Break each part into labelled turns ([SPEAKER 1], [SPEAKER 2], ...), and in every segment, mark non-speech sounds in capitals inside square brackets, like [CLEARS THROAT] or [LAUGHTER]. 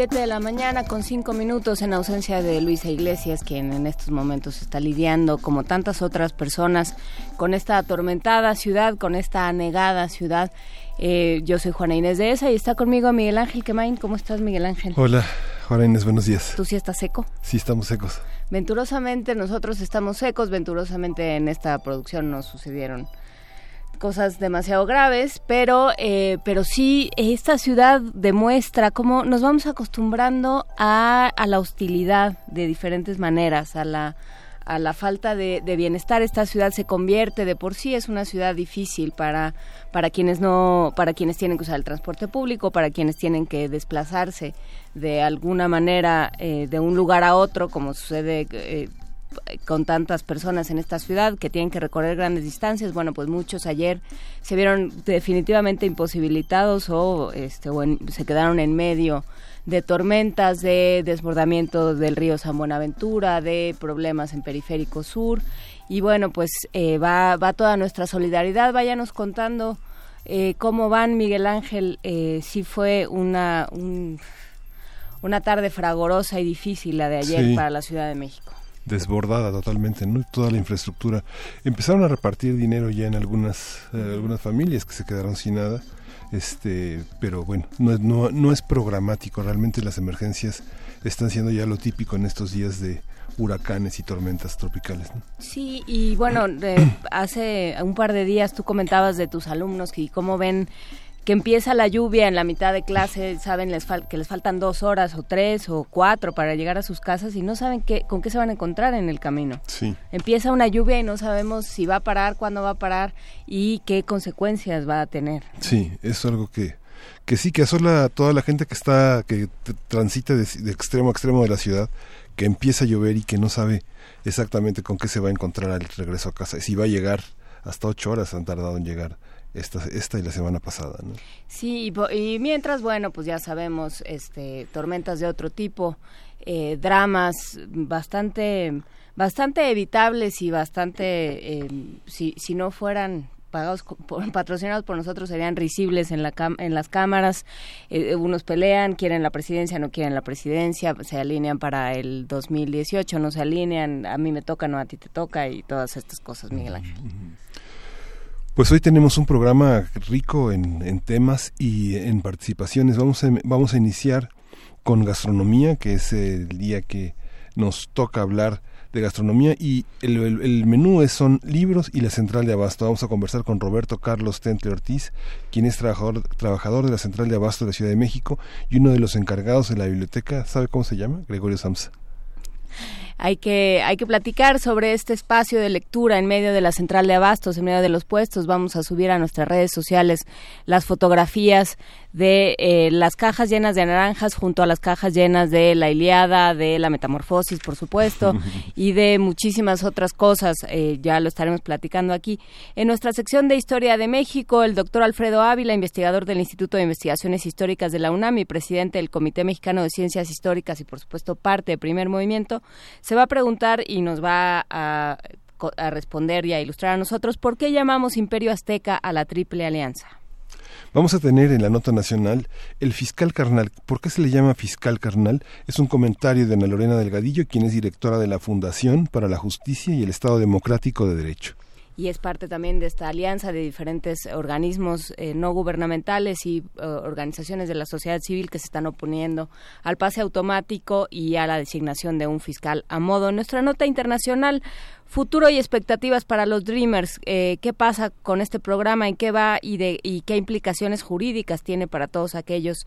[SPEAKER 1] Siete de la mañana con cinco minutos en ausencia de Luisa Iglesias, quien en estos momentos está lidiando, como tantas otras personas, con esta atormentada ciudad, con esta anegada ciudad. Eh, yo soy Juana Inés de esa y está conmigo Miguel Ángel Quemain. ¿Cómo estás, Miguel Ángel?
[SPEAKER 2] Hola, Juana Inés, buenos días.
[SPEAKER 1] ¿Tú sí estás seco?
[SPEAKER 2] Sí, estamos secos.
[SPEAKER 1] Venturosamente nosotros estamos secos, venturosamente en esta producción nos sucedieron cosas demasiado graves, pero, eh, pero sí esta ciudad demuestra cómo nos vamos acostumbrando a, a la hostilidad de diferentes maneras, a la a la falta de, bienestar. Esta ciudad se convierte de por sí es una ciudad difícil para para quienes no para quienes tienen que usar el transporte público para quienes tienen que desplazarse de alguna manera eh, de un lugar a otro como sucede eh, con tantas personas en esta ciudad que tienen que recorrer grandes distancias bueno pues muchos ayer se vieron definitivamente imposibilitados o este o se quedaron en medio de tormentas, de desbordamiento del río San Buenaventura, de problemas en Periférico Sur. Y bueno, pues eh, va, va toda nuestra solidaridad. Váyanos contando eh, cómo van, Miguel Ángel. Eh, sí fue una, una tarde fragorosa y difícil la de ayer para la Ciudad de México
[SPEAKER 2] desbordada totalmente, ¿no? Toda la infraestructura. Empezaron a repartir dinero ya en algunas, algunas familias que se quedaron sin nada este pero bueno no, no, no es programático realmente las emergencias están siendo ya lo típico en estos días de huracanes y tormentas tropicales.
[SPEAKER 1] Sí, y bueno, hace un par de días tú comentabas de tus alumnos y cómo ven que empieza la lluvia en la mitad de clase, saben les que les faltan dos horas o tres o cuatro para llegar a sus casas y no saben qué, con qué se van a encontrar en el camino.
[SPEAKER 2] Sí.
[SPEAKER 1] Empieza una lluvia y no sabemos si va a parar, cuándo va a parar y qué consecuencias va a tener.
[SPEAKER 2] Sí, es algo que, que sí, que asola a toda la gente que está, que transita de, de extremo a extremo de la ciudad, que empieza a llover y que no sabe exactamente con qué se va a encontrar al regreso a casa. Si va a llegar, hasta ocho horas han tardado en llegar esta, esta y la semana pasada. ¿no?
[SPEAKER 1] Sí, y, mientras, bueno, pues ya sabemos, este, tormentas de otro tipo, eh, dramas bastante, bastante evitables y bastante, eh, si, si no fueran pagados [LAUGHS] patrocinados por nosotros serían risibles en la en las cámaras eh, unos pelean quieren la presidencia no quieren la presidencia se alinean para el 2018 no se alinean a mí me toca no a ti te toca y todas estas cosas Miguel Ángel
[SPEAKER 2] pues hoy tenemos un programa rico en, temas y en participaciones. Vamos a, vamos a iniciar con gastronomía, que es el día que nos toca hablar de gastronomía y el, menú es, son libros y la central de abasto. Vamos a conversar con Roberto Carlos Tentle Ortiz, quien es trabajador, trabajador de la central de abasto de la Ciudad de México y uno de los encargados de la biblioteca. ¿Sabe cómo se llama? Gregorio Samsa
[SPEAKER 1] hay que, hay que platicar sobre este espacio de lectura en medio de la central de abastos, en medio de los puestos. Vamos a subir a nuestras redes sociales las fotografías de eh, las cajas llenas de naranjas junto a las cajas llenas de la Iliada, de la Metamorfosis, por supuesto, [LAUGHS] y de muchísimas otras cosas. Eh, ya lo estaremos platicando aquí. En nuestra sección de Historia de México, el doctor Alfredo Ávila, investigador del Instituto de Investigaciones Históricas de la UNAM y presidente del Comité Mexicano de Ciencias Históricas y, por supuesto, parte de Primer Movimiento, se va a preguntar y nos va a a responder y a ilustrar a nosotros por qué llamamos Imperio Azteca a la Triple Alianza.
[SPEAKER 2] Vamos a tener en la nota nacional el fiscal carnal. ¿Por qué se le llama fiscal carnal? Es un comentario de Ana Lorena Delgadillo, quien es directora de la Fundación para la Justicia y el Estado Democrático de Derecho
[SPEAKER 1] y es parte también de esta alianza de diferentes organismos eh, no gubernamentales y eh, organizaciones de la sociedad civil que se están oponiendo al pase automático y a la designación de un fiscal a modo. nuestra nota internacional, Futuro y expectativas para los Dreamers. Eh, ¿Qué pasa con este programa? ¿En qué va y, de, y qué implicaciones jurídicas tiene para todos aquellos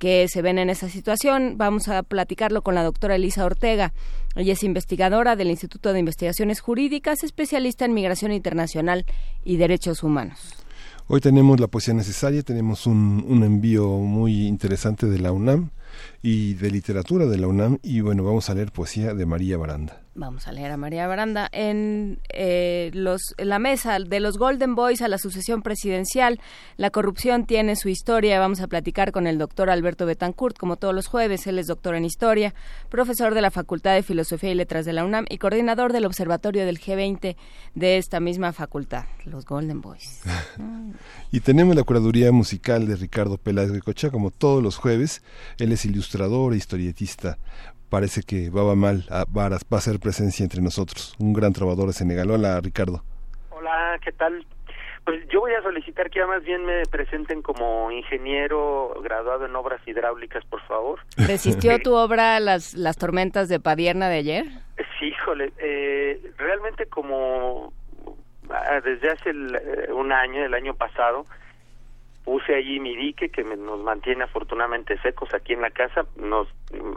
[SPEAKER 1] que se ven en esa situación? Vamos a platicarlo con la doctora Elisa Ortega. Ella es investigadora del Instituto de Investigaciones Jurídicas, especialista en migración internacional y derechos humanos.
[SPEAKER 2] Hoy tenemos la poesía necesaria, tenemos un, un envío muy interesante de la UNAM y de literatura de la UNAM y bueno, vamos a leer poesía de María Baranda.
[SPEAKER 1] Vamos a leer a María Baranda en eh, los, la mesa de los Golden Boys a la sucesión presidencial. La corrupción tiene su historia. Vamos a platicar con el doctor Alberto Betancourt, como todos los jueves. Él es doctor en historia, profesor de la Facultad de Filosofía y Letras de la UNAM y coordinador del Observatorio del G20 de esta misma facultad, los Golden Boys. [LAUGHS]
[SPEAKER 2] y tenemos la curaduría musical de Ricardo Peláez Cocha, como todos los jueves. Él es ilustrador e historietista parece que Baba Mal va a ser presencia entre nosotros, un gran trovador de Senegal. Hola, Ricardo.
[SPEAKER 3] Hola, ¿qué tal? Pues yo voy a solicitar que más bien me presenten como ingeniero graduado en obras hidráulicas, por favor. [LAUGHS]
[SPEAKER 1] ¿Resistió tu obra las, las tormentas de Padierna de ayer?
[SPEAKER 3] Sí, híjole, eh, realmente como ah, desde hace eh, un año, el año pasado, puse allí mi dique que nos mantiene afortunadamente secos aquí en la casa, nos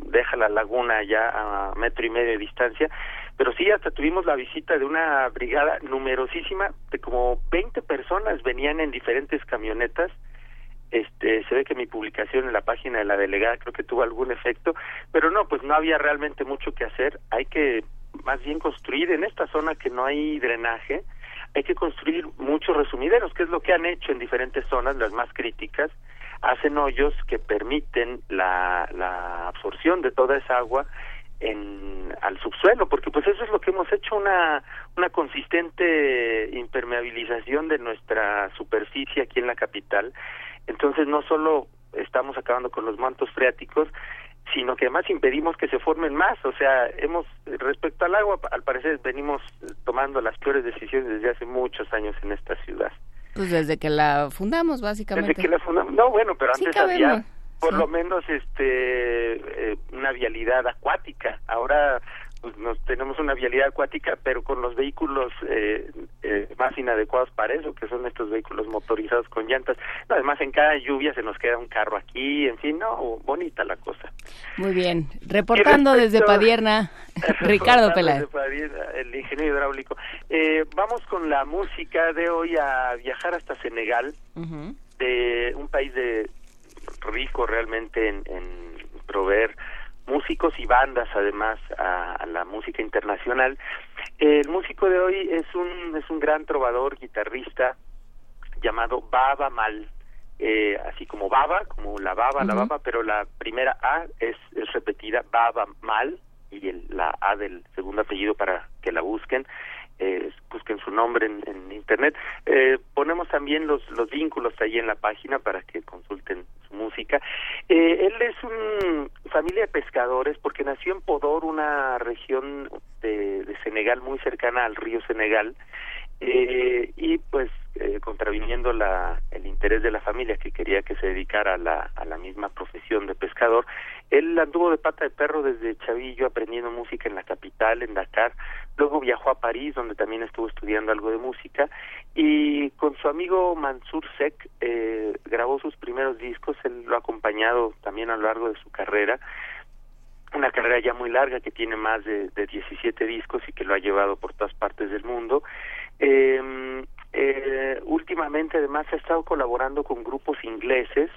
[SPEAKER 3] deja la laguna ya a metro y medio de distancia, pero sí hasta tuvimos la visita de una brigada numerosísima de como 20 personas venían en diferentes camionetas. Este, se ve que mi publicación en la página de la delegada creo que tuvo algún efecto, pero no, pues no había realmente mucho que hacer, hay que más bien construir en esta zona que no hay drenaje, hay que construir muchos resumideros, que es lo que han hecho en diferentes zonas, las más críticas, hacen hoyos que permiten la, la absorción de toda esa agua en, al subsuelo, porque pues eso es lo que hemos hecho, una, una consistente impermeabilización de nuestra superficie aquí en la capital. Entonces no solo estamos acabando con los mantos freáticos, sino que además impedimos que se formen más. O sea, hemos, respecto al agua, al parecer venimos tomando las peores decisiones desde hace muchos años en esta ciudad.
[SPEAKER 1] Pues desde que la fundamos, básicamente.
[SPEAKER 3] Desde que la fundamos. No, bueno, pero antes había por lo menos este eh, una vialidad acuática. Ahora pues nos tenemos una vialidad acuática, pero con los vehículos eh, eh, más inadecuados para eso, que son estos vehículos motorizados con llantas. además, en cada lluvia se nos queda un carro aquí, en fin, no, bonita la cosa.
[SPEAKER 1] Muy bien. Reportando [LAUGHS] [LAUGHS] desde Padierna, Ricardo Peláez.
[SPEAKER 3] el ingeniero hidráulico. Eh, vamos con la música de hoy a viajar hasta Senegal, de un país de rico realmente en, en proveer músicos y bandas además a, la música internacional. El músico de hoy es un es un gran trovador guitarrista llamado Baba Mal, eh, así como Baba, como la Baba, la Baba, pero la primera A es, es repetida Baba Mal y el, la A del segundo apellido para que la busquen eh, busquen su nombre en, internet. Eh, ponemos también los, los vínculos ahí en la página para que consulten su música. Eh, él es un familia de pescadores porque nació en Podor, una región de Senegal muy cercana al río Senegal. Eh, y pues eh, contraviniendo la, el interés de la familia que quería que se dedicara a la, misma profesión de pescador, él anduvo de pata de perro desde chavillo aprendiendo música en la capital, en Dakar, luego viajó a París donde también estuvo estudiando algo de música. Y con su amigo Mansur Sek eh, grabó sus primeros discos, él lo ha acompañado también a lo largo de su carrera, una carrera ya muy larga que tiene más de, de 17 discos y que lo ha llevado por todas partes del mundo. Eh, eh, últimamente además ha estado colaborando con grupos ingleses,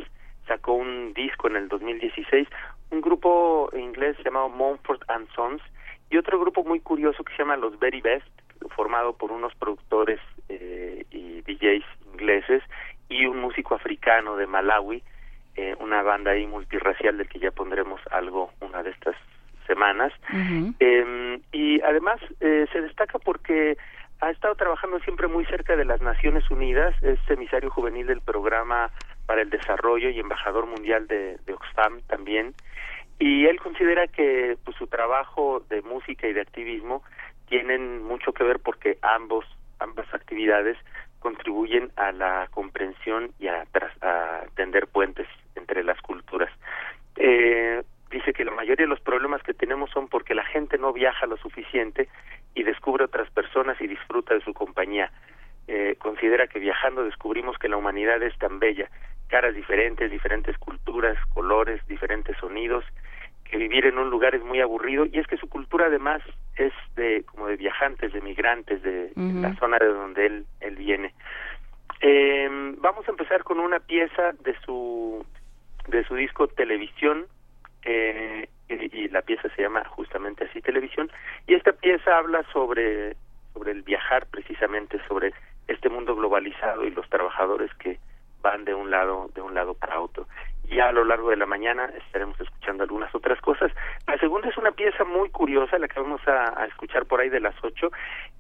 [SPEAKER 3] sacó un disco en el 2016, un grupo inglés llamado Montfort and Sons y otro grupo muy curioso que se llama Los Very Best, formado por unos productores eh, y DJs ingleses y un músico africano de Malawi, eh, una banda ahí multirracial del que ya pondremos algo una de estas semanas. eh, y además eh, se destaca porque ha estado trabajando siempre muy cerca de las Naciones Unidas, es emisario juvenil del programa para el desarrollo y embajador mundial de, Oxfam también, y él considera que pues, su trabajo de música y de activismo tienen mucho que ver porque ambos ambas actividades contribuyen a la comprensión y a, a tender puentes entre las culturas. Eh, dice que la mayoría de los problemas que tenemos son porque la gente no viaja lo suficiente y descubre otras personas y disfruta de su compañía. Eh, considera que viajando descubrimos que la humanidad es tan bella, caras diferentes, diferentes culturas, colores, diferentes sonidos, que vivir en un lugar es muy aburrido y es que su cultura además es de como de viajantes, de migrantes de la zona de donde él él viene. Eh, vamos a empezar con una pieza de su de su disco Televisión eh, y, la pieza se llama justamente así Televisión. Y esta pieza habla sobre sobre el viajar precisamente sobre este mundo globalizado y los trabajadores que van de un lado de un lado para otro. Ya a lo largo de la mañana estaremos escuchando algunas otras cosas. La segunda es una pieza muy curiosa, la que vamos a, escuchar por ahí de las ocho,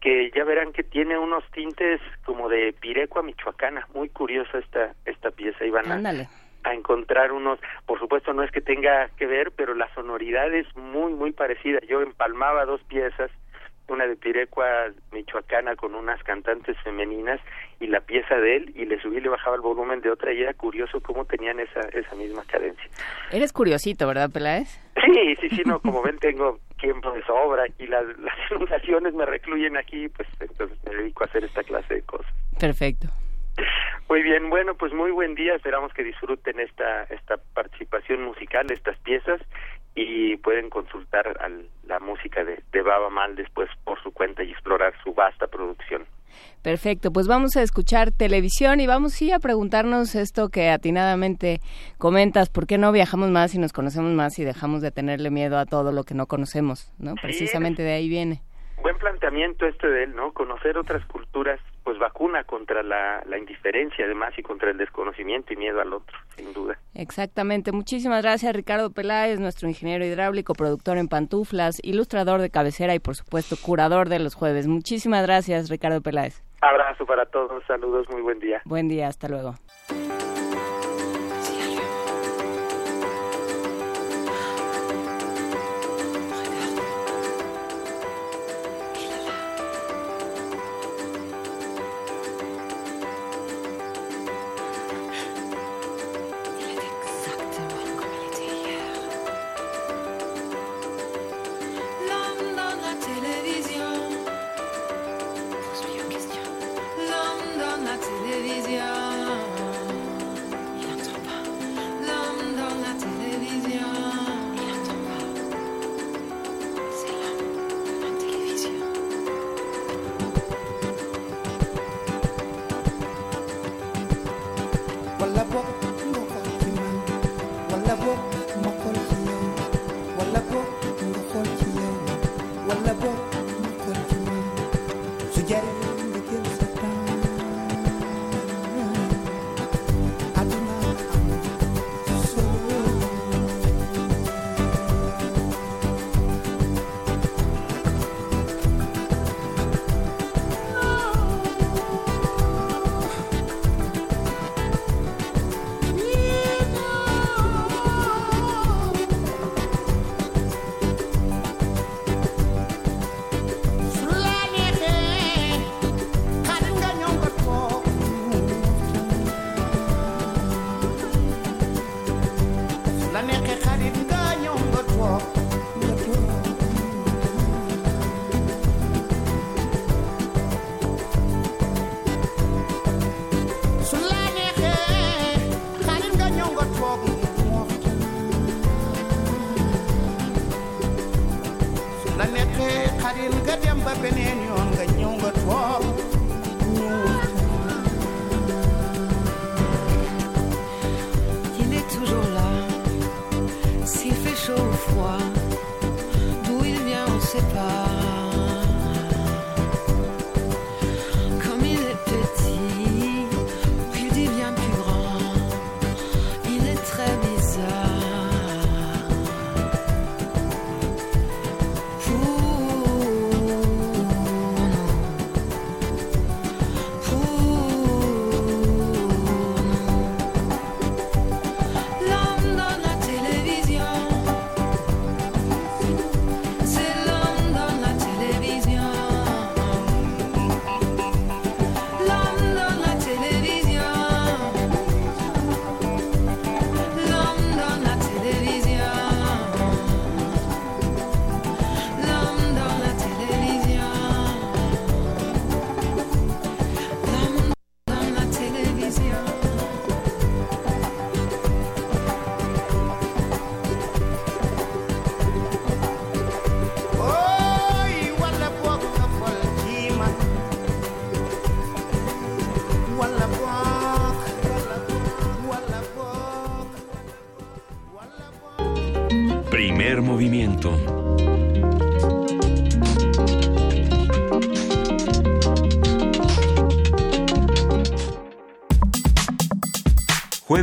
[SPEAKER 3] que ya verán que tiene unos tintes como de pirecua michoacana, muy curiosa esta esta pieza y van a, encontrar unos, por supuesto no es que tenga que ver, pero la sonoridad es muy muy parecida. Yo empalmaba dos piezas una de Pirecua michoacana con unas cantantes femeninas y la pieza de él y le subí y le bajaba el volumen de otra y era curioso cómo tenían esa esa misma cadencia.
[SPEAKER 1] Eres curiosito, ¿verdad, Peláez?
[SPEAKER 3] Sí, sí, sí, no, como ven tengo tiempo de sobra y las, las [LAUGHS] inundaciones me recluyen aquí, pues entonces me dedico a hacer esta clase de cosas.
[SPEAKER 1] Perfecto.
[SPEAKER 3] Muy bien, bueno, pues muy buen día, esperamos que disfruten esta esta participación musical, estas piezas y pueden consultar la música de, de Baba Mal después por su cuenta y explorar su vasta producción.
[SPEAKER 1] Perfecto, pues vamos a escuchar televisión y vamos sí a preguntarnos esto que atinadamente comentas, ¿por qué no viajamos más y nos conocemos más y dejamos de tenerle miedo a todo lo que no conocemos? ¿no? Precisamente de ahí viene.
[SPEAKER 3] Buen planteamiento este de él, ¿no? Conocer otras culturas, pues vacuna contra la, la indiferencia además y contra el desconocimiento y miedo al otro, sin duda.
[SPEAKER 1] Exactamente. Muchísimas gracias Ricardo Peláez, nuestro ingeniero hidráulico, productor en pantuflas, ilustrador de cabecera y por supuesto curador de los jueves. Muchísimas gracias Ricardo Peláez.
[SPEAKER 3] Abrazo para todos, saludos, muy buen día.
[SPEAKER 1] Buen día, hasta luego.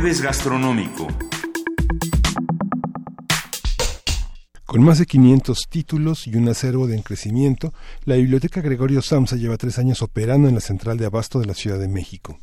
[SPEAKER 4] Jueves Gastronómico.
[SPEAKER 2] Con más de 500 títulos y un acervo de crecimiento, la Biblioteca Gregorio Samsa lleva tres años operando en la central de abasto de la Ciudad de México.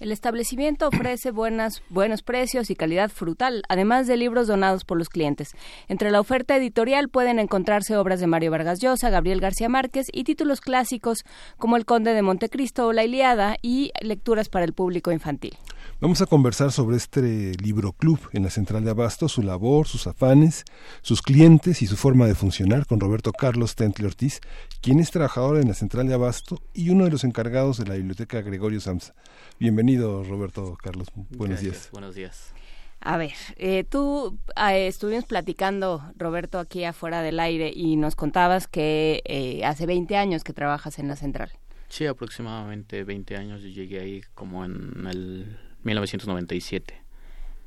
[SPEAKER 1] El establecimiento ofrece buenas, buenos precios y calidad frutal, además de libros donados por los clientes. Entre la oferta editorial pueden encontrarse obras de Mario Vargas Llosa, Gabriel García Márquez y títulos clásicos como El Conde de Montecristo o La Iliada y lecturas para el público infantil.
[SPEAKER 2] Vamos a conversar sobre este libro club en la central de Abasto, su labor, sus afanes, sus clientes y su forma de funcionar con Roberto Carlos Tentle Ortiz, quien es trabajador en la central de Abasto y uno de los encargados de la biblioteca Gregorio Samsa. Bienvenido, Roberto Carlos. Buenos días.
[SPEAKER 5] Buenos días.
[SPEAKER 1] A ver, eh, tú eh, estuvimos platicando, Roberto, aquí afuera del aire y nos contabas que eh, hace 20 años que trabajas en la central.
[SPEAKER 5] Sí, aproximadamente 20 años. Yo llegué ahí como en el 1997.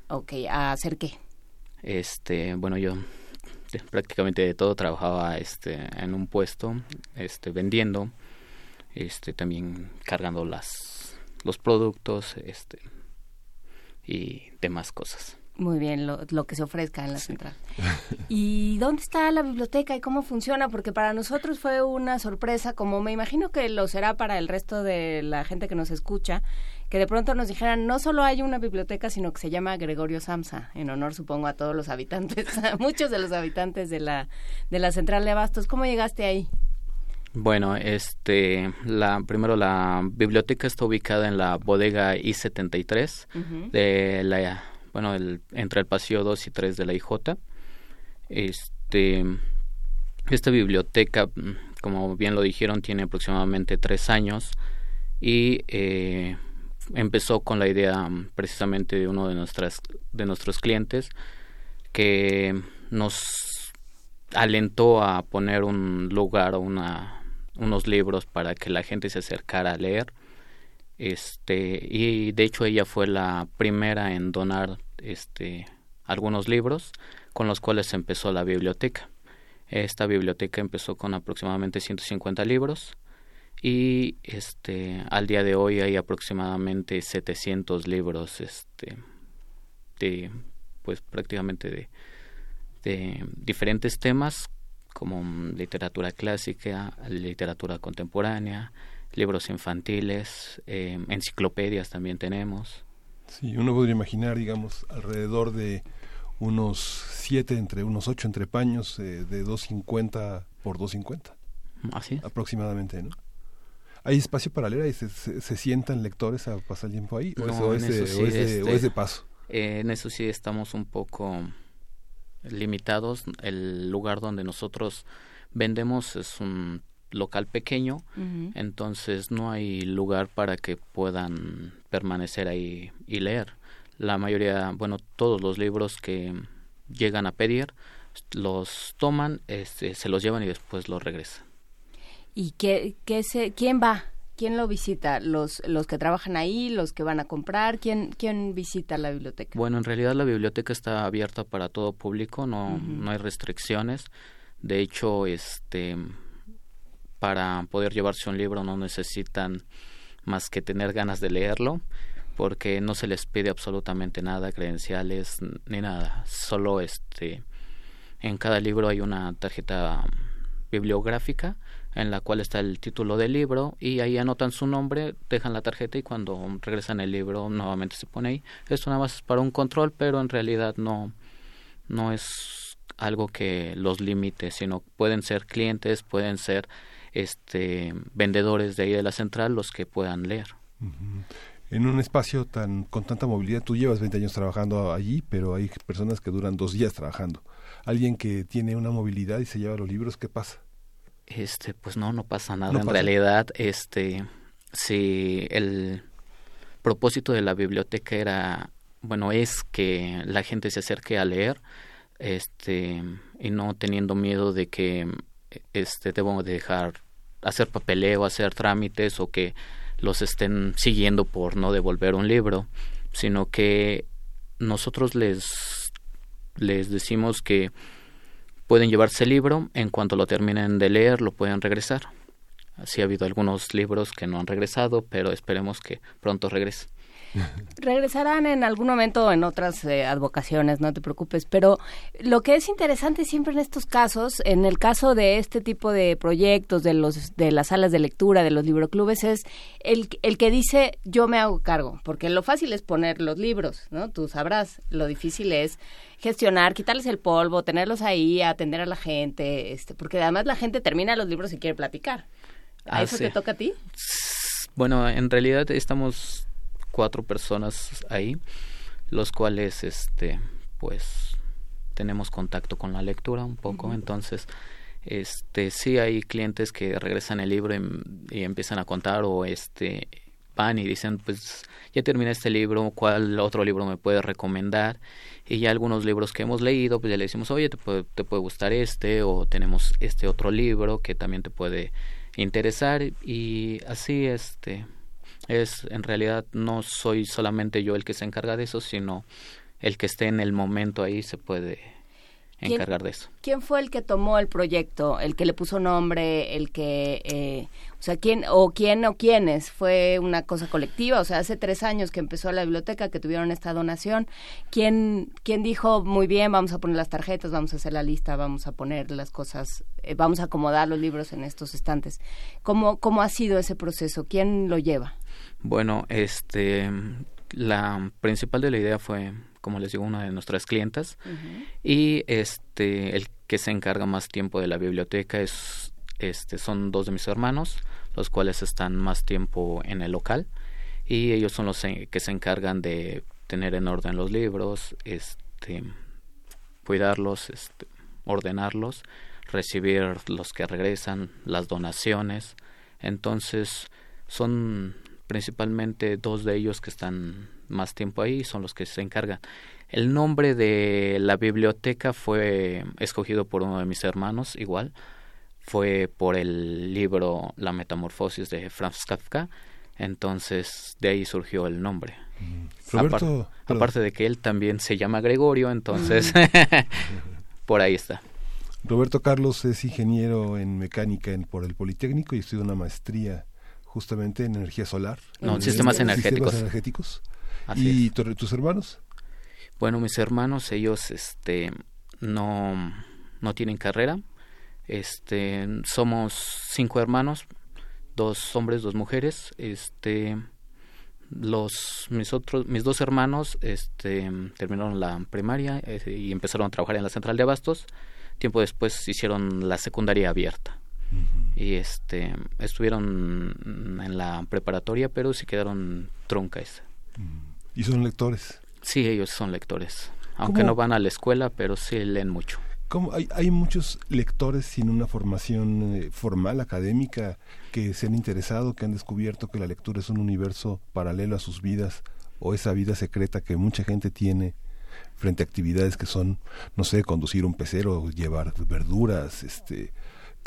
[SPEAKER 1] Ok, ¿a hacer qué?
[SPEAKER 5] Este, bueno, yo prácticamente de todo trabajaba este en un puesto, este vendiendo, este también cargando las los productos, este y demás cosas.
[SPEAKER 1] Muy bien, lo, lo, que se ofrezca en la central. [LAUGHS] ¿Y dónde está la biblioteca y cómo funciona? Porque para nosotros fue una sorpresa, como me imagino que lo será para el resto de la gente que nos escucha, que de pronto nos dijeran, no solo hay una biblioteca, sino que se llama Gregorio Samsa, en honor, supongo, a todos los habitantes, [LAUGHS] a muchos de los habitantes de la, de la central de Abastos. ¿Cómo llegaste ahí?
[SPEAKER 5] Bueno, este, la, primero la biblioteca está ubicada en la bodega I-73 de la, bueno, el, entre el pasillo 2 y 3 de la IJ. Este, esta biblioteca, como bien lo dijeron, tiene aproximadamente tres años y eh, empezó con la idea mm, precisamente de uno de nuestras de nuestros clientes que nos alentó a poner un lugar una unos libros para que la gente se acercara a leer. Este y de hecho ella fue la primera en donar este algunos libros con los cuales empezó la biblioteca. Esta biblioteca empezó con aproximadamente 150 libros y este al día de hoy hay aproximadamente 700 libros este de pues prácticamente de, de diferentes temas como literatura clásica, literatura contemporánea, libros infantiles, eh, enciclopedias también tenemos.
[SPEAKER 2] Sí, uno podría imaginar, digamos, alrededor de unos siete, entre unos ocho entrepaños eh, de 250 por 250.
[SPEAKER 5] Así
[SPEAKER 2] Aproximadamente, ¿no? ¿Hay espacio para leer? ¿Se, se, sientan lectores a pasar el tiempo ahí? ¿O, es, de, paso?
[SPEAKER 5] en eso sí estamos un poco limitados. El lugar donde nosotros vendemos es un local pequeño, entonces no hay lugar para que puedan permanecer ahí y leer. La mayoría, bueno, todos los libros que llegan a pedir los toman, este, se los llevan y después los regresan.
[SPEAKER 1] ¿Y qué, qué se, quién va? ¿Quién lo visita? ¿Los, ¿Los que trabajan ahí? ¿Los que van a comprar? ¿Quién, ¿Quién visita la biblioteca?
[SPEAKER 5] Bueno, en realidad la biblioteca está abierta para todo público, no, no hay restricciones. De hecho, este, para poder llevarse un libro no necesitan más que tener ganas de leerlo, porque no se les pide absolutamente nada, credenciales ni nada. Solo este, en cada libro hay una tarjeta bibliográfica en la cual está el título del libro y ahí anotan su nombre, dejan la tarjeta y cuando regresan el libro nuevamente se pone ahí. Esto nada más es para un control, pero en realidad no, no es algo que los limite, sino pueden ser clientes, pueden ser este vendedores de ahí de la central los que puedan leer.
[SPEAKER 2] En un espacio tan con tanta movilidad, tú llevas 20 años trabajando allí, pero hay personas que duran dos días trabajando. Alguien que tiene una movilidad y se lleva los libros, ¿qué pasa?
[SPEAKER 5] Este, pues no, no pasa nada. en realidad, este, si el propósito de la biblioteca era, bueno, es que la gente se acerque a leer, este, y no teniendo miedo de que, este, debo dejar hacer papeleo, hacer trámites o que los estén siguiendo por no devolver un libro, sino que nosotros les les decimos que pueden llevarse el libro, en cuanto lo terminen de leer lo pueden regresar. Así ha habido algunos libros que no han regresado, pero esperemos que pronto regresen.
[SPEAKER 1] Regresarán en algún momento en otras eh, advocaciones, no te preocupes. Pero lo que es interesante siempre en estos casos, en el caso de este tipo de proyectos, de los de las salas de lectura, de los libroclubes, es el, el que dice yo me hago cargo, porque lo fácil es poner los libros, ¿no? Tú sabrás. Lo difícil es gestionar, quitarles el polvo, tenerlos ahí, atender a la gente, este, porque además la gente termina los libros y quiere platicar. ¿A ah, eso te toca a ti?
[SPEAKER 5] Bueno, en realidad estamos cuatro personas ahí, los cuales, este, pues, tenemos contacto con la lectura un poco, entonces, este, sí hay clientes que regresan el libro y, empiezan a contar o, este, van y dicen, pues, ya terminé este libro, ¿cuál otro libro me puede recomendar? Y ya algunos libros que hemos leído, pues ya le decimos, oye, te puede, te puede gustar este, o tenemos este otro libro que también te puede interesar, y así, este, es en realidad no soy solamente yo el que se encarga de eso, sino el que esté en el momento ahí se puede encargar de eso.
[SPEAKER 1] ¿Quién fue el que tomó el proyecto, el que le puso nombre, el que, eh, o sea, quién o quién o quiénes? ¿Fue una cosa colectiva? O sea, hace tres años que empezó la biblioteca, que tuvieron esta donación, ¿quién, quién dijo, muy bien, vamos a poner las tarjetas, vamos a hacer la lista, vamos a poner las cosas, eh, vamos a acomodar los libros en estos estantes? ¿Cómo, ¿Cómo ha sido ese proceso? ¿Quién lo lleva?
[SPEAKER 5] Bueno, este, la principal de la idea fue, como les digo, una de nuestras clientas. Y este, el que se encarga más tiempo de la biblioteca es, este, son dos de mis hermanos, los cuales están más tiempo en el local. Y ellos son los que se encargan de tener en orden los libros, este, cuidarlos, este, ordenarlos, recibir los que regresan, las donaciones. Entonces, son principalmente dos de ellos que están más tiempo ahí son los que se encargan. El nombre de la biblioteca fue escogido por uno de mis hermanos, igual. Fue por el libro La Metamorfosis de Franz Kafka. Entonces, de ahí surgió el nombre.
[SPEAKER 2] Mm.
[SPEAKER 5] Aparte de que él también se llama Gregorio, entonces, mm. [LAUGHS] por ahí está.
[SPEAKER 2] Roberto Carlos es ingeniero en mecánica en, por el Politécnico y estudia una maestría justamente en energía solar.
[SPEAKER 5] No, sistemas energéticos.
[SPEAKER 2] Sistemas energéticos. ¿Y tus hermanos?
[SPEAKER 5] Bueno, mis hermanos, ellos este, no, no tienen carrera. Este, somos cinco hermanos, dos hombres, dos mujeres. Este, los mis otros mis dos hermanos este terminaron la primaria eh, y empezaron a trabajar en la central de abastos tiempo después hicieron la secundaria abierta y este estuvieron en la preparatoria pero sí quedaron troncas
[SPEAKER 2] y son lectores
[SPEAKER 5] sí ellos son lectores. Aunque no van a la escuela pero sí leen mucho.
[SPEAKER 2] ¿Cómo? Hay, hay muchos lectores sin una formación eh, formal académica que se han interesado que han descubierto que la lectura es un universo paralelo a sus vidas o esa vida secreta que mucha gente tiene frente a actividades que son no sé conducir un pecero llevar verduras este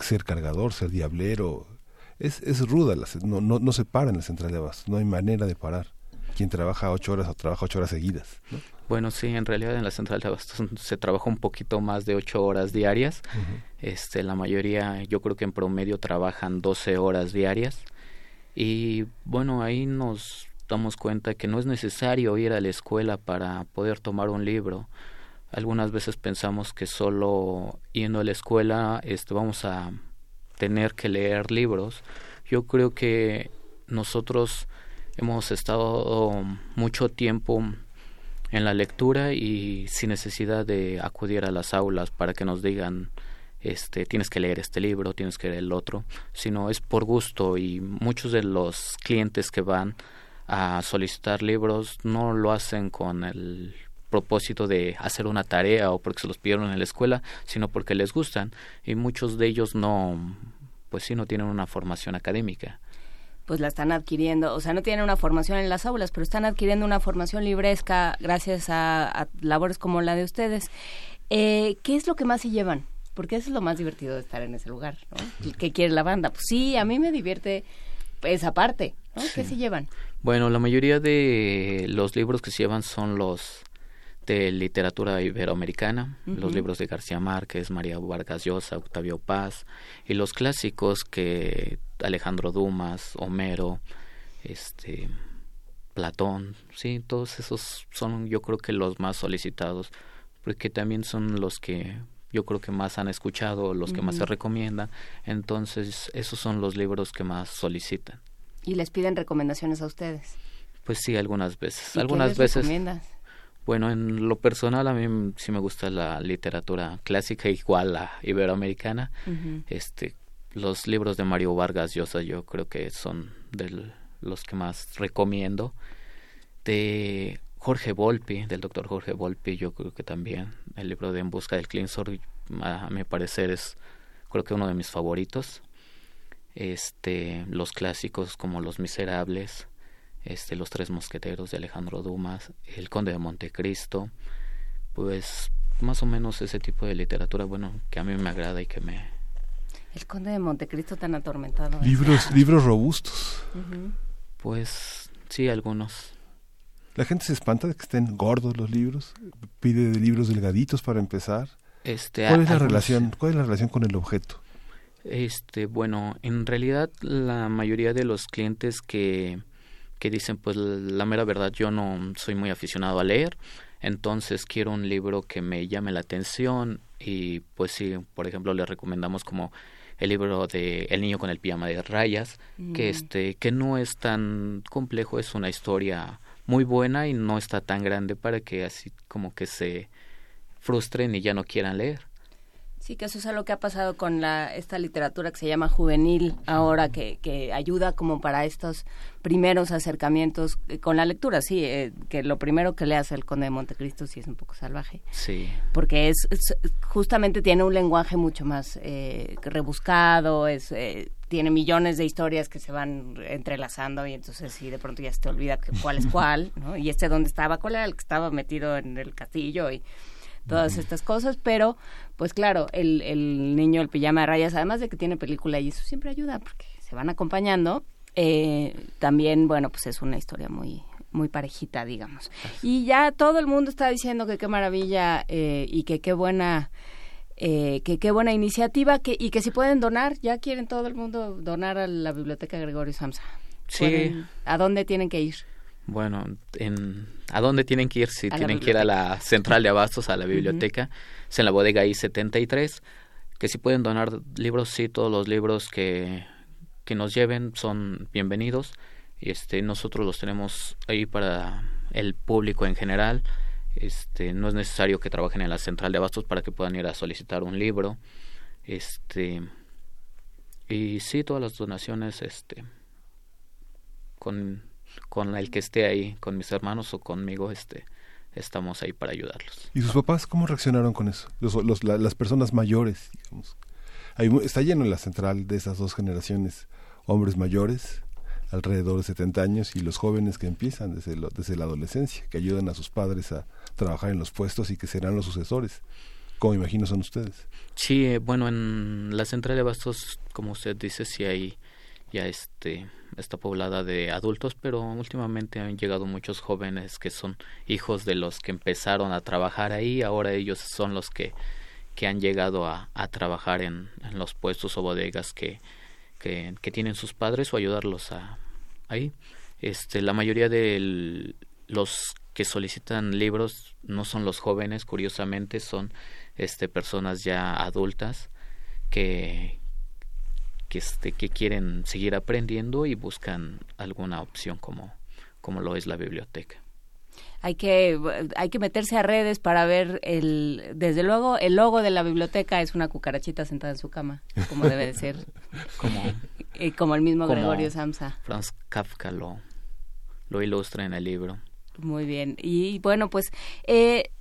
[SPEAKER 2] ser cargador, ser diablero. Es, es ruda, no, no, no se para en la central de abastos, no hay manera de parar. Quien trabaja ocho horas o trabaja ocho horas seguidas.
[SPEAKER 5] Bueno, sí, en realidad en la central de abastos [LAUGHS] se trabaja un poquito más de ocho horas diarias. este, la mayoría, yo creo que en promedio trabajan doce horas diarias. Y bueno, ahí nos damos cuenta que no es necesario ir a la escuela para poder tomar un libro algunas veces pensamos que solo yendo a la escuela este, vamos a tener que leer libros. Yo creo que nosotros hemos estado mucho tiempo en la lectura y sin necesidad de acudir a las aulas para que nos digan este tienes que leer este libro, tienes que leer el otro, sino es por gusto y muchos de los clientes que van a solicitar libros no lo hacen con el propósito de hacer una tarea o porque se los pidieron en la escuela, sino porque les gustan y muchos de ellos no, pues sí, no tienen una formación académica
[SPEAKER 1] pues la están adquiriendo, o sea, no tienen una formación en las aulas, pero están adquiriendo una formación libresca gracias a, labores como la de ustedes. Eh, ¿Qué es lo que más se llevan? Porque eso es lo más divertido de estar en ese lugar, ¿no? ¿Qué quiere la banda? Pues sí, a mí me divierte esa parte, ¿no? ¿Qué se llevan?
[SPEAKER 5] Bueno, la mayoría de los libros que se llevan son los de literatura iberoamericana, los libros de García Márquez, María Vargas Llosa, Octavio Paz y los clásicos que Alejandro Dumas, Homero, este Platón, sí, todos esos son yo creo que los más solicitados, porque también son los que yo creo que más han escuchado, los que más se recomiendan, entonces esos son los libros que más solicitan.
[SPEAKER 1] ¿Y les piden recomendaciones a ustedes?
[SPEAKER 5] Pues sí, algunas veces. algunas veces. Bueno, en lo personal a mí sí me gusta la literatura clásica igual la iberoamericana. Este los libros de Mario Vargas Llosa yo creo que son de los que más recomiendo. De Jorge Volpi, del doctor Jorge Volpi, yo creo que también el libro de En busca del Clinsor, a mi parecer es creo que uno de mis favoritos. Este, los clásicos como Los Miserables, este, Los Tres Mosqueteros de Alejandro Dumas, El Conde de Montecristo, pues más o menos ese tipo de literatura, bueno, que a mí me agrada y que me...
[SPEAKER 1] El Conde de Montecristo tan atormentado.
[SPEAKER 2] Libros, libros robustos.
[SPEAKER 5] Pues sí, algunos.
[SPEAKER 2] La gente se espanta de que estén gordos los libros, pide de libros delgaditos para empezar.
[SPEAKER 5] Este,
[SPEAKER 2] ¿Cuál es la relación? ¿Cuál es la relación con el objeto?
[SPEAKER 5] Este, bueno, en realidad la mayoría de los clientes que que dicen pues la mera verdad yo no soy muy aficionado a leer, entonces quiero un libro que me llame la atención y pues sí, por ejemplo le recomendamos como el libro de El niño con el pijama de rayas, que mm. este que no es tan complejo, es una historia muy buena y no está tan grande para que así como que se frustren y ya no quieran leer.
[SPEAKER 1] Sí, que eso es algo que ha pasado con la, esta literatura que se llama juvenil ahora, que, que ayuda como para estos primeros acercamientos eh, con la lectura, sí, eh, que lo primero que leas el Conde de Montecristo sí es un poco salvaje.
[SPEAKER 5] Sí.
[SPEAKER 1] Porque es, justamente tiene un lenguaje mucho más eh, rebuscado, es tiene millones de historias que se van entrelazando y entonces sí de pronto ya se te olvida cuál es cuál, ¿no? Y este dónde estaba, cuál era el que estaba metido en el castillo y todas estas cosas, pero pues claro, el, el niño, el pijama de rayas, además de que tiene película y eso siempre ayuda porque se van acompañando, eh, también, bueno, pues es una historia muy muy parejita, digamos. Y ya todo el mundo está diciendo que qué maravilla eh, y que qué buena eh, que qué buena iniciativa que, y que si pueden donar, ya quieren todo el mundo donar a la Biblioteca Gregorio Samsa.
[SPEAKER 5] Sí.
[SPEAKER 1] ¿A dónde tienen que ir?
[SPEAKER 5] Bueno, en, ¿a dónde tienen que ir? Si tienen que ir a la central de abastos, a la biblioteca, es en la bodega I-73, que si pueden donar libros, sí, todos los libros que, que nos lleven son bienvenidos. Y este, nosotros los tenemos ahí para el público en general. Este, no es necesario que trabajen en la central de abastos para que puedan ir a solicitar un libro. Este, y sí, todas las donaciones, este, con con el que esté ahí, con mis hermanos o conmigo, este, estamos ahí para ayudarlos.
[SPEAKER 2] ¿Y sus papás cómo reaccionaron con eso? Los, las personas mayores, digamos. está lleno en la central de esas dos generaciones, hombres mayores, alrededor de 70 años, y los jóvenes que empiezan desde, desde la adolescencia, que ayudan a sus padres a trabajar en los puestos y que serán los sucesores. Como imagino son ustedes.
[SPEAKER 5] Sí, eh, bueno, en la central de bastos, como usted dice, sí hay ya este está poblada de adultos, pero últimamente han llegado muchos jóvenes que son hijos de los que empezaron a trabajar ahí, ahora ellos son los que, han llegado a, trabajar en, los puestos o bodegas que, tienen sus padres o ayudarlos a, ahí. Este, la mayoría de los que solicitan libros no son los jóvenes, curiosamente, son este, personas ya adultas que, que, este, que quieren seguir aprendiendo y buscan alguna opción como, como lo es la biblioteca.
[SPEAKER 1] Hay que, hay que meterse a redes para ver el, desde luego, el logo de la biblioteca es una cucarachita sentada en su cama, como debe de ser. [LAUGHS]
[SPEAKER 5] como,
[SPEAKER 1] como el mismo Gregorio Samsa.
[SPEAKER 5] Franz Kafka lo, lo ilustra en el libro.
[SPEAKER 1] Muy bien. Y bueno, pues eh,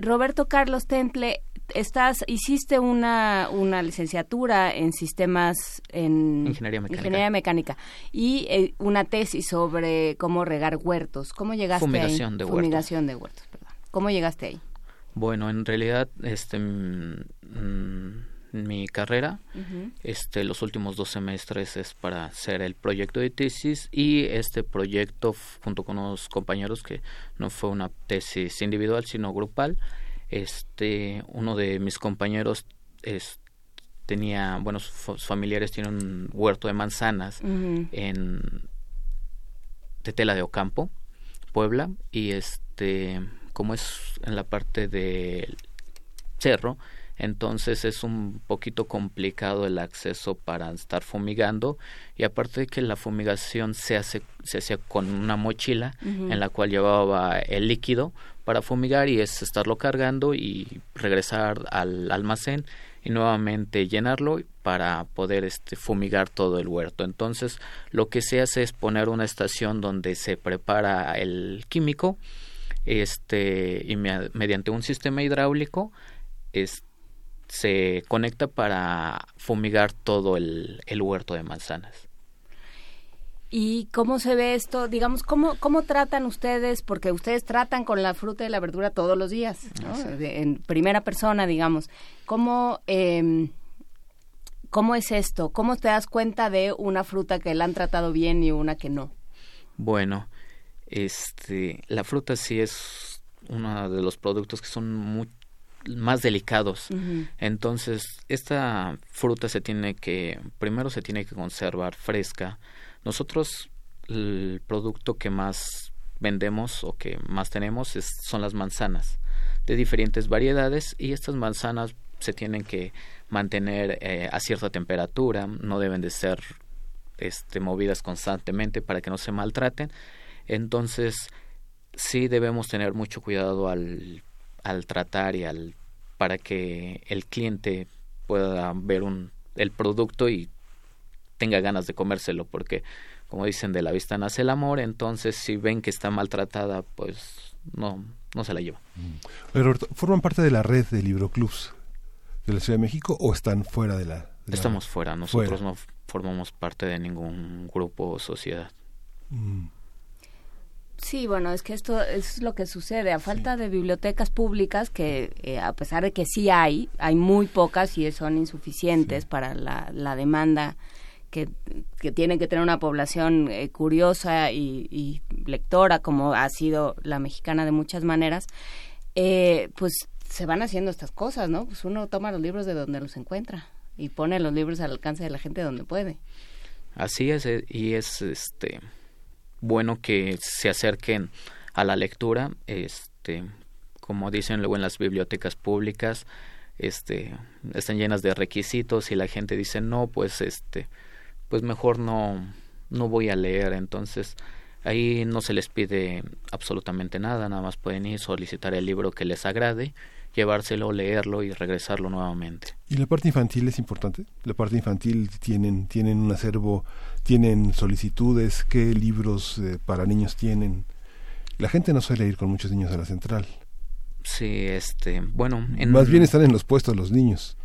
[SPEAKER 1] Roberto Carlos Temple estás hiciste una, una licenciatura en sistemas en
[SPEAKER 5] ingeniería mecánica,
[SPEAKER 1] y eh, una tesis sobre cómo regar huertos. ¿Cómo llegaste
[SPEAKER 5] Fumigación
[SPEAKER 1] ahí?
[SPEAKER 5] de
[SPEAKER 1] Fumigación de huertos, perdón. ¿Cómo llegaste ahí?
[SPEAKER 5] Bueno, en realidad este mi carrera. Este, los últimos dos semestres es para hacer el proyecto de tesis y este proyecto junto con unos compañeros que no fue una tesis individual sino grupal. Este, uno de mis compañeros es, tenía, bueno, sus familiares tienen un huerto de manzanas en de tela de Ocampo, Puebla y este como es en la parte del cerro, entonces es un poquito complicado el acceso para estar fumigando y aparte de que la fumigación se hace se hacía con una mochila en la cual llevaba el líquido para fumigar y es estarlo cargando y regresar al almacén y nuevamente llenarlo para poder este fumigar todo el huerto. Entonces, lo que se hace es poner una estación donde se prepara el químico este y mediante un sistema hidráulico es, se conecta para fumigar todo el, huerto de manzanas.
[SPEAKER 1] ¿Y cómo se ve esto? Digamos, ¿cómo, ¿cómo tratan ustedes? Porque ustedes tratan con la fruta y la verdura todos los días, en primera persona, digamos. ¿Cómo, eh, ¿Cómo es esto? ¿Cómo te das cuenta de una fruta que la han tratado bien y una que no?
[SPEAKER 5] Bueno, este, la fruta sí es uno de los productos que son muy, más delicados. Entonces, esta fruta se tiene que, primero se tiene que conservar fresca. Nosotros, el producto que más vendemos o que más tenemos es, son las manzanas de diferentes variedades y estas manzanas se tienen que mantener eh, a cierta temperatura, no deben de ser este, movidas constantemente para que no se maltraten. Entonces, sí debemos tener mucho cuidado al al tratar y al para que el cliente pueda ver un el producto y tenga ganas de comérselo porque como dicen de la vista nace el amor entonces si ven que está maltratada pues no no se la lleva.
[SPEAKER 2] Pero forman parte de la red de libroclubs de la Ciudad de México o están fuera de la
[SPEAKER 5] estamos fuera nosotros no formamos parte de ningún grupo o sociedad. Mm.
[SPEAKER 1] Sí, bueno, es que esto es lo que sucede. A falta de bibliotecas públicas, que eh, a pesar de que sí hay, hay muy pocas y son insuficientes para la, la demanda que, que, tiene que tener una población eh, curiosa y, lectora, como ha sido la mexicana de muchas maneras, eh, pues se van haciendo estas cosas, ¿no? Pues uno toma los libros de donde los encuentra y pone los libros al alcance de la gente donde puede.
[SPEAKER 5] Así es, y es este bueno que se acerquen a la lectura, este, como dicen luego en las bibliotecas públicas, este, están llenas de requisitos y la gente dice no, pues este, pues mejor no, no voy a leer, entonces ahí no se les pide absolutamente nada, nada más pueden ir solicitar el libro que les agrade llevárselo, leerlo y regresarlo nuevamente.
[SPEAKER 2] ¿Y la parte infantil es importante? La parte infantil tienen, tienen un acervo, tienen solicitudes, qué libros eh, para niños tienen. La gente no suele ir con muchos niños a la central.
[SPEAKER 5] Sí, este, bueno.
[SPEAKER 2] Más bien están en los puestos los niños.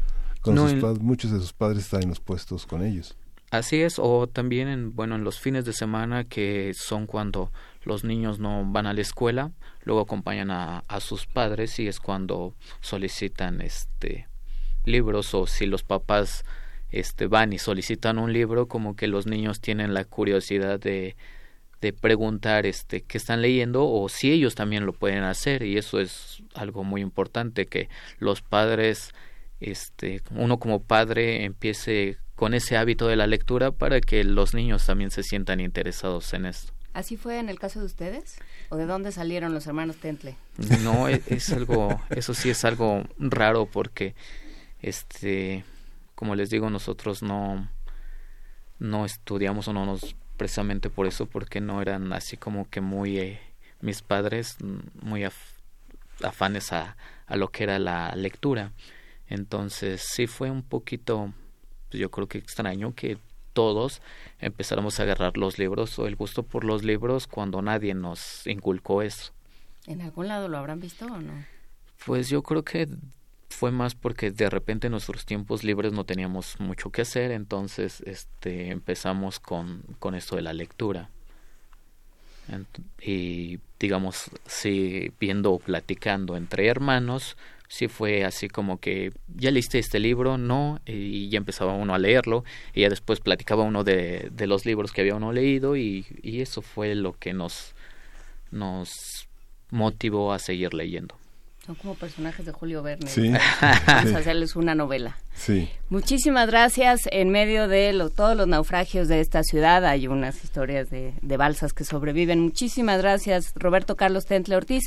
[SPEAKER 2] Con muchos de sus padres están en los puestos con ellos.
[SPEAKER 5] Así es, o también en, bueno, en los fines de semana que son cuando los niños no van a la escuela, luego acompañan a, sus padres y es cuando solicitan este libros o si los papás este van y solicitan un libro como que los niños tienen la curiosidad de de preguntar este qué están leyendo o si ellos también lo pueden hacer y eso es algo muy importante que los padres este uno como padre empiece con ese hábito de la lectura para que los niños también se sientan interesados en esto.
[SPEAKER 1] ¿Así fue en el caso de ustedes? ¿O de dónde salieron los hermanos Tentle?
[SPEAKER 5] No, e, es, algo, eso sí es algo raro porque, este, como les digo, nosotros no, no estudiamos o no nos precisamente por eso, porque no eran así como que muy, eh, mis padres, muy afanes a, a lo que era la lectura. Entonces sí fue un poquito, pues yo creo que extraño que todos empezáramos a agarrar los libros o el gusto por los libros cuando nadie nos inculcó eso.
[SPEAKER 1] ¿En algún lado lo habrán visto o no?
[SPEAKER 5] Pues yo creo que fue más porque de repente en nuestros tiempos libres no teníamos mucho que hacer, entonces este empezamos con, con esto de la lectura. y digamos, sí, viendo o platicando entre hermanos, sí fue así como que ya leíste este libro, no, y ya empezaba uno a leerlo, y ya después platicaba uno de, de los libros que había uno leído, y, y eso fue lo que nos, nos motivó a seguir leyendo.
[SPEAKER 1] Son como personajes de Julio Verne.
[SPEAKER 2] Sí.
[SPEAKER 1] Vamos a hacerles una novela.
[SPEAKER 2] Sí.
[SPEAKER 1] Muchísimas gracias. En medio de lo- todos los naufragios de esta ciudad hay unas historias de, de balsas que sobreviven. Muchísimas gracias, Roberto Carlos Tentle Ortiz,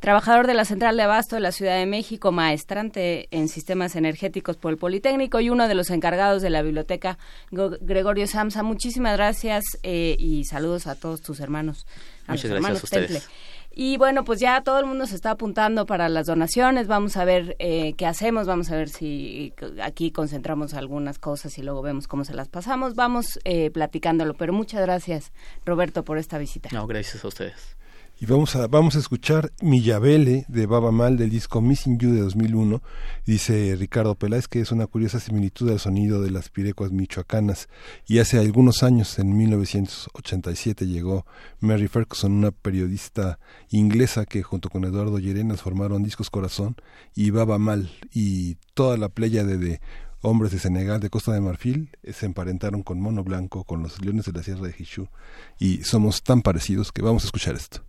[SPEAKER 1] trabajador de la Central de Abasto de la Ciudad de México, maestrante en sistemas energéticos por el Politécnico y uno de los encargados de la biblioteca Go- Gregorio Samsa. Muchísimas gracias eh, y saludos a todos tus hermanos. A
[SPEAKER 5] Muchas
[SPEAKER 1] los
[SPEAKER 5] gracias
[SPEAKER 1] hermanos
[SPEAKER 5] a ustedes.
[SPEAKER 1] Tentle. Y bueno, pues ya todo el mundo se está apuntando para las donaciones. Vamos a ver eh, qué hacemos. Vamos a ver si aquí concentramos algunas cosas y luego vemos cómo se las pasamos. Vamos eh, platicándolo. Pero muchas gracias, Roberto, por esta visita.
[SPEAKER 5] No, gracias a ustedes.
[SPEAKER 2] Y vamos a, vamos a escuchar Millavele de Baba Mal del disco Missing You de 2001. Dice Ricardo Peláez que es una curiosa similitud al sonido de las pirecuas michoacanas. Y hace algunos años, en 1987, llegó Mary Ferguson, una periodista inglesa que junto con Eduardo Llerenas formaron Discos Corazón y Baba Mal. Y toda la playa de, de hombres de Senegal, de Costa de Marfil, se emparentaron con Mono Blanco, con los leones de la Sierra de Hichú. Y somos tan parecidos que vamos a escuchar esto.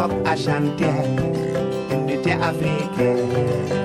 [SPEAKER 6] hop achanté, unité africaine.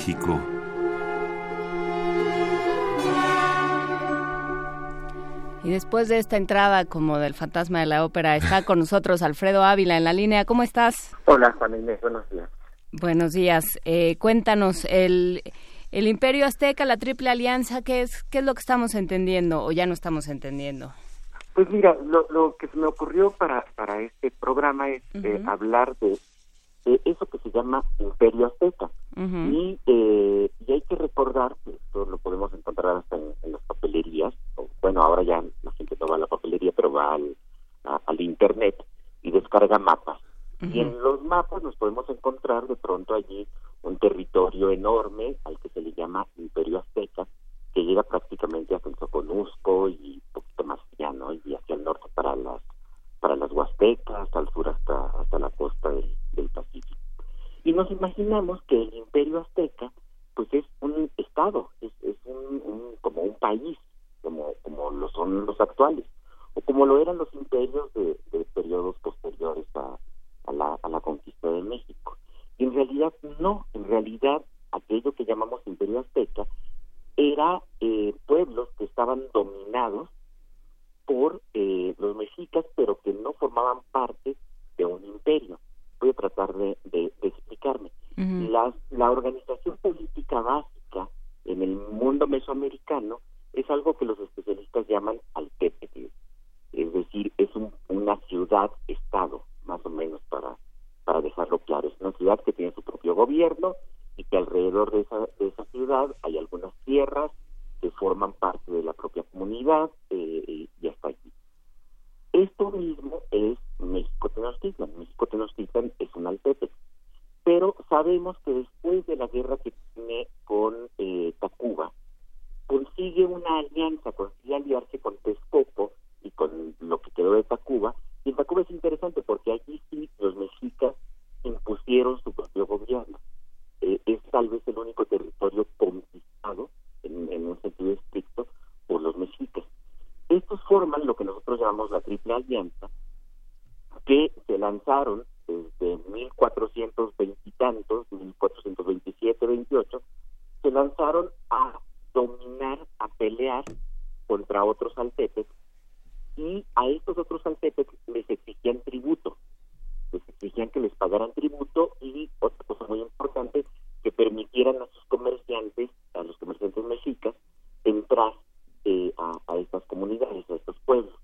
[SPEAKER 7] México.
[SPEAKER 1] Y después de esta entrada como del fantasma de la ópera, está con nosotros Alfredo Ávila en la línea. ¿Cómo estás?
[SPEAKER 8] Hola, Juan Inés, buenos días.
[SPEAKER 1] Buenos días. Eh, cuéntanos, el, el Imperio Azteca, la Triple Alianza, ¿qué es, ¿qué es lo que estamos entendiendo o ya no estamos entendiendo?
[SPEAKER 8] Pues mira, lo, lo que se me ocurrió para, para este programa es eh, hablar de, de eso que se llama Imperio Azteca. y, eh, y hay que recordar, que esto lo podemos encontrar hasta en, en las papelerías, o, bueno, ahora ya la gente no va a la papelería, pero va al, a- al Internet y descarga mapas. Y en los mapas nos podemos encontrar de pronto allí un territorio enorme al que se le llama Imperio Azteca, que llega prácticamente hasta el Soconusco y un poquito más allá, ¿no? Y hacia el norte para las para las Huastecas, al sur hasta hasta la costa del, del Pacífico. Y nos imaginamos que el Imperio Azteca, pues es un estado, es, un- como un país, como como lo son los actuales, o como lo eran los imperios de, de periodos posteriores a, a la, a la conquista de México. Y en realidad no, en realidad aquello que llamamos Imperio Azteca era eh, pueblos que estaban dominados por eh, los mexicas, pero que no formaban parte de un imperio. Voy a tratar de, la organización política básica en el mundo mesoamericano es algo que los especialistas llaman altépetl, es decir, es un- una ciudad-estado, más o menos para, para dejarlo claro. Es una ciudad que tiene su propio gobierno y que alrededor de esa, de esa ciudad hay algunas tierras que forman parte de la propia comunidad eh, y- hasta allí. Esto mismo es México Tenochtitlan. México Tenochtitlan es un altépetl. Pero sabemos que después de la guerra que tiene con eh, Tacuba, consigue una alianza, consigue aliarse con Texcoco y con lo que quedó de Tacuba. Y en Tacuba es interesante porque allí sí los mexicas impusieron su propio gobierno. Eh, es tal vez el único territorio conquistado, en, en un sentido estricto, por los mexicas. Estos forman lo que nosotros llamamos la Triple Alianza, que se lanzaron desde 1420 y tantos, 1427, 28, se lanzaron a dominar, a pelear contra otros altepecs y a estos otros altepecs les exigían tributo, les exigían que les pagaran tributo y otra cosa muy importante, que permitieran a sus comerciantes, a los comerciantes mexicas, entrar eh, a, a estas comunidades, a estos pueblos.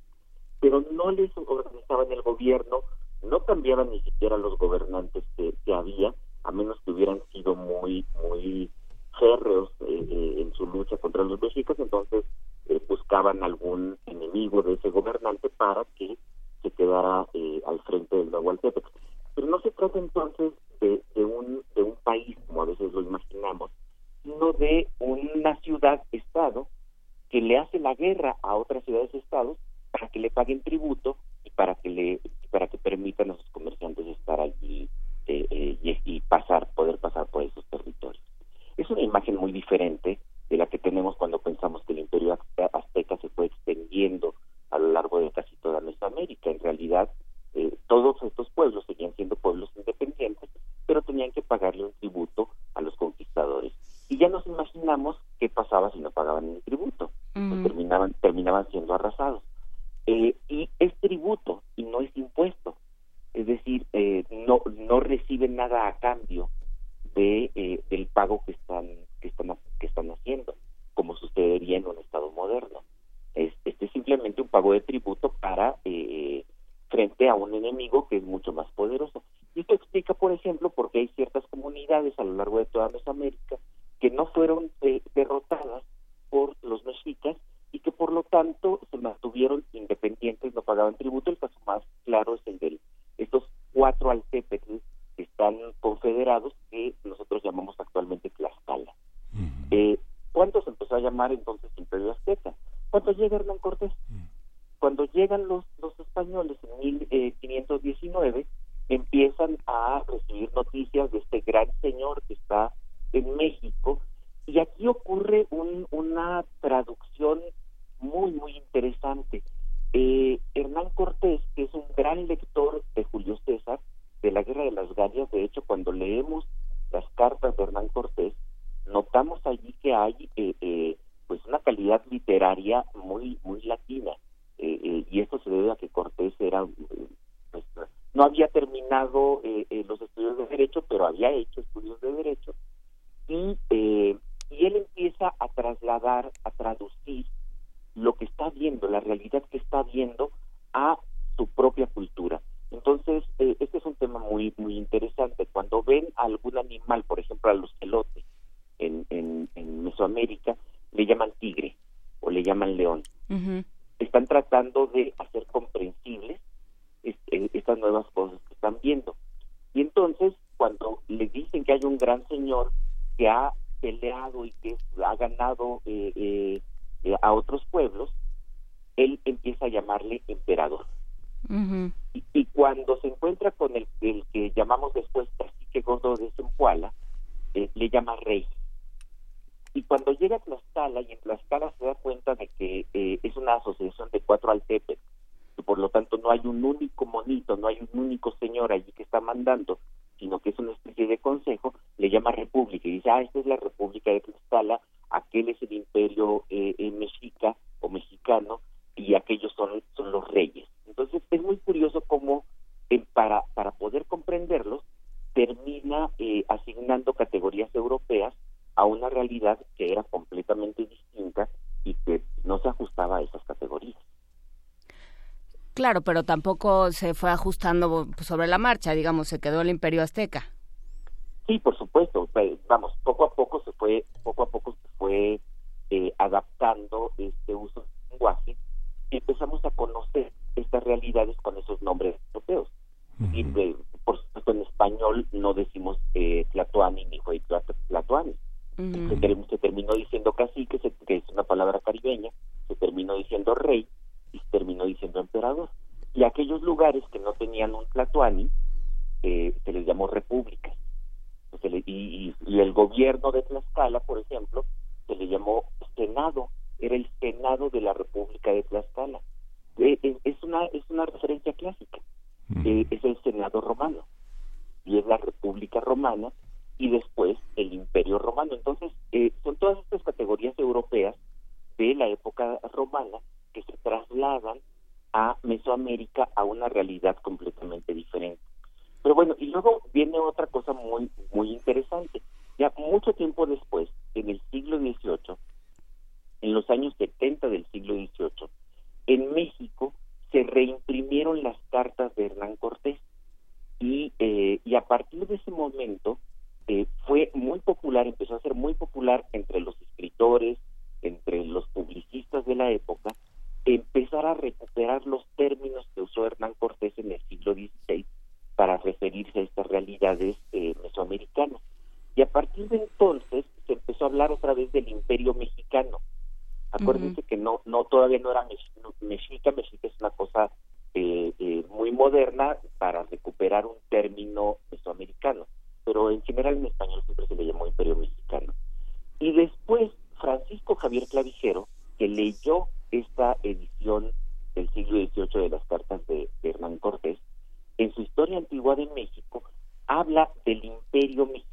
[SPEAKER 8] Pero no les organizaban el gobierno, no cambiaban ni siquiera los gobernantes que, que había, a menos que hubieran sido muy, muy férreos eh, eh, en su lucha contra los mexicas, entonces eh, buscaban algún enemigo de ese gobernante para que se quedara eh, al frente del nuevo Altepec. Pero no se trata entonces de, un, de un país, como a veces lo imaginamos, sino de una ciudad-estado que le hace la guerra a otras ciudades-estados para que le paguen tributo y para que le para que permitan a sus comerciantes estar allí eh, eh, y, y pasar poder pasar por esos territorios. Es una imagen muy diferente pero tampoco se fue ajustando pues, sobre la marcha, digamos, se quedó el imperio azteca.
[SPEAKER 1] lengua de México habla del imperio mexicano.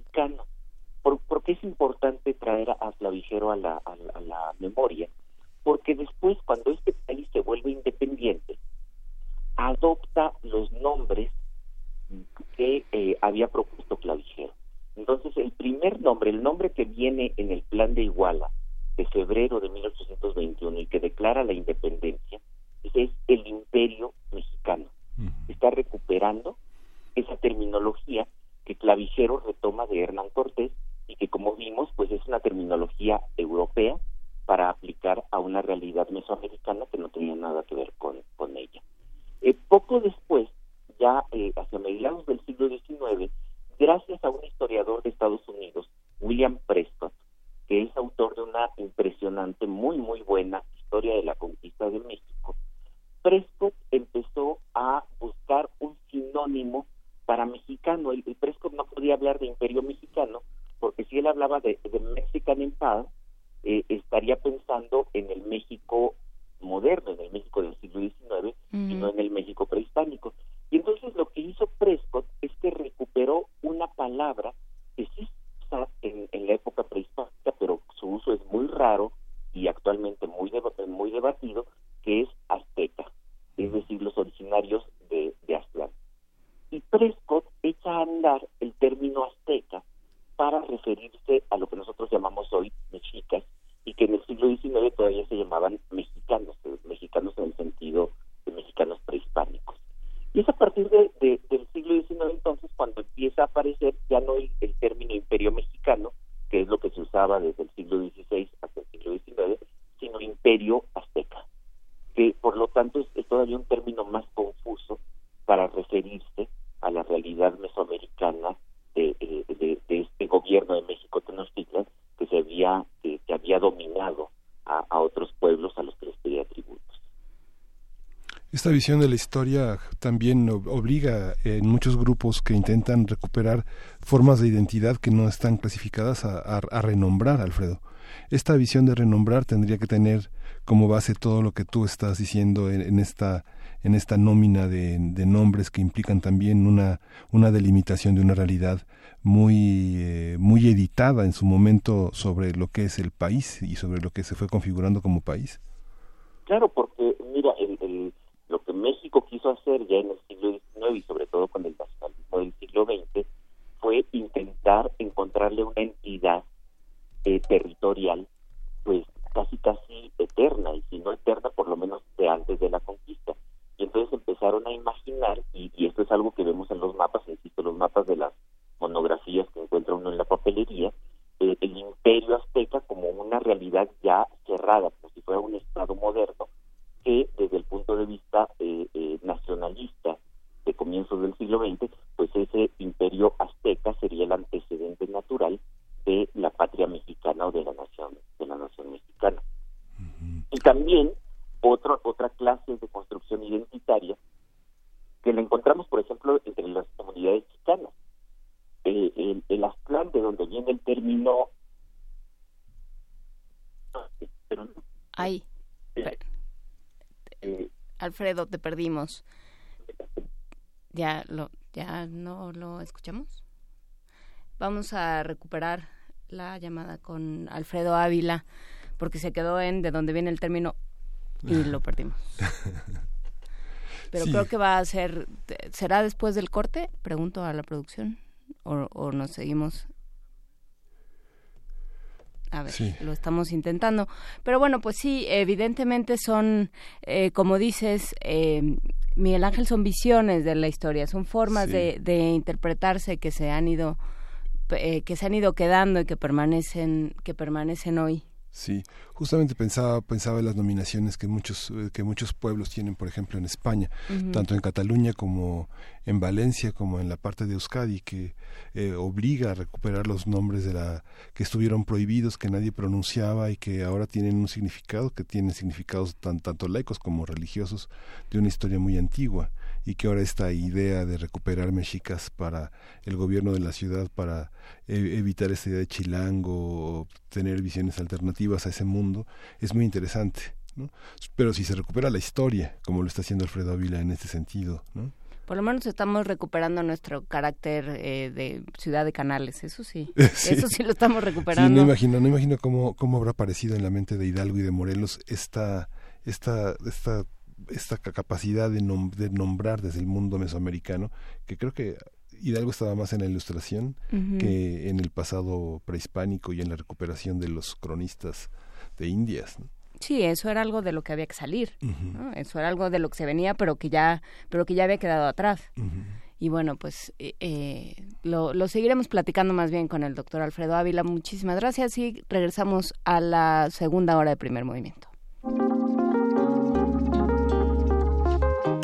[SPEAKER 2] Visión de la historia también obliga en muchos grupos que intentan recuperar formas de identidad que no están clasificadas a, renombrar, Alfredo. Esta visión de renombrar tendría que tener como base todo lo que tú estás diciendo en, esta en esta nómina de, nombres que implican también una, una delimitación de una realidad muy, eh, muy editada en su momento sobre lo que es el país y sobre lo que se fue configurando como país.
[SPEAKER 8] Claro, porque mira, el, lo que México quiso hacer ya en el siglo XIX y sobre todo con el nacionalismo del siglo XX fue intentar encontrarle una entidad eh, territorial pues casi casi eterna y si no eterna por lo menos de antes de la conquista. Y entonces empezaron a imaginar y, esto es algo que vemos en los mapas insisto los mapas de las monografías que encuentra uno en la papelería eh, el imperio azteca como una realidad ya cerrada como si fuera un estado moderno que desde el punto de vista eh, eh, nacionalista de comienzos del siglo XX, pues ese imperio azteca sería el antecedente natural de la patria mexicana o de la nación de la nación mexicana. Y también otra otra clase de construcción identitaria que la encontramos, por ejemplo, entre las comunidades chicanas. Eh, el, el Aztlán, de donde viene el término...
[SPEAKER 1] Ahí. Alfredo, te perdimos. ¿Ya, lo, ¿Ya no lo escuchamos? Vamos a recuperar la llamada con Alfredo Ávila, porque se quedó en de donde viene el término y lo [LAUGHS] perdimos. Pero creo que va a ser, ¿será después del corte? Pregunto a la producción, o, o nos seguimos a ver, lo estamos intentando. Pero bueno, pues sí, evidentemente son, eh, como dices, eh, Miguel Ángel, son visiones de la historia, son formas de, de, interpretarse que se han ido, eh, que se han ido quedando y que permanecen, que permanecen hoy.
[SPEAKER 2] Sí, justamente pensaba pensaba en las nominaciones que muchos eh, que muchos pueblos tienen, por ejemplo, en España, tanto en Cataluña como en Valencia, como en la parte de Euskadi, que eh, obliga a recuperar los nombres de la que estuvieron prohibidos, que nadie pronunciaba y que ahora tienen un significado, que tienen significados tan, tanto laicos como religiosos de una historia muy antigua y que ahora esta idea de recuperar mexicas para el gobierno de la ciudad para e, evitar esta idea de chilango tener visiones alternativas a ese mundo es muy interesante ¿no? pero si se recupera la historia como lo está haciendo Alfredo Ávila en este sentido ¿no?
[SPEAKER 1] por lo menos estamos recuperando nuestro carácter eh, de ciudad de canales, eso sí. [LAUGHS] Eso sí lo estamos recuperando.
[SPEAKER 2] no imagino, no imagino cómo, cómo habrá aparecido en la mente de Hidalgo y de Morelos esta, esta, esta esta capacidad de, nombrar desde el mundo mesoamericano, que creo que Hidalgo estaba más en la ilustración que en el pasado prehispánico y en la recuperación de los cronistas de Indias.
[SPEAKER 1] Sí, eso era algo de lo que había que salir. Eso era algo de lo que se venía, pero que ya, pero que ya había quedado atrás. Y bueno, pues eh, eh, lo, lo, seguiremos platicando más bien con el doctor Alfredo Ávila. Muchísimas gracias y regresamos a la segunda hora de primer movimiento.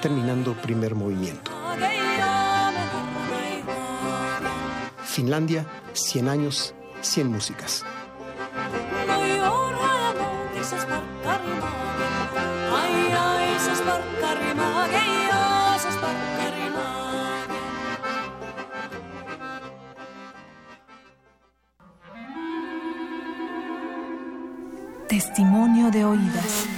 [SPEAKER 9] terminando primer movimiento. Finlandia, 100 años, 100 músicas.
[SPEAKER 10] Testimonio de oídas.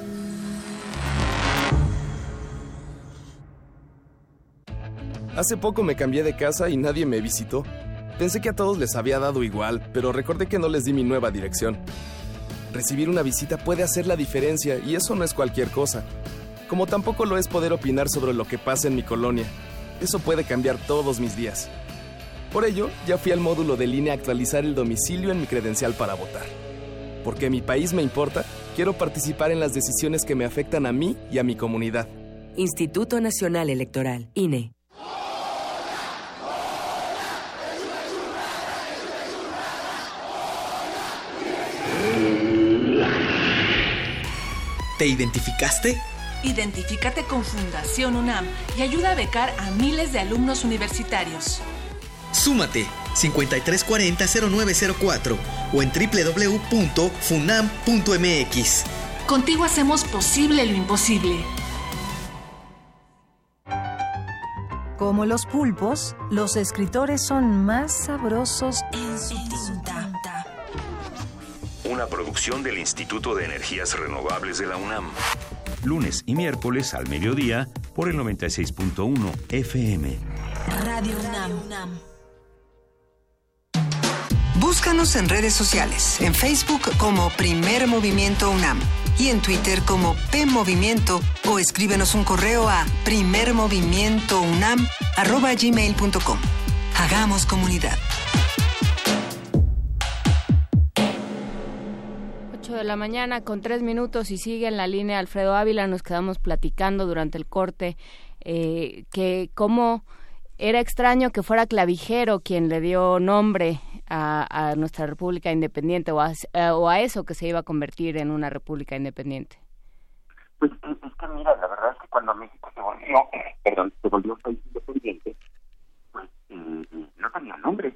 [SPEAKER 11] Hace poco me cambié de casa y nadie me visitó. Pensé que a todos les había dado igual, pero recordé que no les di mi nueva dirección. Recibir una visita puede hacer la diferencia y eso no es cualquier cosa. Como tampoco lo es poder opinar sobre lo que pasa en mi colonia. Eso puede cambiar todos mis días. Por ello, ya fui al módulo de línea a actualizar el domicilio en mi credencial para votar. Porque mi país me importa, quiero participar en las decisiones que me afectan a mí y a mi comunidad.
[SPEAKER 12] Instituto Nacional Electoral, INE.
[SPEAKER 13] ¿Te identificaste?
[SPEAKER 14] Identifícate con Fundación UNAM y ayuda a becar a miles de alumnos universitarios.
[SPEAKER 13] Súmate 5340-0904 o en www.funam.mx.
[SPEAKER 14] Contigo hacemos posible lo imposible.
[SPEAKER 10] Como los pulpos, los escritores son más sabrosos en su tinta.
[SPEAKER 4] Una producción del Instituto de Energías Renovables de la UNAM. Lunes y miércoles al mediodía por el 96.1 FM.
[SPEAKER 10] Radio UNAM.
[SPEAKER 15] Búscanos en redes sociales, en Facebook como Primer Movimiento UNAM y en Twitter como P Movimiento o escríbenos un correo a primermovimientounam@gmail.com. Hagamos comunidad.
[SPEAKER 1] De la mañana con tres minutos y sigue en la línea Alfredo Ávila. Nos quedamos platicando durante el corte eh, que cómo era extraño que fuera Clavijero quien le dio nombre a, a nuestra República Independiente o a, eh, o a eso que se iba a convertir en una República Independiente.
[SPEAKER 8] Pues es que mira, la verdad es que cuando México se volvió, [COUGHS] perdón, se volvió un país independiente, pues eh, eh, no tenía nombre.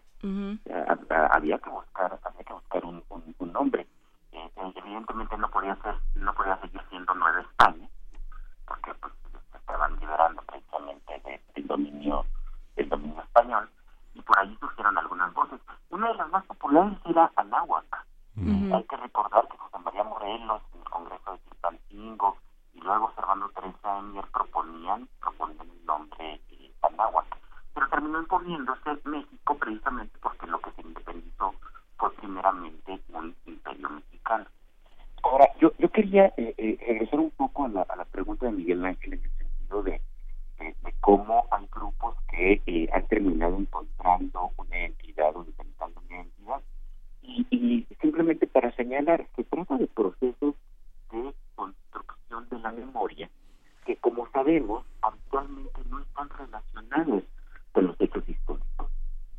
[SPEAKER 8] Hab- había que buscar, había que buscar un, un, un nombre. Eh, evidentemente no podía ser, no podía seguir siendo Nueva España, porque pues estaban liberando precisamente de- del dominio, del dominio español, y por ahí surgieron algunas voces. Una de las más populares era Anáhuac. Hay que recordar que José María Morelos en el Congreso de Chilpancingo y luego Servando Teresa Emier proponían, proponían el nombre eh, Anáhuac. Pero terminó imponiéndose México precisamente porque lo que se independizó fue primeramente un imperio. Ahora, yo, yo quería eh, eh, regresar un poco a la, a la pregunta de Miguel Ángel en el sentido de, de, cómo hay grupos que eh, han terminado encontrando una identidad o inventando una identidad. Y, y simplemente para señalar, se trata de procesos de construcción de la memoria que, como sabemos, actualmente no están relacionados con los hechos históricos,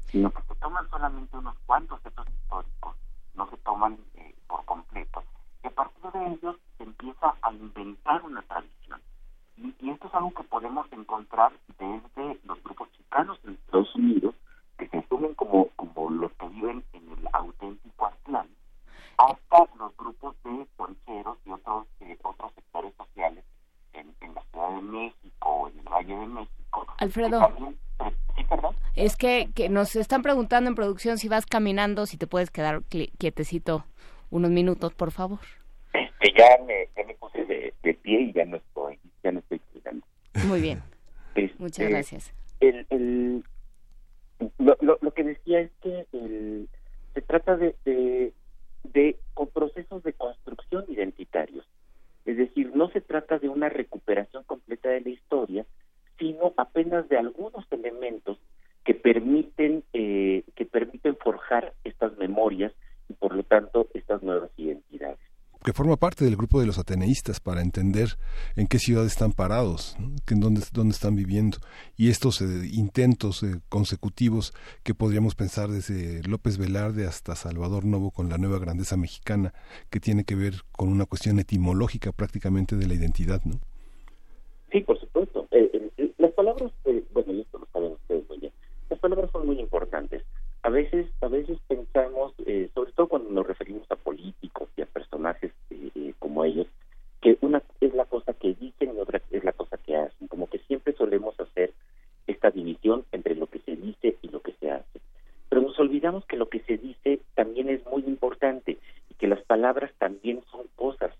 [SPEAKER 8] sino que se toman solamente unos cuantos hechos históricos, no se toman eh, por completo, partir de ellos se empieza a inventar una tradición. Y, y esto es algo que podemos encontrar desde los grupos chicanos en Estados Unidos, que se asumen como, como los que viven en el auténtico Aztlán, hasta los grupos de poncheros y otros eh, otros sectores sociales en, en la Ciudad de México, en el Valle de México.
[SPEAKER 1] Alfredo.
[SPEAKER 8] también- eh, sí, perdón.
[SPEAKER 1] Es que, que nos están preguntando en producción si vas caminando, si te puedes quedar quietecito unos minutos, por favor.
[SPEAKER 8] Este, ya me, ya me puse de, de pie y ya no estoy, ya no estoy cuidando.
[SPEAKER 1] Muy bien.
[SPEAKER 8] Este,
[SPEAKER 1] Muchas gracias.
[SPEAKER 8] el, el, lo, lo, lo que decía es que el, se trata de, de, forjar estas memorias y por lo tanto estas nuevas identidades
[SPEAKER 2] que parte del grupo de los ateneístas para entender en qué ciudad están parados, en dónde, dónde están viviendo. Y estos eh, intentos eh, consecutivos que podríamos pensar desde López Velarde hasta Salvador Novo con la nueva grandeza mexicana, que tiene que ver con una cuestión etimológica prácticamente de la identidad, ¿no?
[SPEAKER 8] Sí, por supuesto. Eh, las palabras, bueno, esto lo saben ustedes muy bien, las palabras son muy importantes a veces a veces pensamos eh, sobre todo cuando nos referimos a políticos y a personajes eh, eh, como ellos que una es la cosa que dicen y otra es la cosa que hacen como que siempre solemos hacer esta división entre lo que se dice y lo que se hace pero nos olvidamos que lo que se dice también es muy importante y que las palabras también son cosas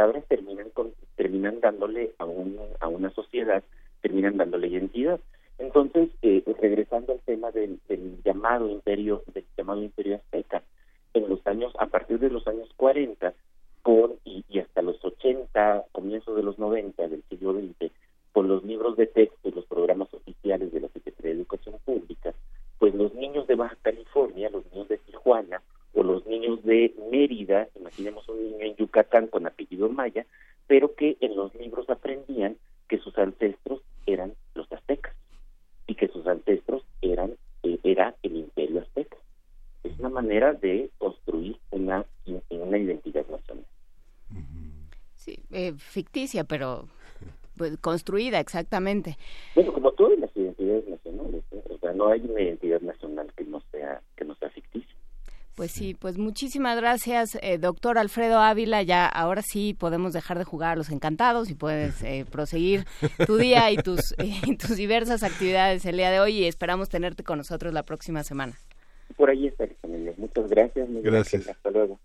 [SPEAKER 8] las palabras terminan con, terminan dándole a un, a una sociedad terminan dándole identidad entonces, eh, regresando al tema del, llamado imperio, del llamado imperio azteca, en los años, a partir de los años 40, con, y, hasta los 80, comienzos de los 90 del siglo XX, con los libros de texto y los programas oficiales de la Secretaría de Educación Pública, pues los niños de Baja California, los niños de Tijuana o los niños de Mérida, imaginemos un niño en Yucatán con apellido maya, pero que en los libros aprendían que sus ancestros eran los aztecas y que sus ancestros eran eh, era el imperio azteca. Es una manera de construir una, una identidad nacional.
[SPEAKER 1] Sí, eh, ficticia, pero pues, construida exactamente.
[SPEAKER 8] Bueno, como todas las identidades nacionales, ¿eh? o sea, no hay una identidad nacional que no sea que no sea ficticia.
[SPEAKER 1] Pues sí, pues muchísimas gracias, eh, doctor Alfredo Ávila. Ya ahora sí podemos dejar de jugar a los encantados y puedes [LAUGHS] eh, proseguir tu día y tus, [LAUGHS] tus diversas actividades el día de hoy y esperamos tenerte con nosotros la próxima semana.
[SPEAKER 8] Por ahí estaré, familia. Muchas gracias. gracias. Hasta luego.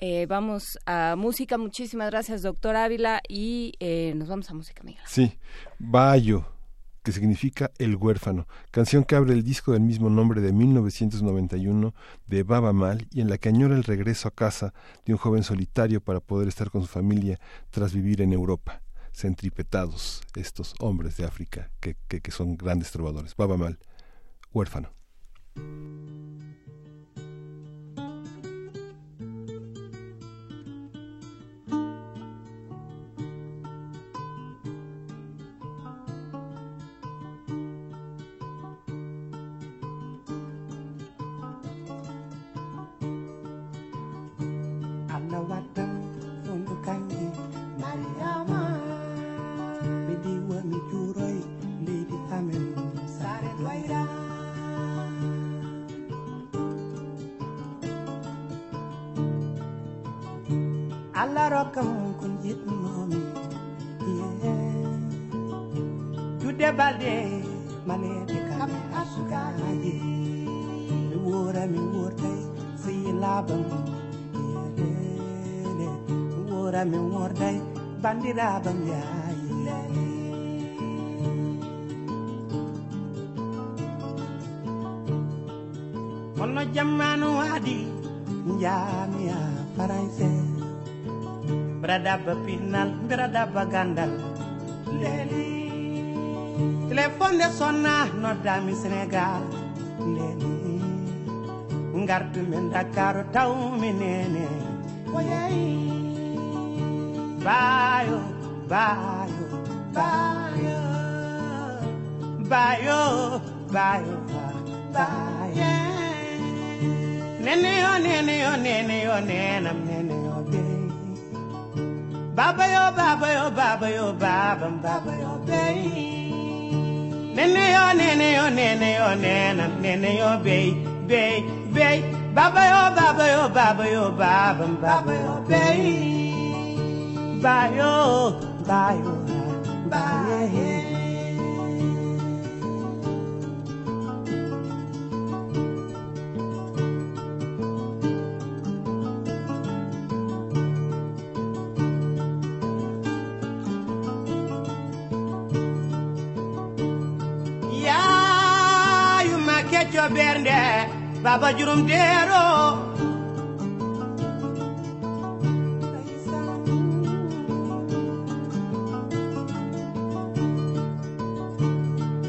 [SPEAKER 1] Eh, vamos a música. Muchísimas gracias, doctor Ávila. Y nos vamos a música, Miguel.
[SPEAKER 2] Sí, Bayo que significa El huérfano, canción que abre el disco del mismo nombre de 1991 de Baba Mal y en la que añora el regreso a casa de un joven solitario para poder estar con su familia tras vivir en Europa. Centripetados estos hombres de África que, que, que son grandes trovadores. Baba Mal, huérfano.
[SPEAKER 6] Allah kan. Kun yit mami tude balde mane de kam asuka ye mi wora mi worte si labam wora mi worte bandira bam ya Ono jamanu adi. Njamia faransé Bradaba pinal, bradaba gandal Leli Téléphone de sonna noddami Sénégal Leli Ngartu men Dakar taw mi nene. Oyeyi Bayo, bayo, bayo Bayo, bayo, bayo Nene yo, nene yo, nene yo, nene yo, baby Baba yo, baba yo, baba yo, baba, baba yo, baby. Nene yo, nene yo, nene yo, nena, nene yo, baby, baby, baby. Baba yo, baba yo, baba yo, baba, baba yo, baby. Bayo, bayo, bayo. Kecco bernde baba jurum dero.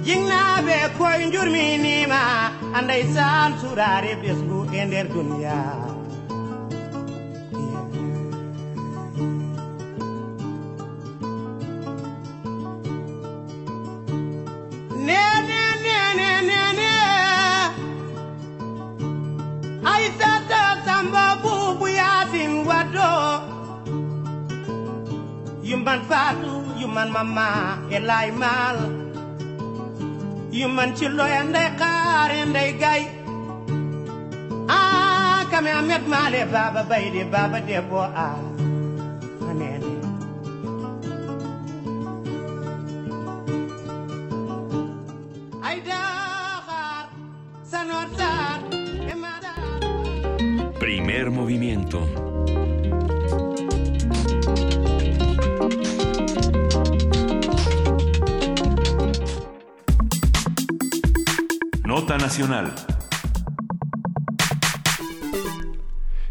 [SPEAKER 6] Jingnaɓe koye jurminima andeysan surare ɓesgu e nder duniya yumban fatu yumman mama e lay mal. Yumman cillo e ndey kaar e ndey gay a kame amet male baba bayde baba debbo a anene ay daxar sanotar e mada
[SPEAKER 4] Primer movimiento. Nacional.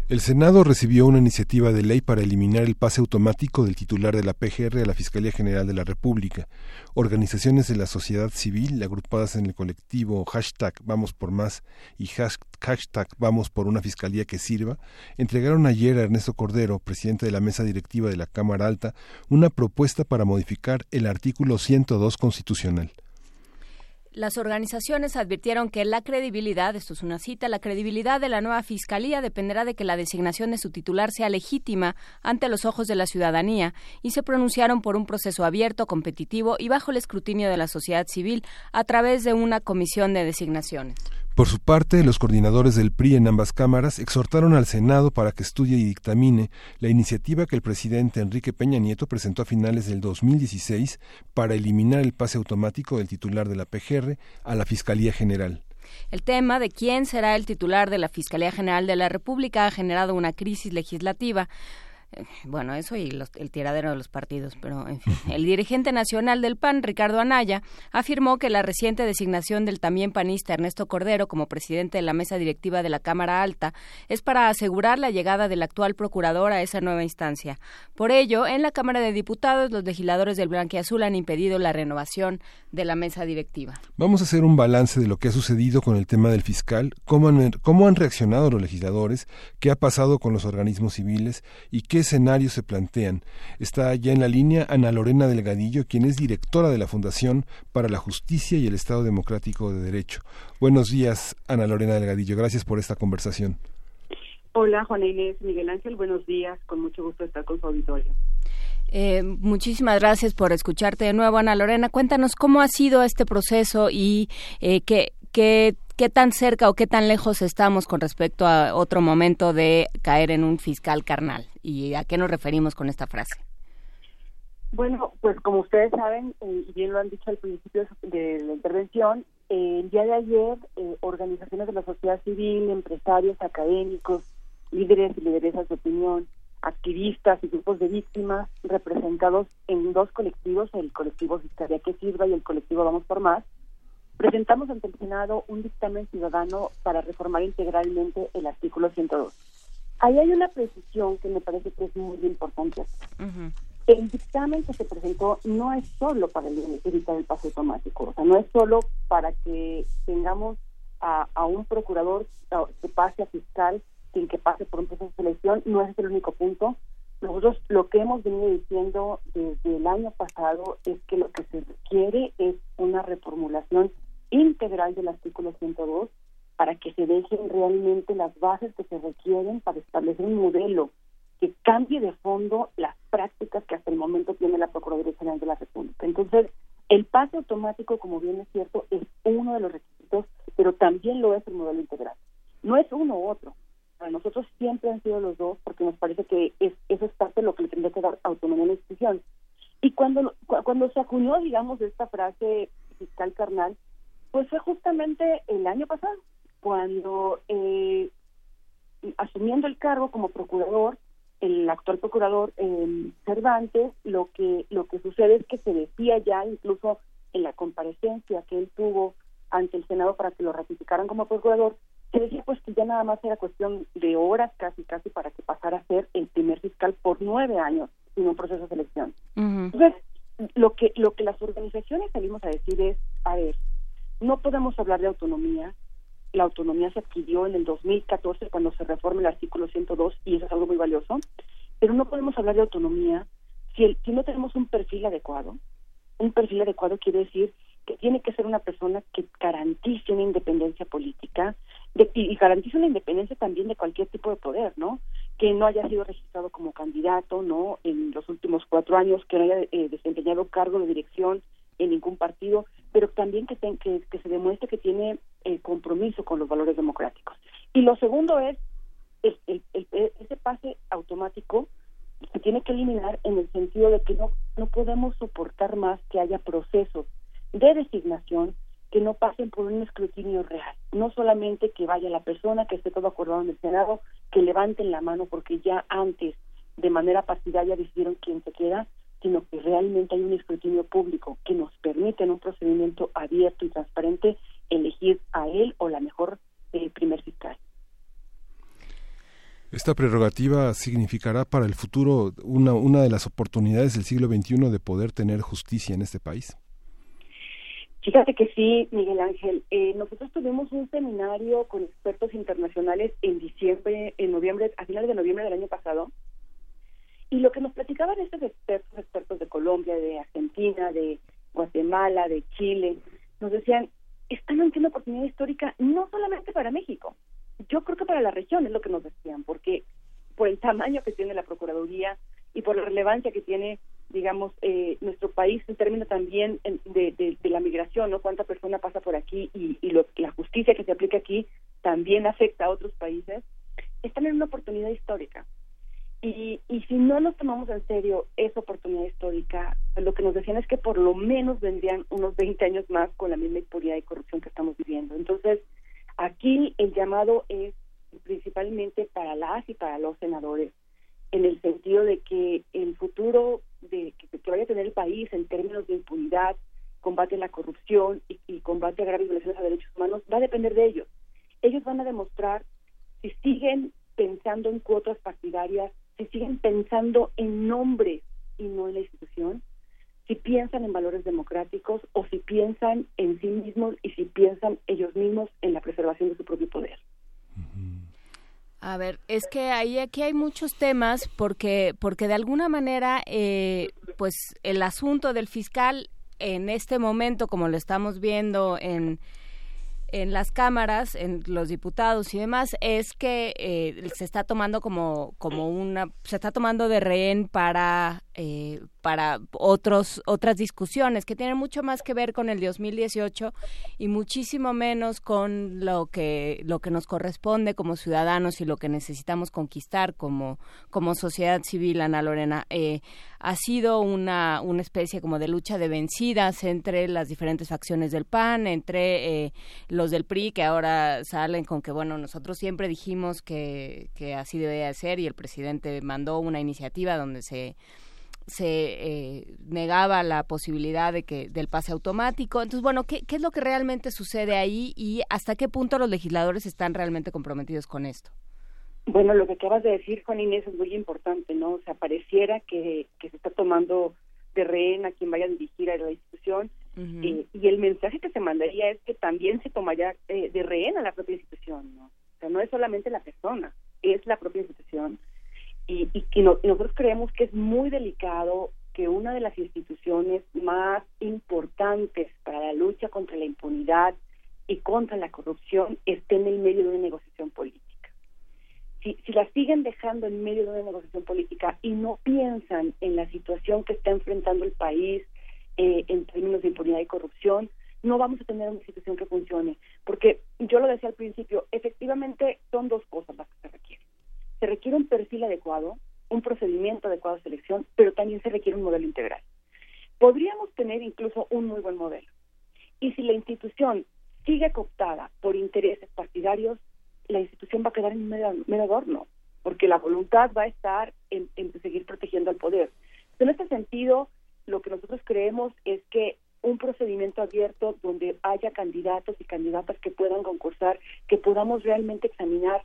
[SPEAKER 2] El Senado recibió una iniciativa de ley para eliminar el pase automático del titular de la PGR a la Fiscalía General de la República. Organizaciones de la sociedad civil agrupadas en el colectivo hashtag Vamos por Más y hash- hashtag Vamos por una Fiscalía que sirva entregaron ayer a Ernesto Cordero, presidente de la mesa directiva de la Cámara Alta, una propuesta para modificar el artículo 102 constitucional.
[SPEAKER 1] Las organizaciones advirtieron que la credibilidad, esto es una cita, la credibilidad de la nueva fiscalía dependerá de que la designación de su titular sea legítima ante los ojos de la ciudadanía y se pronunciaron por un proceso abierto, competitivo y bajo el escrutinio de la sociedad civil a través de una comisión de designaciones.
[SPEAKER 2] Por su parte, los coordinadores del PRI en ambas cámaras exhortaron al Senado para que estudie y dictamine la iniciativa que el presidente Enrique Peña Nieto presentó a finales del 2016 para eliminar el pase automático del titular de la PGR a la Fiscalía General.
[SPEAKER 1] El tema de quién será el titular de la Fiscalía General de la República ha generado una crisis legislativa. Bueno, eso y los- el tiradero de los partidos, pero en fin. [LAUGHS] El dirigente nacional del PAN, Ricardo Anaya, afirmó que la reciente designación del también panista Ernesto Cordero como presidente de la mesa directiva de la Cámara Alta es para asegurar la llegada del actual procurador a esa nueva instancia. Por ello, en la Cámara de Diputados, los legisladores del Blanquiazul han impedido la renovación de la mesa directiva.
[SPEAKER 2] Vamos a hacer un balance de lo que ha sucedido con el tema del fiscal, cómo han, cómo han reaccionado los legisladores, qué ha pasado con los organismos civiles y qué escenarios se plantean. Está ya en la línea Ana Lorena Delgadillo, quien es directora de la Fundación para la Justicia y el Estado Democrático de Derecho. Buenos días, Ana Lorena Delgadillo. Gracias por esta conversación.
[SPEAKER 16] Hola, Juana Inés, Miguel Ángel, buenos días. Con mucho gusto estar con su auditorio.
[SPEAKER 1] Eh, muchísimas gracias por escucharte de nuevo, Ana Lorena. Cuéntanos cómo ha sido este proceso y eh, qué, qué, qué tan cerca o qué tan lejos estamos con respecto a otro momento de caer en un fiscal carnal. ¿Y a qué nos referimos con esta frase?
[SPEAKER 16] Bueno, pues como ustedes saben, eh, y bien lo han dicho al principio de la intervención, eh, el día de ayer eh, organizaciones de la sociedad civil, empresarios, académicos, líderes y lideresas de opinión, activistas y grupos de víctimas representados en dos colectivos, el colectivo Fiscalía que Sirva y el colectivo Vamos por Más, presentamos ante el Senado un dictamen ciudadano para reformar integralmente el artículo 102. Ahí hay una precisión que me parece que es muy importante. El dictamen que se presentó no es solo para evitar el paso automático, o sea, no es solo para que tengamos a, a un procurador que pase a fiscal sin que pase por un proceso de selección, no es el único punto. Nosotros lo que hemos venido diciendo desde el año pasado es que lo que se requiere es una reformulación integral del artículo 102 para que se dejen realmente las bases que se requieren para establecer un modelo que cambie de fondo las prácticas que hasta el momento tiene la Procuraduría General de la República. Entonces, el pase automático, como bien es cierto, es uno de los requisitos, pero también lo es el modelo integral. No es uno u otro. Para nosotros siempre han sido los dos porque nos parece que es, eso es parte de lo que le tendría que dar autonomía a la institución. Y cuando, cu- cuando se acuñó, digamos, esta frase fiscal carnal, pues fue justamente el año pasado, cuando eh, asumiendo el cargo como procurador, el actual procurador eh, Cervantes, lo que lo que sucede es que se decía ya incluso en la comparecencia que él tuvo ante el Senado para que lo ratificaran como procurador, se decía pues que ya nada más era cuestión de horas casi casi para que pasara a ser el primer fiscal por nueve años sin un proceso de selección. Entonces, lo que lo que las organizaciones salimos a decir es, a ver, no podemos hablar de autonomía la autonomía se adquirió en el 2014 cuando se reforma el artículo 102 y eso es algo muy valioso, pero no podemos hablar de autonomía si, el, si no tenemos un perfil adecuado. Un perfil adecuado quiere decir que tiene que ser una persona que garantice una independencia política de, y, garantice una independencia también de cualquier tipo de poder, ¿no? Que no haya sido registrado como candidato, ¿no? En los últimos cuatro años, que no haya eh, desempeñado cargo de dirección en ningún partido, pero también que, ten, que, se demuestre que tiene eh, compromiso con los valores democráticos. Y lo segundo es el, el, ese pase automático se tiene que eliminar en el sentido de que no, no podemos soportar más que haya procesos de designación que no pasen por un escrutinio real. No solamente que vaya la persona, que esté todo acordado en el Senado, que levanten la mano porque ya antes, de manera partidaria, decidieron quién se queda, sino que realmente hay un escrutinio público que nos permite en un procedimiento abierto y transparente elegir a él o la mejor eh, primer fiscal.
[SPEAKER 2] Esta prerrogativa significará para el futuro una, una de las oportunidades del siglo XXI de poder tener justicia en este país.
[SPEAKER 16] Fíjate que sí, Miguel Ángel. Eh, nosotros tuvimos un seminario con expertos internacionales en diciembre, en noviembre, a finales de noviembre del año pasado, y lo que nos platicaban estos expertos, expertos de Colombia, de Argentina, de Guatemala, de Chile, nos decían, están ante una oportunidad histórica no solamente para México, yo creo que para la región es lo que nos decían, porque por el tamaño que tiene la Procuraduría y por la relevancia que tiene, digamos, eh, nuestro país en términos también de, la migración, ¿no? Cuánta persona pasa por aquí y, y lo, la justicia que se aplica aquí también afecta a otros países, están en una oportunidad histórica. Y, y si no nos tomamos en serio esa oportunidad histórica, lo que nos decían es que por lo menos vendrían unos 20 años más con la misma impunidad y corrupción que estamos viviendo. Entonces, aquí el llamado es principalmente para las y para los senadores, en el sentido de que el futuro de que, que vaya a tener el país en términos de impunidad, combate a la corrupción y, y combate a graves violaciones a derechos humanos va a depender de ellos. Ellos van a demostrar si siguen pensando en cuotas partidarias, si siguen pensando en nombre y no en la institución, si piensan en valores democráticos o si piensan en sí mismos y si piensan ellos mismos en la preservación de su propio poder.
[SPEAKER 1] A ver, es que ahí aquí hay muchos temas porque porque de alguna manera eh, pues el asunto del fiscal en este momento como lo estamos viendo en en las cámaras, en los diputados y demás, es que eh, se está tomando como, como una, se está tomando de rehén para, eh, para otros, otras discusiones que tienen mucho más que ver con el 2018 y muchísimo menos con lo que, lo que nos corresponde como ciudadanos y lo que necesitamos conquistar como, como sociedad civil, Ana Lorena. Eh, ha sido una, una especie como de lucha de vencidas entre las diferentes facciones del PAN, entre eh, los del PRI que ahora salen con que, bueno, nosotros siempre dijimos que, que así debía ser y el presidente mandó una iniciativa donde se se eh, negaba la posibilidad de que del pase automático. Entonces, bueno, ¿qué, ¿qué es lo que realmente sucede ahí y hasta qué punto los legisladores están realmente comprometidos con esto?
[SPEAKER 16] Bueno, lo que acabas de decir, Juan Inés, es muy importante, ¿no? O sea, pareciera que, que se está tomando de rehén a quien vaya a dirigir a la institución uh -huh. eh, y el mensaje que se mandaría es que también se tomaría eh, de rehén a la propia institución, ¿no? O sea, no es solamente la persona, es la propia institución. Y, y, y, no, nosotros creemos que es muy delicado que una de las instituciones más importantes para la lucha contra la impunidad y contra la corrupción esté en el medio de una negociación política si, si la siguen dejando en medio de una negociación política y no piensan en la situación que está enfrentando el país eh, en términos de impunidad y corrupción, no vamos a tener una situación que funcione. Porque yo lo decía al principio, efectivamente son dos cosas las que se requieren. Se requiere un perfil adecuado, un procedimiento adecuado de selección, pero también se requiere un modelo integral. Podríamos tener incluso un muy buen modelo. Y si la institución sigue cooptada por intereses partidarios, la institución va a quedar en mero adorno, porque la voluntad va a estar en, en, seguir protegiendo al poder. En este sentido, lo que nosotros creemos es que un procedimiento abierto donde haya candidatos y candidatas que puedan concursar, que podamos realmente examinar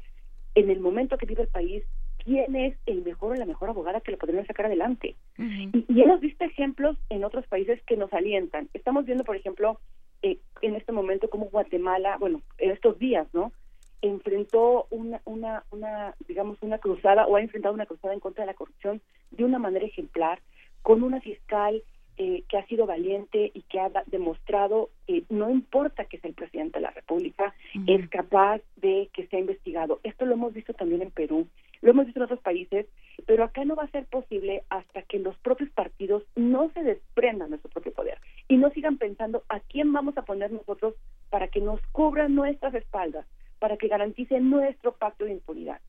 [SPEAKER 16] en el momento que vive el país quién es el mejor o la mejor abogada que lo podrían sacar adelante. Uh -huh. y, y, hemos visto ejemplos en otros países que nos alientan. Estamos viendo, por ejemplo, eh, en este momento cómo Guatemala, bueno, en estos días, ¿no? enfrentó una, una, una, digamos, una cruzada o ha enfrentado una cruzada en contra de la corrupción de una manera ejemplar, con una fiscal eh, que ha sido valiente y que ha demostrado que no importa que sea el presidente de la República, es capaz de que sea investigado. Esto lo hemos visto también en Perú, lo hemos visto en otros países, pero acá no va a ser posible hasta que los propios partidos no se desprendan de su propio poder y no sigan pensando a quién vamos a poner nosotros para que nos cubran nuestras espaldas, para que garantice nuestro pacto de impunidad.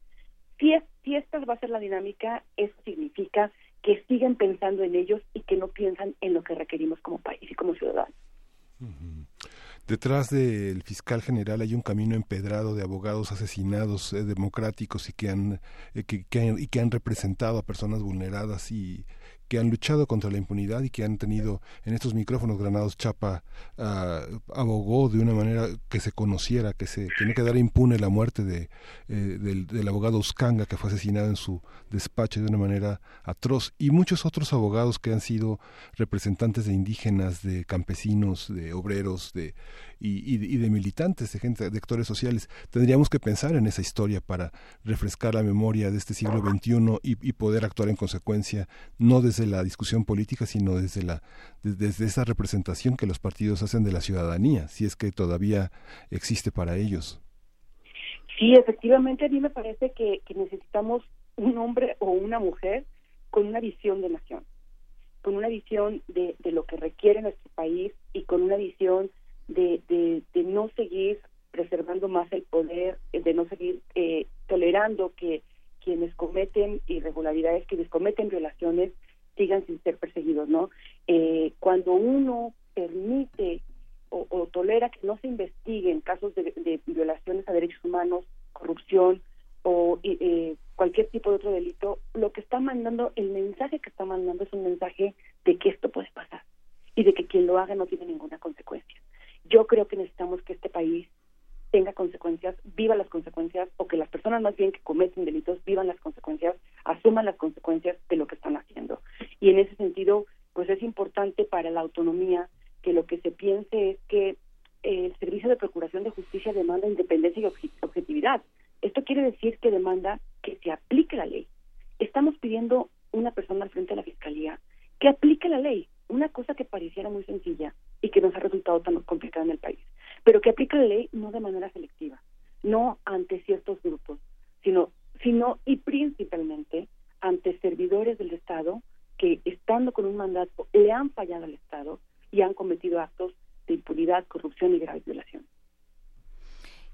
[SPEAKER 16] Si, es, si esta va a ser la dinámica, eso significa que siguen pensando en ellos y que no piensan en lo que requerimos como país y como ciudadanos.
[SPEAKER 2] Detrás del fiscal general hay un camino empedrado de abogados asesinados eh, democráticos y que han, eh, que han representado a personas vulneradas y que han luchado contra la impunidad y que han tenido en estos micrófonos Granados Chapa uh, abogó de una manera que se conociera, que se que no quedara impune la muerte de, eh, del, del, abogado Uscanga que fue asesinado en su despacho de una manera atroz y muchos otros abogados que han sido representantes de indígenas, de campesinos, de obreros, de y, y, de militantes, de gente, de actores sociales. Tendríamos que pensar en esa historia para refrescar la memoria de este siglo XXI y, poder actuar en consecuencia, no desde la discusión política, sino desde, la, desde esa representación que los partidos hacen de la ciudadanía, si es que todavía existe para ellos.
[SPEAKER 16] Sí, efectivamente, a mí me parece que, que necesitamos un hombre o una mujer con una visión de nación, con una visión de, de lo que requiere nuestro país y con una visión de, de, no seguir preservando más el poder, de no seguir eh, tolerando que quienes cometen irregularidades, quienes cometen violaciones, sigan sin ser perseguidos, ¿no? Eh, cuando uno permite o, o, tolera que no se investiguen casos de, de, violaciones a derechos humanos, corrupción o eh, cualquier tipo de otro delito, lo que está mandando, el mensaje que está mandando es un mensaje de que esto puede pasar y de que quien lo haga no tiene ninguna consecuencia. Yo creo que necesitamos que este país tenga consecuencias, viva las consecuencias, o que las personas más bien que cometen delitos vivan las consecuencias, asuman las consecuencias de lo que están haciendo. Y en ese sentido, pues es importante para la autonomía que lo que se piense es que el Servicio de Procuración de Justicia demanda independencia y objetividad. Esto quiere decir que demanda que se aplique la ley. Estamos pidiendo una persona al frente de la Fiscalía que aplique la ley, una cosa que pareciera muy sencilla y que nos ha resultado tan complicada en el país, pero que aplique la ley no de manera selectiva, no ante ciertos grupos, sino, sino y principalmente ante servidores del Estado que, estando con un mandato, le han fallado al Estado y han cometido actos de impunidad, corrupción y grave violación.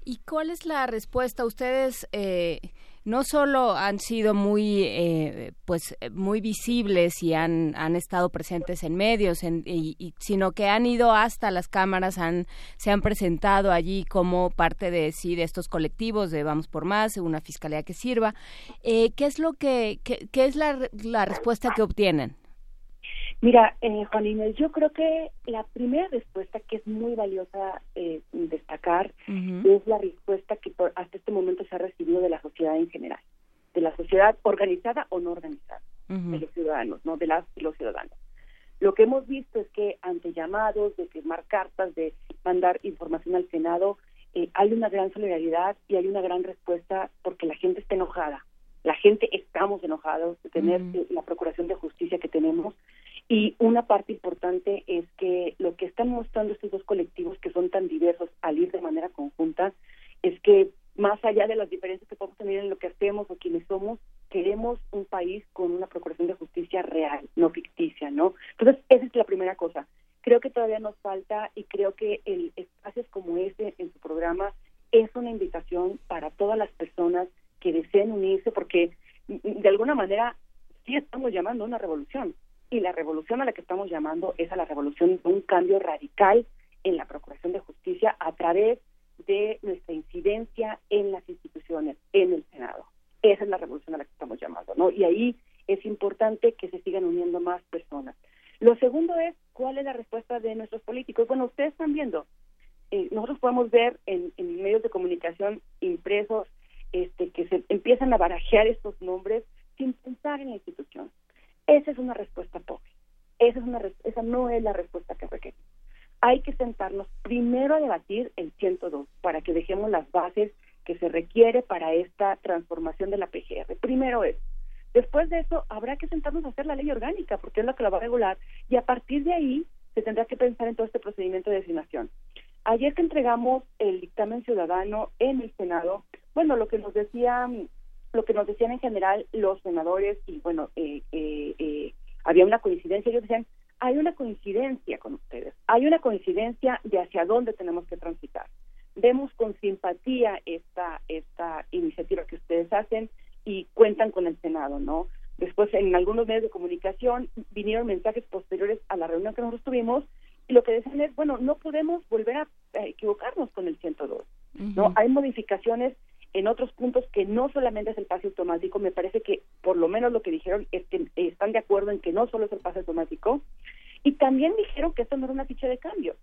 [SPEAKER 1] ¿Y cuál es la respuesta? Ustedes eh, no solo han sido muy, eh, pues, muy visibles y han, han estado presentes en medios, en, y, sino que han ido hasta las cámaras, han, se han presentado allí como parte de sí de estos colectivos de Vamos por Más, una fiscalía que sirva. Eh, ¿Qué es lo que, qué, qué es la, la respuesta que obtienen?
[SPEAKER 16] Mira, eh, Juan Inés, yo creo que la primera respuesta que es muy valiosa eh, destacar uh -huh. es la respuesta que por, hasta este momento se ha recibido de la sociedad en general, de la sociedad organizada o no organizada, uh -huh. de los ciudadanos, no de las los ciudadanos. Lo que hemos visto es que ante llamados de firmar cartas, de mandar información al Senado, eh, hay una gran solidaridad y hay una gran respuesta porque la gente está enojada. La gente estamos enojados de tener uh -huh. la procuración de justicia que tenemos y una parte importante es que lo que están mostrando estos dos colectivos que son tan diversos al ir de manera conjunta es que más allá de las diferencias que podemos tener en lo que hacemos o quienes somos, queremos un país con una procuración de justicia real, no ficticia, ¿no? Entonces, esa es la primera cosa. Creo que todavía nos falta y creo que el espacios como este en su programa es una invitación para todas las personas que deseen unirse porque de alguna manera sí estamos llamando a una revolución y la revolución a la que estamos llamando es a la revolución de un cambio radical en la Procuración de Justicia a través de nuestra incidencia en las instituciones, en el Senado. Esa es la revolución a la que estamos llamando, ¿no? Y ahí es importante que se sigan uniendo más personas. Lo segundo es, ¿cuál es la respuesta de nuestros políticos? Bueno, ustedes están viendo, eh, nosotros podemos ver en, en medios de comunicación impresos este, que se empiezan a barajear estos nombres sin pensar en la institución esa es una respuesta pobre. Esa, es una, esa no es la respuesta que requerimos. hay que sentarnos primero a debatir el 102 para que dejemos las bases que se requiere para esta transformación de la PGR. Primero es. Después de eso, habrá que sentarnos a hacer la ley orgánica, porque es la que la va a regular, y a partir de ahí se tendrá que pensar en todo este procedimiento de designación. Ayer que entregamos el dictamen ciudadano en el Senado, bueno, lo que nos decían, lo que nos decían en general los senadores y bueno, eh, eh, eh, había una coincidencia. Ellos decían, hay una coincidencia con ustedes, hay una coincidencia de hacia dónde tenemos que transitar. Vemos con simpatía esta esta iniciativa que ustedes hacen y cuentan con el Senado, ¿no? Después, en algunos medios de comunicación vinieron mensajes posteriores a la reunión que nosotros tuvimos y lo que decían es, bueno, no podemos volver a equivocarnos con el 102, ¿no? Hay modificaciones en otros puntos que no solamente es el pase automático, me parece que por lo menos lo que dijeron es que están de acuerdo en que no solo es el pase automático, y también dijeron que esto no era una ficha de cambio.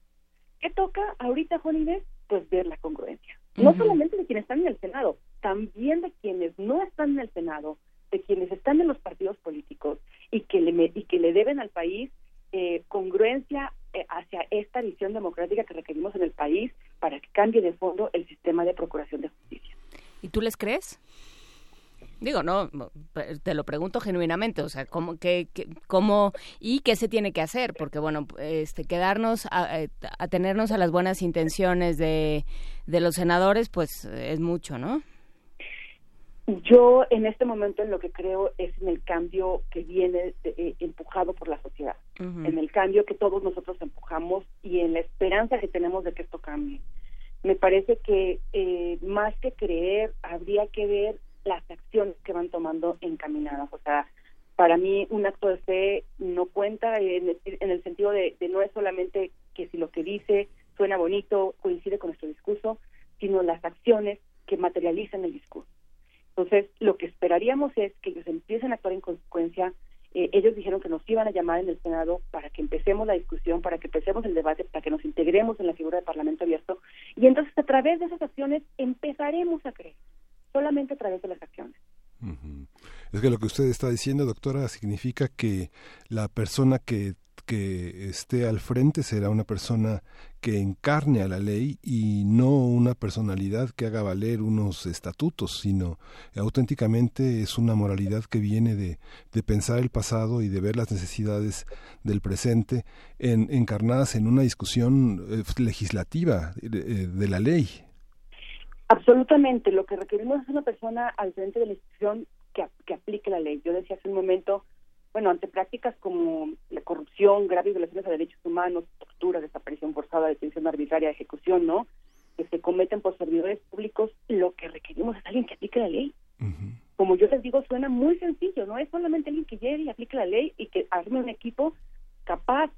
[SPEAKER 16] ¿Qué toca ahorita, Juan Inés? Pues ver la congruencia. No solamente de quienes están en el Senado, también de quienes no están en el Senado, de quienes están en los partidos políticos y que le, y que le deben al país eh, congruencia eh, hacia esta visión democrática que requerimos en el país para que cambie de fondo el sistema de procuración de justicia.
[SPEAKER 1] ¿Y tú les crees? Digo, no, te lo pregunto genuinamente, o sea, ¿cómo, qué, cómo y qué se tiene que hacer? Porque, bueno, este, quedarnos, a, a tenernos a las buenas intenciones de, de los senadores, pues es mucho, ¿no?
[SPEAKER 16] Yo en este momento en lo que creo es en el cambio que viene eh, empujado por la sociedad, en el cambio que todos nosotros empujamos y en la esperanza que tenemos de que esto cambie. Me parece que eh, más que creer, habría que ver las acciones que van tomando encaminadas. O sea, para mí un acto de fe no cuenta en el, sentido de, de no es solamente que si lo que dice suena bonito, coincide con nuestro discurso, sino las acciones que materializan el discurso. Entonces, lo que esperaríamos es que ellos empiecen a actuar en consecuencia. Eh, ellos dijeron que nos iban a llamar en el Senado para que empecemos la discusión, para que empecemos el debate, para que nos integremos en la figura de Parlamento abierto. Y entonces, a través de esas acciones, empezaremos a creer, solamente a través de las acciones.
[SPEAKER 2] Es que lo que usted está diciendo, doctora, significa que la persona que que esté al frente será una persona que encarne a la ley y no una personalidad que haga valer unos estatutos, sino auténticamente es una moralidad que viene de, de pensar el pasado y de ver las necesidades del presente en, encarnadas en una discusión eh, legislativa de, eh, de la ley.
[SPEAKER 16] Absolutamente, lo que requerimos es una persona al frente de la institución que, que aplique la ley. Yo decía hace un momento, bueno, ante prácticas como la corrupción, graves violaciones a derechos humanos, tortura, desaparición forzada, detención arbitraria, ejecución, ¿no? Que se cometen por servidores públicos, lo que requerimos es alguien que aplique la ley. Como yo les digo, suena muy sencillo, no es solamente alguien que llegue y aplique la ley y que arme un equipo capaz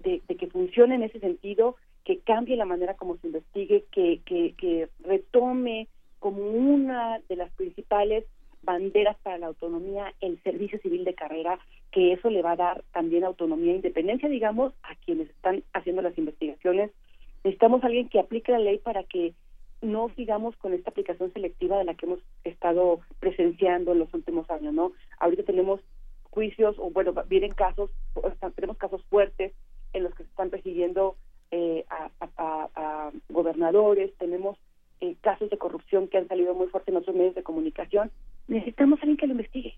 [SPEAKER 16] de, que funcione en ese sentido, que cambie la manera como se investigue, que, que, que retome como una de las principales banderas para la autonomía, el servicio civil de carrera, que eso le va a dar también autonomía e independencia, digamos, a quienes están haciendo las investigaciones. Necesitamos alguien que aplique la ley para que no sigamos con esta aplicación selectiva de la que hemos estado presenciando en los últimos años, ¿no? Ahorita tenemos juicios, o bueno, vienen casos, tenemos casos fuertes en los que se están persiguiendo eh, a, a, gobernadores, tenemos eh, casos de corrupción que han salido muy fuerte en otros medios de comunicación necesitamos alguien que lo investigue,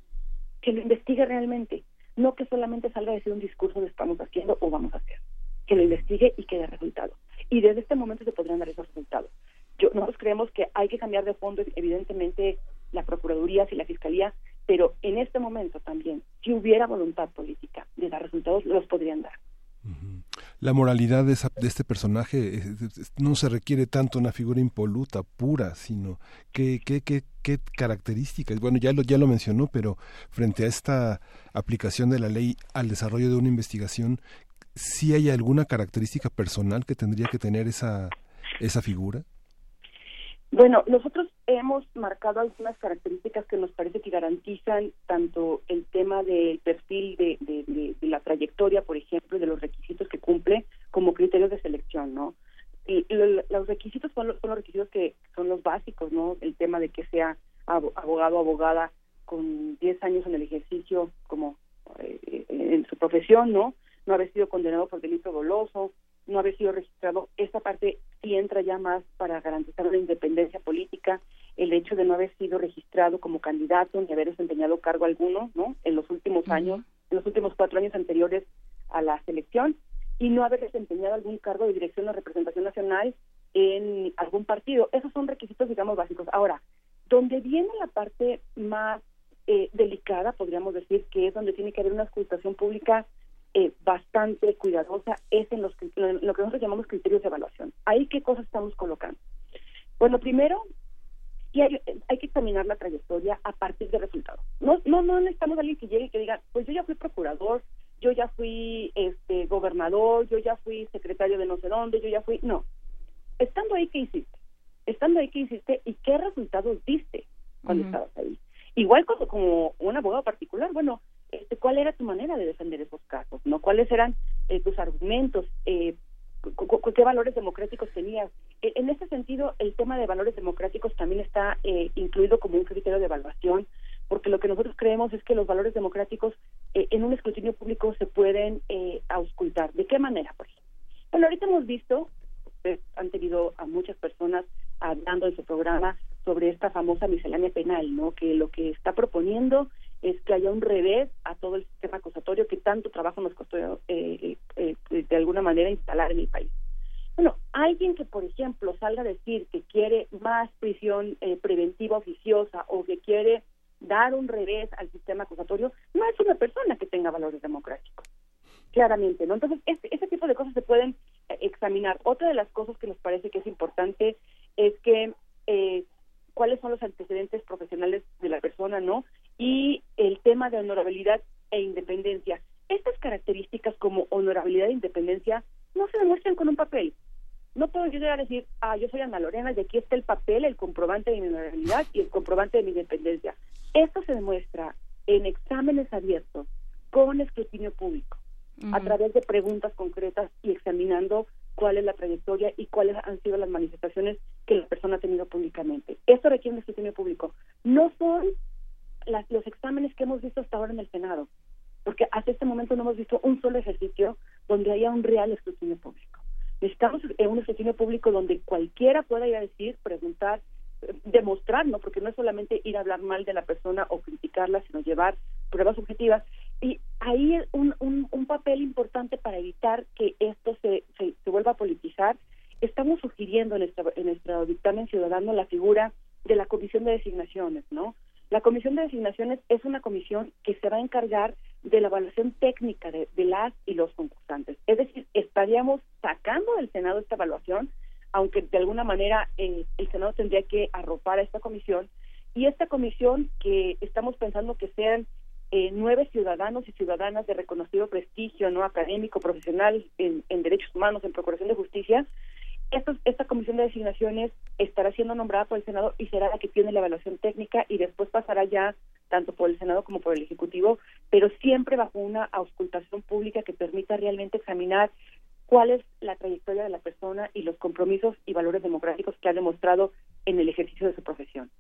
[SPEAKER 16] que lo investigue realmente, no que solamente salga a decir un discurso de estamos haciendo o vamos a hacer, que lo investigue y que dé resultados. Y desde este momento se podrían dar esos resultados. Yo, nosotros creemos que hay que cambiar de fondo, evidentemente, la Procuraduría y la Fiscalía, pero en este momento también, si hubiera voluntad política de dar resultados, los podrían dar
[SPEAKER 2] la moralidad de, este personaje no se requiere tanto una figura impoluta, pura, sino qué, qué, qué, qué características. Bueno, ya lo, ya lo mencionó, pero frente a esta aplicación de la ley al desarrollo de una investigación, ¿sí hay alguna característica personal que tendría que tener esa, esa figura?
[SPEAKER 16] Bueno, nosotros hemos marcado algunas características que nos parece que garantizan tanto el tema del perfil de, de, la trayectoria, por ejemplo, de los requisitos que cumple, como criterios de selección, ¿no? Y los requisitos son los, son los requisitos que son los básicos, ¿no? El tema de que sea abogado o abogada con 10 años en el ejercicio como eh, en su profesión, ¿no? No haber sido condenado por delito doloso, no haber sido registrado, esta parte sí entra ya más para garantizar una independencia política, el hecho de no haber sido registrado como candidato ni haber desempeñado cargo alguno, ¿no? En los últimos años, en los últimos cuatro años anteriores a la selección y no haber desempeñado algún cargo de dirección o representación nacional en algún partido. Esos son requisitos, digamos, básicos. Ahora, donde viene la parte más eh, delicada, podríamos decir, que es donde tiene que haber una escrutación pública eh, bastante cuidadosa, es en, los, en lo que nosotros llamamos criterios de evaluación. Ahí, ¿qué cosas estamos colocando? Bueno, primero, y hay, hay, que examinar la trayectoria a partir de resultados. No, no, no necesitamos a alguien que llegue y que diga, pues yo ya fui procurador, yo ya fui este gobernador, yo ya fui secretario de no sé dónde, yo ya fui, no. Estando ahí, ¿qué hiciste? Estando ahí, ¿qué hiciste? ¿Y qué resultados diste cuando estabas ahí? Igual como, como un abogado particular, bueno, este, ¿cuál era tu manera de defender esos casos? ¿No? ¿Cuáles eran eh, tus argumentos? Eh, qué valores democráticos tenías. E, en ese sentido, el tema de valores democráticos también está eh, incluido como un criterio de evaluación, porque lo que nosotros creemos es que los valores democráticos eh, en un escrutinio público se pueden auscultar. ¿De qué manera, por ejemplo? Bueno, ahorita hemos visto, ustedes han tenido a muchas personas hablando en su programa sobre esta famosa miscelánea penal, ¿no? Que lo que está proponiendo es que haya un revés a todo el sistema acusatorio que tanto trabajo nos costó eh, eh, eh, de alguna manera instalar en el país. Bueno, alguien que, por ejemplo, salga a decir que quiere más prisión preventiva oficiosa o que quiere dar un revés al sistema acusatorio, no es una persona que tenga valores democráticos. Claramente, ¿no? Entonces, este, ese tipo de cosas se pueden examinar. Otra de las cosas que nos parece que es importante es que cuáles son los antecedentes profesionales de la persona, ¿no? Y el tema de honorabilidad e independencia. Estas características como honorabilidad e independencia no se demuestran con un papel. No puedo yo llegar a decir, ah, yo soy Ana Lorena y aquí está el papel, el comprobante de mi honorabilidad y el comprobante de mi independencia. Esto se demuestra en exámenes abiertos, con escrutinio público, a través de preguntas concretas y examinando cuál es la trayectoria y cuáles han sido las manifestaciones que la persona ha tenido públicamente. Esto requiere un escrutinio público. No son las, los exámenes que hemos visto hasta ahora en el Senado, porque hasta este momento no hemos visto un solo ejercicio donde haya un real escrutinio público. Necesitamos un escrutinio público donde cualquiera pueda ir a decir, preguntar, demostrar, ¿no? Porque no es solamente ir a hablar mal de la persona o criticarla, sino llevar pruebas objetivas. Y ahí un, un, un papel importante para evitar que esto se, se, se vuelva a politizar. Estamos sugiriendo en, nuestra, en nuestro dictamen ciudadano la figura de la comisión de designaciones, ¿no? La comisión de designaciones es una comisión que se va a encargar de la evaluación técnica de, las y los concursantes. Es decir, estaríamos sacando del Senado esta evaluación aunque de alguna manera el Senado tendría que arropar a esta comisión, y esta comisión que estamos pensando que sean eh, nueve ciudadanos y ciudadanas de reconocido prestigio no académico, profesional en, derechos humanos, en procuración de justicia, esta comisión de designaciones estará siendo nombrada por el Senado y será la que tiene la evaluación técnica y después pasará ya tanto por el Senado como por el Ejecutivo, pero siempre bajo una auscultación pública que permita realmente examinar cuál es la trayectoria de la persona y los compromisos y valores democráticos que ha demostrado en el ejercicio de su profesión.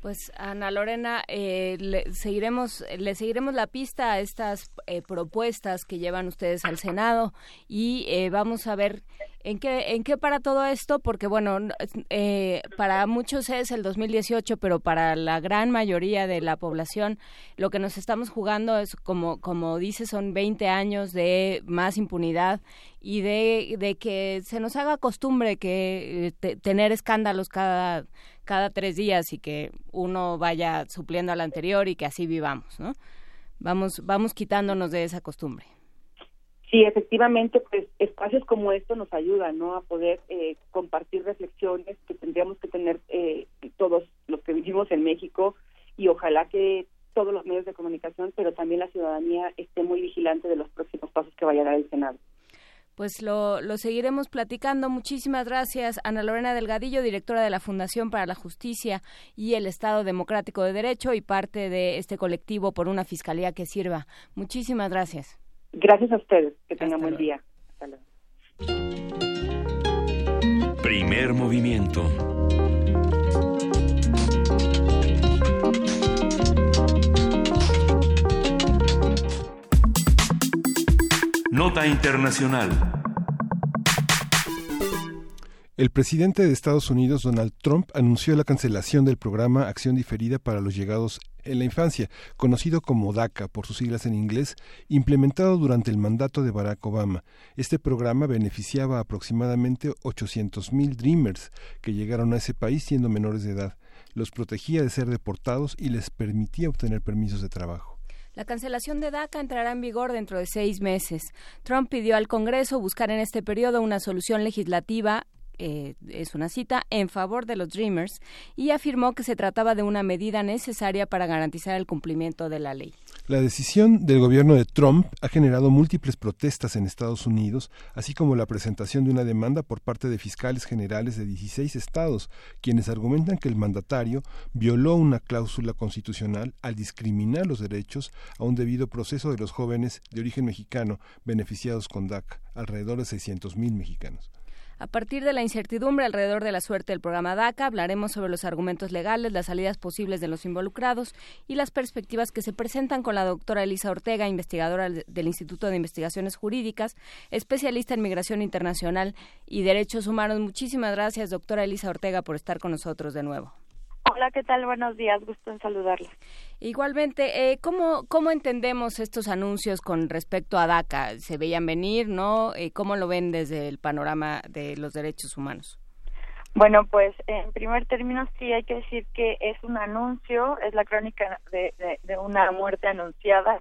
[SPEAKER 1] Pues Ana Lorena, eh, le seguiremos, le seguiremos la pista a estas eh, propuestas que llevan ustedes al Senado y eh, vamos a ver en qué, en qué para todo esto, porque bueno, eh, para muchos es el 2018, pero para la gran mayoría de la población lo que nos estamos jugando es como, como dice, son 20 años de más impunidad y de, de que se nos haga costumbre que tener escándalos cada cada tres días y que uno vaya supliendo al anterior y que así vivamos, ¿no? Vamos, vamos quitándonos de esa costumbre.
[SPEAKER 16] Sí, efectivamente, pues espacios como esto nos ayudan, ¿no? A poder eh, compartir reflexiones que tendríamos que tener eh, todos los que vivimos en México y ojalá que todos los medios de comunicación, pero también la ciudadanía esté muy vigilante de los próximos pasos que vaya a dar el Senado
[SPEAKER 1] pues lo, lo seguiremos platicando. Muchísimas gracias, Ana Lorena Delgadillo, directora de la Fundación para la Justicia y el Estado Democrático de Derecho y parte de este colectivo por una fiscalía que sirva. Muchísimas gracias.
[SPEAKER 16] Gracias a ustedes. Que tengan buen día.
[SPEAKER 4] Primer movimiento. Nota Internacional.
[SPEAKER 2] El presidente de Estados Unidos, Donald Trump, anunció la cancelación del programa Acción Diferida para los Llegados en la Infancia, conocido como DACA por sus siglas en inglés, implementado durante el mandato de Barack Obama. Este programa beneficiaba a aproximadamente 800.000 Dreamers que llegaron a ese país siendo menores de edad. Los protegía de ser deportados y les permitía obtener permisos de trabajo.
[SPEAKER 1] La cancelación de DACA entrará en vigor dentro de seis meses. Trump pidió al Congreso buscar en este periodo una solución legislativa eh, es una cita, en favor de los Dreamers y afirmó que se trataba de una medida necesaria para garantizar el cumplimiento de la ley.
[SPEAKER 2] La decisión del gobierno de Trump ha generado múltiples protestas en Estados Unidos, así como la presentación de una demanda por parte de fiscales generales de 16 estados, quienes argumentan que el mandatario violó una cláusula constitucional al discriminar los derechos a un debido proceso de los jóvenes de origen mexicano beneficiados con DACA, alrededor de 600.000 mexicanos.
[SPEAKER 1] A partir de la incertidumbre alrededor de la suerte del programa DACA, hablaremos sobre los argumentos legales, las salidas posibles de los involucrados y las perspectivas que se presentan con la doctora Elisa Ortega, investigadora del Instituto de Investigaciones Jurídicas, especialista en migración internacional y derechos humanos. Muchísimas gracias, doctora Elisa Ortega, por estar con nosotros de nuevo.
[SPEAKER 17] Hola, ¿qué tal? Buenos días, gusto en saludarles.
[SPEAKER 1] Igualmente, eh, ¿cómo, ¿cómo entendemos estos anuncios con respecto a DACA? ¿Se veían venir, no? Eh, ¿Cómo lo ven desde el panorama de los derechos humanos?
[SPEAKER 17] Bueno, pues en primer término sí hay que decir que es un anuncio, es la crónica de, de, una muerte anunciada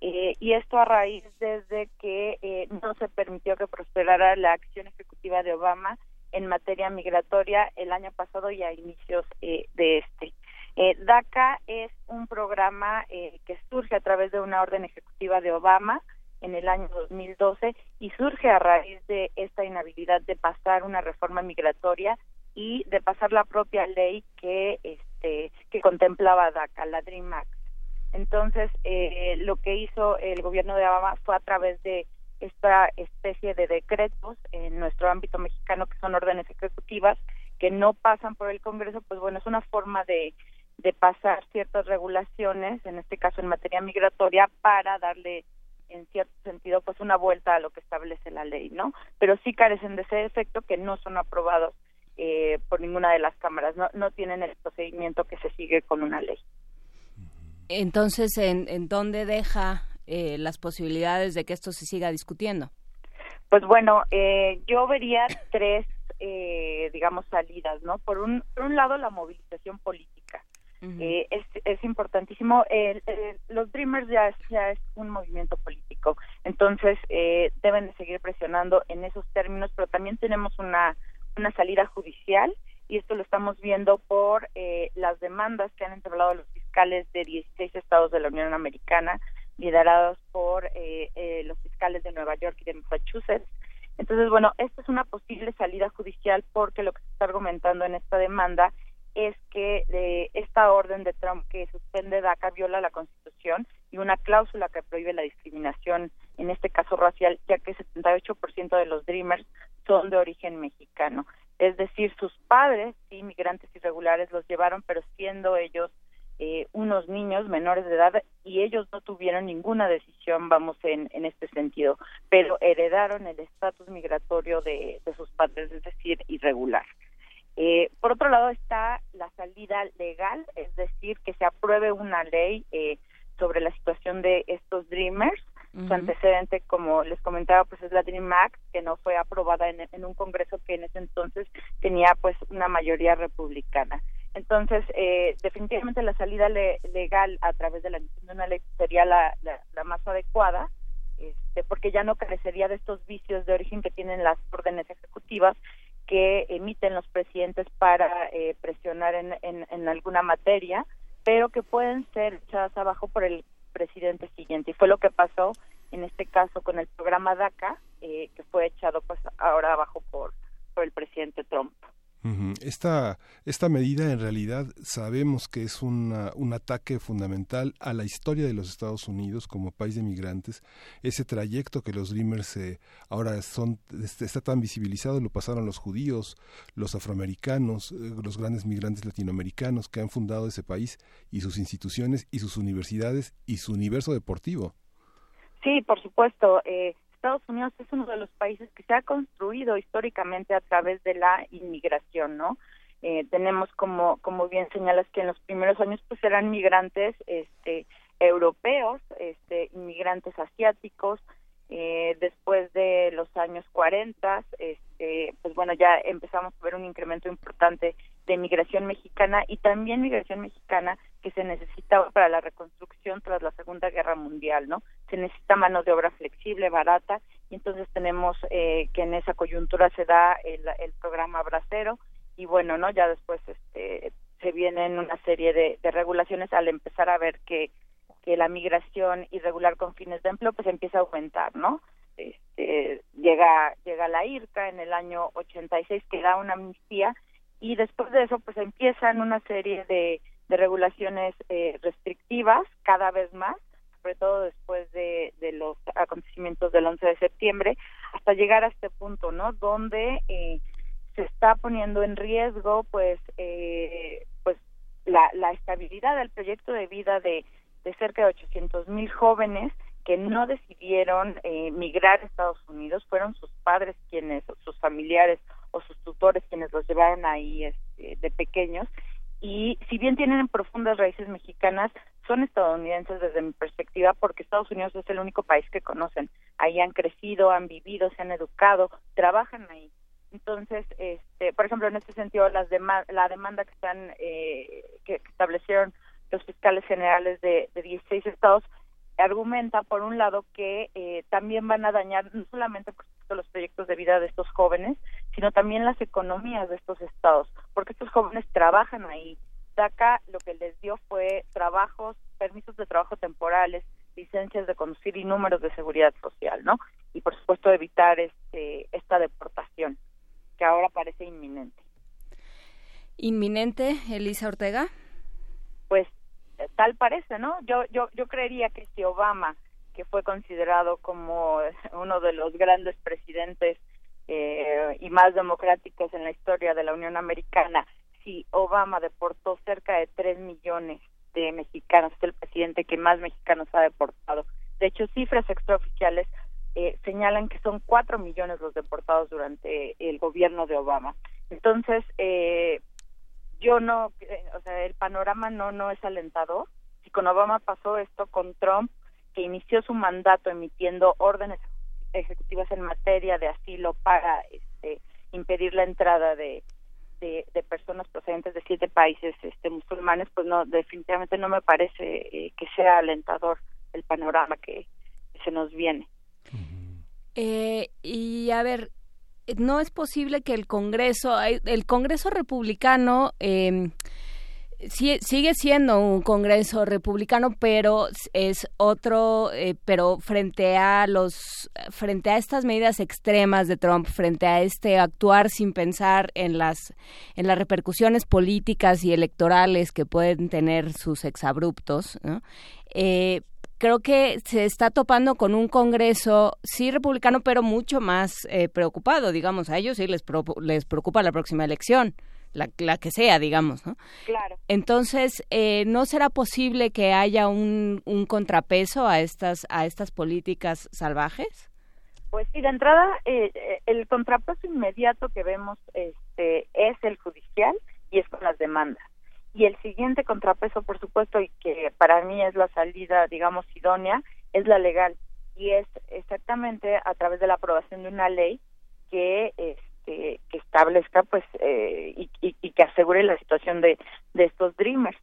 [SPEAKER 17] eh, y esto a raíz desde que eh, no se permitió que prosperara la acción ejecutiva de Obama en materia migratoria el año pasado y a inicios eh, de este. Eh, DACA es un programa eh, que surge a través de una orden ejecutiva de Obama en el año 2012 y surge a raíz de esta inhabilidad de pasar una reforma migratoria y de pasar la propia ley que este que contemplaba DACA, la Dream Act. Entonces, eh, lo que hizo el gobierno de Obama fue a través de esta especie de decretos en nuestro ámbito mexicano que son órdenes ejecutivas que no pasan por el Congreso, pues bueno, es una forma de, de pasar ciertas regulaciones, en este caso en materia migratoria, para darle en cierto sentido pues una vuelta a lo que establece la ley, ¿no? Pero sí carecen de ese efecto que no son aprobados eh, por ninguna de las cámaras, no, no tienen el procedimiento que se sigue con una ley.
[SPEAKER 1] Entonces, ¿en, en dónde deja eh, las posibilidades de que esto se siga discutiendo?
[SPEAKER 17] Pues bueno, eh, yo vería tres, eh, digamos, salidas, ¿no? Por un, por un lado, la movilización política. eh, es, es importantísimo. Los Dreamers ya es, ya es un movimiento político, entonces eh, deben de seguir presionando en esos términos, pero también tenemos una, una salida judicial y esto lo estamos viendo por eh, las demandas que han entablado los fiscales de 16 estados de la Unión Americana liderados por eh, eh, los fiscales de Nueva York y de Massachusetts. Entonces, bueno, esta es una posible salida judicial porque lo que se está argumentando en esta demanda es que eh, esta orden de Trump que suspende DACA viola la Constitución y una cláusula que prohíbe la discriminación, en este caso racial, ya que 78% de los Dreamers son de origen mexicano. Es decir, sus padres, inmigrantes irregulares, los llevaron, pero siendo ellos eh, unos niños menores de edad y ellos no tuvieron ninguna decisión, vamos, en, en este sentido, pero heredaron el estatus migratorio de, de, sus padres, es decir, irregular. Eh, por otro lado está la salida legal, es decir, que se apruebe una ley eh, sobre la situación de estos Dreamers. Uh -huh. Su antecedente, como les comentaba, pues es la Dream Act, que no fue aprobada en, en un Congreso que en ese entonces tenía pues una mayoría republicana. Entonces, eh, definitivamente la salida le, legal a través de la de una ley sería la, la, la, más adecuada, este, porque ya no carecería de estos vicios de origen que tienen las órdenes ejecutivas que emiten los presidentes para eh, presionar en, en, en, alguna materia, pero que pueden ser echadas abajo por el presidente siguiente. Y fue lo que pasó en este caso con el programa DACA, eh, que fue echado pues ahora abajo por, por el presidente Trump.
[SPEAKER 2] Esta, esta medida en realidad sabemos que es una, un ataque fundamental a la historia de los Estados Unidos como país de migrantes. Ese trayecto que los Dreamers eh, ahora son, está tan visibilizado, lo pasaron los judíos, los afroamericanos, eh, los grandes migrantes latinoamericanos que han fundado ese país y sus instituciones y sus universidades y su universo deportivo.
[SPEAKER 17] Sí, por supuesto. Eh, Estados Unidos es uno de los países que se ha construido históricamente a través de la inmigración, ¿no? Eh, tenemos como como bien señalas que en los primeros años pues eran migrantes este europeos este inmigrantes asiáticos eh, después de los años 40 este pues bueno ya empezamos a ver un incremento importante de migración mexicana y también migración mexicana que se necesitaba para la reconstrucción tras la Segunda Guerra Mundial, ¿no? Se necesita mano de obra flexible, barata, y entonces tenemos eh, que en esa coyuntura se da el, el programa Bracero, y bueno, ¿no? Ya después este, se vienen una serie de, de regulaciones al empezar a ver que, que la migración irregular con fines de empleo pues empieza a aumentar, ¿no? Este, llega llega la IRCA en el año 86 que da una amnistía y después de eso pues empiezan una serie de, de regulaciones eh, restrictivas cada vez más sobre todo después de, de los acontecimientos del 11 de septiembre hasta llegar a este punto no donde eh, se está poniendo en riesgo pues eh, pues la, la estabilidad del proyecto de vida de, de cerca de 800 mil jóvenes que no decidieron eh, migrar a Estados Unidos. Fueron sus padres quienes sus familiares o sus tutores quienes los llevaron ahí este, de pequeños y si bien tienen profundas raíces mexicanas son estadounidenses desde mi perspectiva porque Estados Unidos es el único país que conocen. Ahí han crecido han vivido se han educado trabajan ahí. Entonces, este, por ejemplo, en este sentido, las la demanda que están eh, que establecieron los fiscales generales de, de 16 estados argumenta, por un lado, que eh, también van a dañar no solamente por supuesto, los proyectos de vida de estos jóvenes, sino también las economías de estos estados, porque estos jóvenes trabajan ahí. DACA lo que les dio fue trabajos, permisos de trabajo temporales, licencias de conducir y números de seguridad social, ¿no? Y por supuesto evitar este esta deportación que ahora parece inminente.
[SPEAKER 1] ¿Inminente, Elisa Ortega?
[SPEAKER 17] Pues tal parece, ¿no? Yo, yo, yo creería que si Obama, que fue considerado como [LAUGHS] uno de los grandes presidentes eh, y más democráticos en la historia de la Unión Americana, si Obama deportó cerca de tres millones de mexicanos, es el presidente que más mexicanos ha deportado. De hecho, cifras extraoficiales eh, señalan que son cuatro millones los deportados durante el gobierno de Obama. Entonces, eh, yo no, eh, o sea, el panorama no no es alentador. Si con Obama pasó esto, con Trump, que inició su mandato emitiendo órdenes ejecutivas en materia de asilo para este, impedir la entrada de, de, personas procedentes de siete países este, musulmanes, pues no, definitivamente no me parece que sea alentador el panorama que se nos viene.
[SPEAKER 1] Eh, y a ver, no es posible que el Congreso, el Congreso republicano eh, sigue siendo un Congreso republicano, pero es otro, eh, pero frente a los, frente a estas medidas extremas de Trump, frente a este actuar sin pensar en las, en las repercusiones políticas y electorales que pueden tener sus exabruptos, ¿no? eh, creo que se está topando con un Congreso, sí republicano, pero mucho más eh, preocupado, digamos. A ellos sí les, les preocupa la próxima elección, la, la, que sea, digamos, ¿no?
[SPEAKER 17] Claro.
[SPEAKER 1] Entonces, eh, ¿no será posible que haya un, un contrapeso a estas, a estas políticas salvajes?
[SPEAKER 17] Pues sí, de entrada, eh, el contrapeso inmediato que vemos este, es el judicial y es con las demandas y el siguiente contrapeso, por supuesto, y que para mí es la salida, digamos, idónea, es la legal y es exactamente a través de la aprobación de una ley que este, que establezca, pues, eh, y, y, que asegure la situación de, de estos dreamers.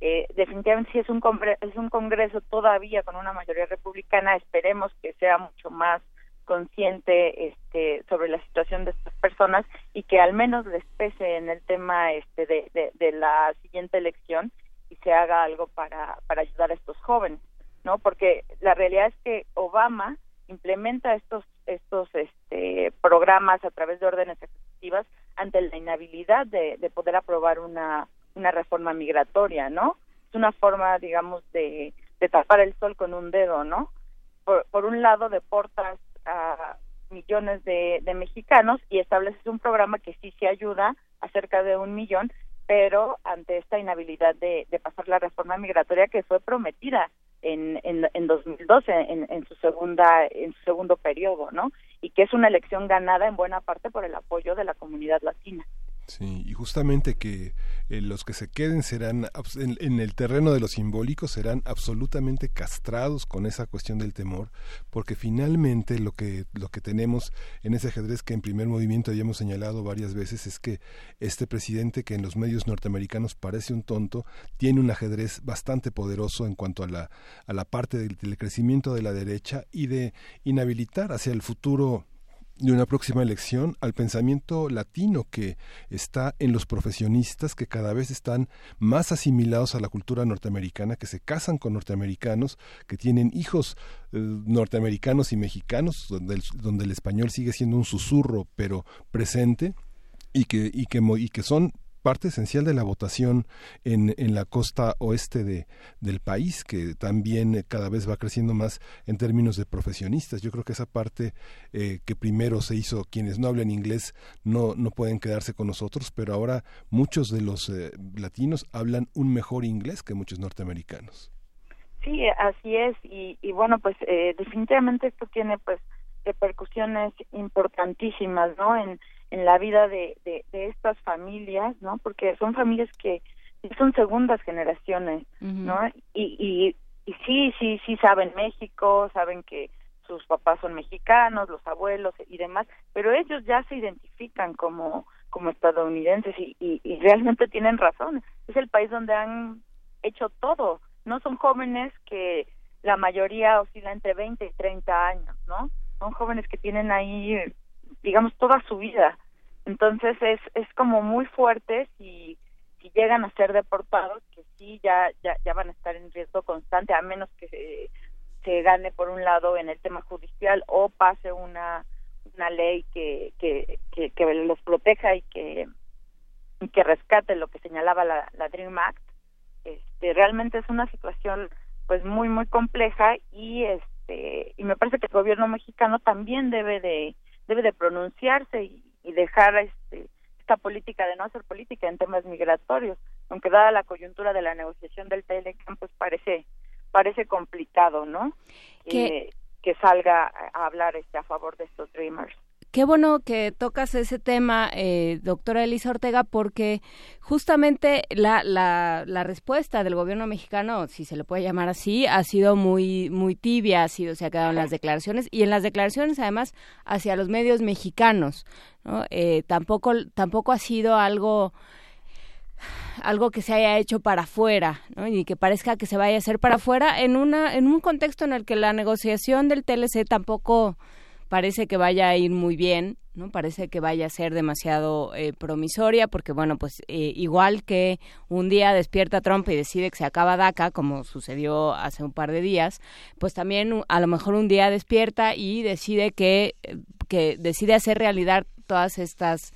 [SPEAKER 17] Eh, definitivamente si es un es un congreso todavía con una mayoría republicana esperemos que sea mucho más consciente este, sobre la situación de estas personas y que al menos les pese en el tema este, de, la siguiente elección y se haga algo para, ayudar a estos jóvenes, ¿no? Porque la realidad es que Obama implementa estos estos este, programas a través de órdenes ejecutivas ante la inhabilidad de, de poder aprobar una, una reforma migratoria, ¿no? Es una forma, digamos, de, de tapar el sol con un dedo, ¿no? Por, por un lado, deportas millones de, mexicanos y estableces un programa que sí se ayuda a cerca de un millón, pero ante esta inhabilidad de, pasar la reforma migratoria que fue prometida en, en, en 2012, en, en su segunda, en su segundo periodo, ¿no? Y que es una elección ganada en buena parte por el apoyo de la comunidad latina.
[SPEAKER 2] Sí, y justamente que eh, los que se queden serán en, en, el terreno de lo simbólico serán absolutamente castrados con esa cuestión del temor, porque finalmente lo que lo que tenemos en ese ajedrez que en primer movimiento habíamos señalado varias veces es que este presidente que en los medios norteamericanos parece un tonto tiene un ajedrez bastante poderoso en cuanto a la a la parte del, del crecimiento de la derecha y de inhabilitar hacia el futuro de una próxima elección al pensamiento latino que está en los profesionistas que cada vez están más asimilados a la cultura norteamericana, que se casan con norteamericanos, que tienen hijos eh, norteamericanos y mexicanos, donde el, donde el español sigue siendo un susurro pero presente y que, y que, y que son parte esencial de la votación en, en la costa oeste de, del país, que también cada vez va creciendo más en términos de profesionistas. Yo creo que esa parte eh, que primero se hizo, quienes no hablan inglés no, no pueden quedarse con nosotros, pero ahora muchos de los eh, latinos hablan un mejor inglés que muchos norteamericanos.
[SPEAKER 17] Sí, así es. Y, y bueno, pues eh, definitivamente esto tiene pues repercusiones importantísimas, ¿no? En, en la vida de, de, de, estas familias, ¿no? Porque son familias que son segundas generaciones, uh -huh. ¿no? Y, y, y sí, sí, sí saben México, saben que sus papás son mexicanos, los abuelos y demás, pero ellos ya se identifican como como estadounidenses y, y, y realmente tienen razón. Es el país donde han hecho todo. No son jóvenes que la mayoría oscila entre 20 y 30 años, ¿no? Son jóvenes que tienen ahí digamos toda su vida. Entonces es es como muy fuerte si si llegan a ser deportados que sí ya ya ya van a estar en riesgo constante a menos que se, gane por un lado en el tema judicial o pase una una ley que que que, que los proteja y que y que rescate lo que señalaba la, la Dream Act. Este realmente es una situación pues muy muy compleja y este y me parece que el gobierno mexicano también debe de debe de pronunciarse y, y dejar este, esta política de no hacer política en temas migratorios, aunque dada la coyuntura de la negociación del Telecam, pues parece parece complicado, ¿no?
[SPEAKER 1] Que,
[SPEAKER 17] que salga a hablar este a favor de estos dreamers.
[SPEAKER 1] Qué bueno que tocas ese tema, eh, doctora Elisa Ortega, porque justamente la, la, la, respuesta del gobierno mexicano, si se le puede llamar así, ha sido muy muy tibia, ha sido, se ha quedado en las declaraciones y en las declaraciones además hacia los medios mexicanos, ¿no? Eh, tampoco tampoco ha sido algo algo que se haya hecho para afuera ¿no? y que parezca que se vaya a hacer para afuera en una en un contexto en el que la negociación del TLC tampoco parece que vaya a ir muy bien, ¿no? Parece que vaya a ser demasiado eh, promisoria, porque bueno, pues eh, igual que un día despierta Trump y decide que se acaba DACA, como sucedió hace un par de días, pues también a lo mejor un día despierta y decide que, que decide hacer realidad todas estas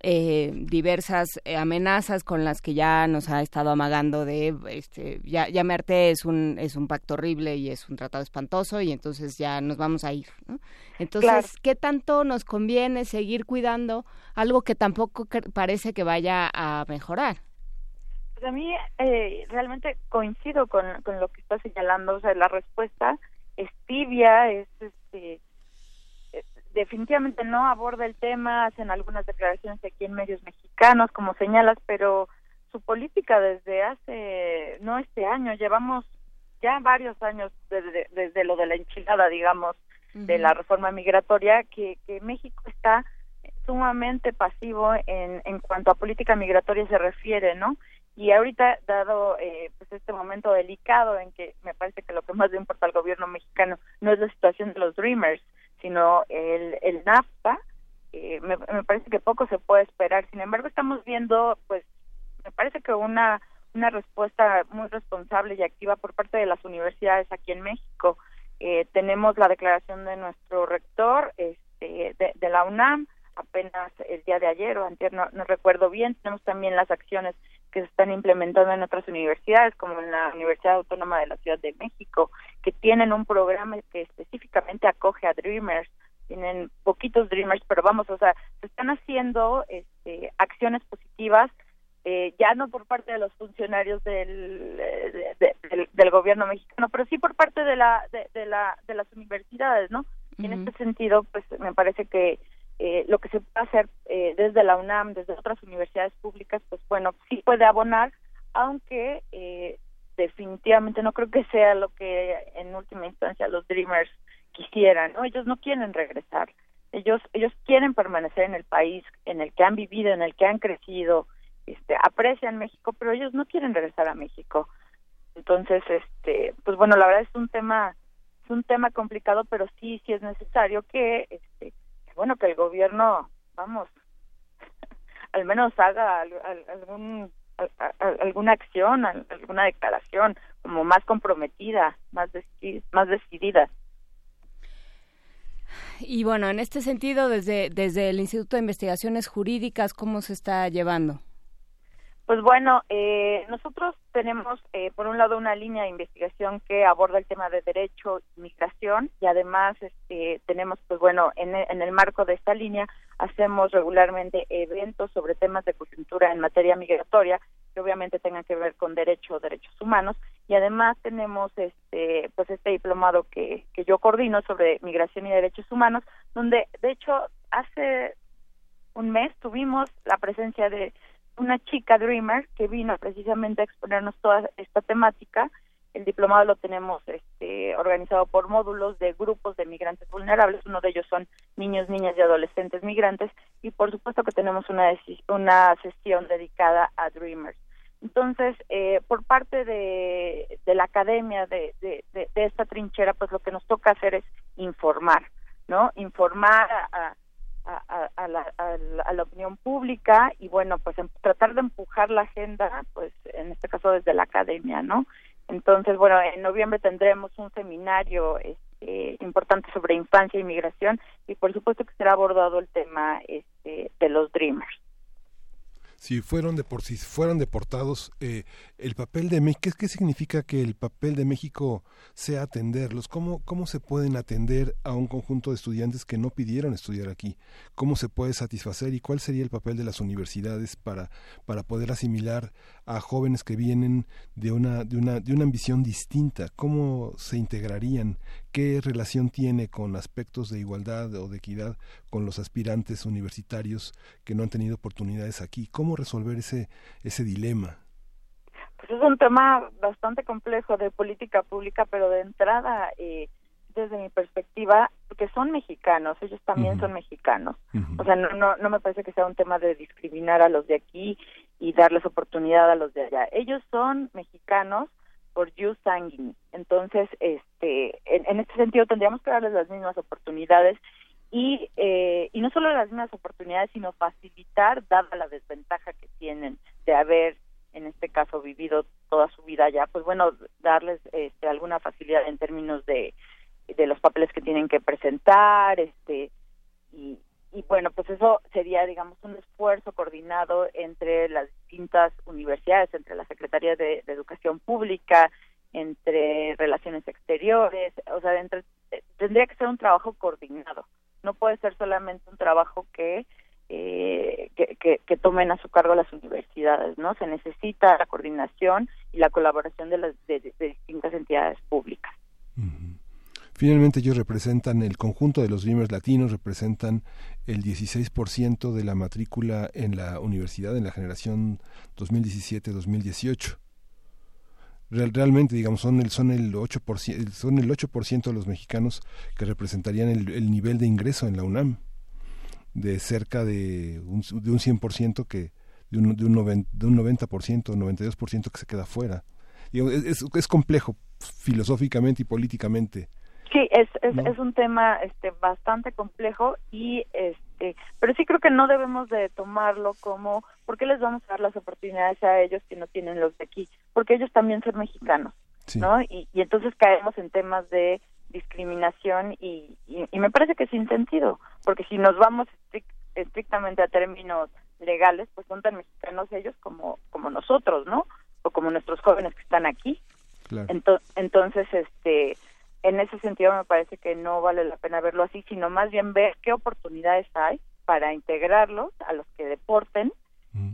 [SPEAKER 1] eh, diversas eh, amenazas con las que ya nos ha estado amagando de este ya ya me harté es un es un pacto horrible y es un tratado espantoso y entonces ya nos vamos a ir ¿no? entonces claro. qué tanto nos conviene seguir cuidando algo que tampoco parece que vaya a mejorar
[SPEAKER 17] pues a mí eh, realmente coincido con, con lo que está señalando o sea la respuesta es tibia es este definitivamente no aborda el tema, hacen algunas declaraciones aquí en medios mexicanos, como señalas, pero su política desde hace, no este año, llevamos ya varios años desde, desde lo de la enchilada, digamos, uh -huh. de la reforma migratoria, que, que México está sumamente pasivo en, en cuanto a política migratoria se refiere, ¿no? Y ahorita, dado eh, pues este momento delicado en que me parece que lo que más le importa al gobierno mexicano no es la situación de los Dreamers, sino el, el NAFTA, eh, me, me, parece que poco se puede esperar. Sin embargo, estamos viendo, pues, me parece que una, una respuesta muy responsable y activa por parte de las universidades aquí en México. Eh, tenemos la declaración de nuestro rector este, de, la UNAM, apenas el día de ayer o antes, no, no recuerdo bien. Tenemos también las acciones que se están implementando en otras universidades, como en la Universidad Autónoma de la Ciudad de México, que tienen un programa que específicamente acoge a Dreamers, tienen poquitos Dreamers, pero vamos, o sea, se están haciendo este, acciones positivas eh, ya no por parte de los funcionarios del, eh, de- del, del gobierno mexicano, pero sí por parte de la de, de la de las universidades, ¿no? Y en este sentido, pues me parece que eh, lo que se puede hacer eh, desde la UNAM, desde otras universidades públicas, pues bueno, sí puede abonar, aunque eh, definitivamente no creo que sea lo que en última instancia los Dreamers quisieran, ¿no? Ellos no quieren regresar, ellos ellos quieren permanecer en el país en el que han vivido, en el que han crecido, este, aprecian México, pero ellos no quieren regresar a México. Entonces, este, pues bueno, la verdad es un tema es un tema complicado, pero sí sí es necesario que este bueno, que el gobierno, vamos, [LAUGHS] al menos haga al- al- algún al- al- alguna acción, al- alguna declaración como más comprometida, más más decidida.
[SPEAKER 1] Y bueno, en este sentido, desde, desde el Instituto de Investigaciones Jurídicas, ¿cómo se está llevando?
[SPEAKER 17] Pues bueno, eh, nosotros tenemos, eh, por un lado, una línea de investigación que aborda el tema de derecho y migración y además este, tenemos, pues bueno, en, e- en el marco de esta línea hacemos regularmente eventos sobre temas de coyuntura en materia migratoria que obviamente tengan que ver con derecho o derechos humanos. Y además tenemos este pues este diplomado que, que yo coordino sobre migración y derechos humanos donde de hecho hace un mes tuvimos la presencia de una chica Dreamer que vino precisamente a exponernos toda esta temática. El diplomado lo tenemos este, organizado por módulos de grupos de migrantes vulnerables. Uno de ellos son niños, niñas y adolescentes migrantes. Y por supuesto que tenemos una, una sesión dedicada a Dreamers. Entonces, eh, por parte de, de la academia de, de, de- esta trinchera, pues lo que nos toca hacer es informar, ¿no? Informar a- a, a- a la, la- a la opinión pública y bueno pues em- tratar de empujar la agenda pues en este caso desde la academia no entonces bueno en noviembre tendremos un seminario este, importante sobre infancia y migración y por supuesto que será abordado el tema este, de los dreamers
[SPEAKER 2] si fueron de por si fueron deportados eh, el papel de México ¿qué, qué significa que el papel de México sea atenderlos cómo cómo se pueden atender a un conjunto de estudiantes que no pidieron estudiar aquí cómo se puede satisfacer y cuál sería el papel de las universidades para para poder asimilar a jóvenes que vienen de una de una de una ambición distinta cómo se integrarían qué relación tiene con aspectos de igualdad o de equidad con los aspirantes universitarios que no han tenido oportunidades aquí cómo resolver ese ese dilema
[SPEAKER 17] pues es un tema bastante complejo de política pública pero de entrada eh, desde mi perspectiva porque son mexicanos ellos también son mexicanos. O sea no, no no me parece que sea un tema de discriminar a los de aquí y darles oportunidad a los de allá. Ellos son mexicanos por jus sanguinis entonces este en, en este sentido tendríamos que darles las mismas oportunidades y eh, y no solo las mismas oportunidades sino facilitar dada la desventaja que tienen de haber en este caso vivido toda su vida allá pues bueno darles este, alguna facilidad en términos de de los papeles que tienen que presentar este y y bueno pues eso sería digamos un esfuerzo coordinado entre las distintas universidades entre la secretaría de, educación pública entre relaciones exteriores o sea entre eh, tendría que ser un trabajo coordinado no puede ser solamente un trabajo que eh, que, que, tomen a su cargo las universidades, ¿no? Se necesita la coordinación y la colaboración de las de, distintas entidades públicas.
[SPEAKER 2] Finalmente ellos representan el conjunto de los Dreamers latinos, representan el 16% de la matrícula en la universidad en la generación 2017-2018. Real- realmente, digamos, son el, son el 8%, son el 8% de los mexicanos que representarían el, el nivel de ingreso en la UNAM, de cerca de un, de un 100% que, de un, de un, noven- de un 90%, 92% que se queda fuera. Es complejo filosóficamente y políticamente.
[SPEAKER 17] Sí, es es,
[SPEAKER 2] ¿No?
[SPEAKER 17] es un tema este bastante complejo y este, pero sí creo que no debemos de tomarlo como ¿por qué les vamos a dar las oportunidades a ellos que no tienen los de aquí? Porque ellos también son mexicanos, ¿no? Y, y entonces caemos en temas de discriminación y, y, y me parece que es sin sentido, porque si nos vamos estric- estrictamente a términos legales, pues son tan mexicanos ellos como como nosotros, ¿no? O como nuestros jóvenes que están aquí.
[SPEAKER 2] Claro.
[SPEAKER 17] Ento- entonces, este, en ese sentido me parece que no vale la pena verlo así, sino más bien ver qué oportunidades hay para integrarlos a los que deporten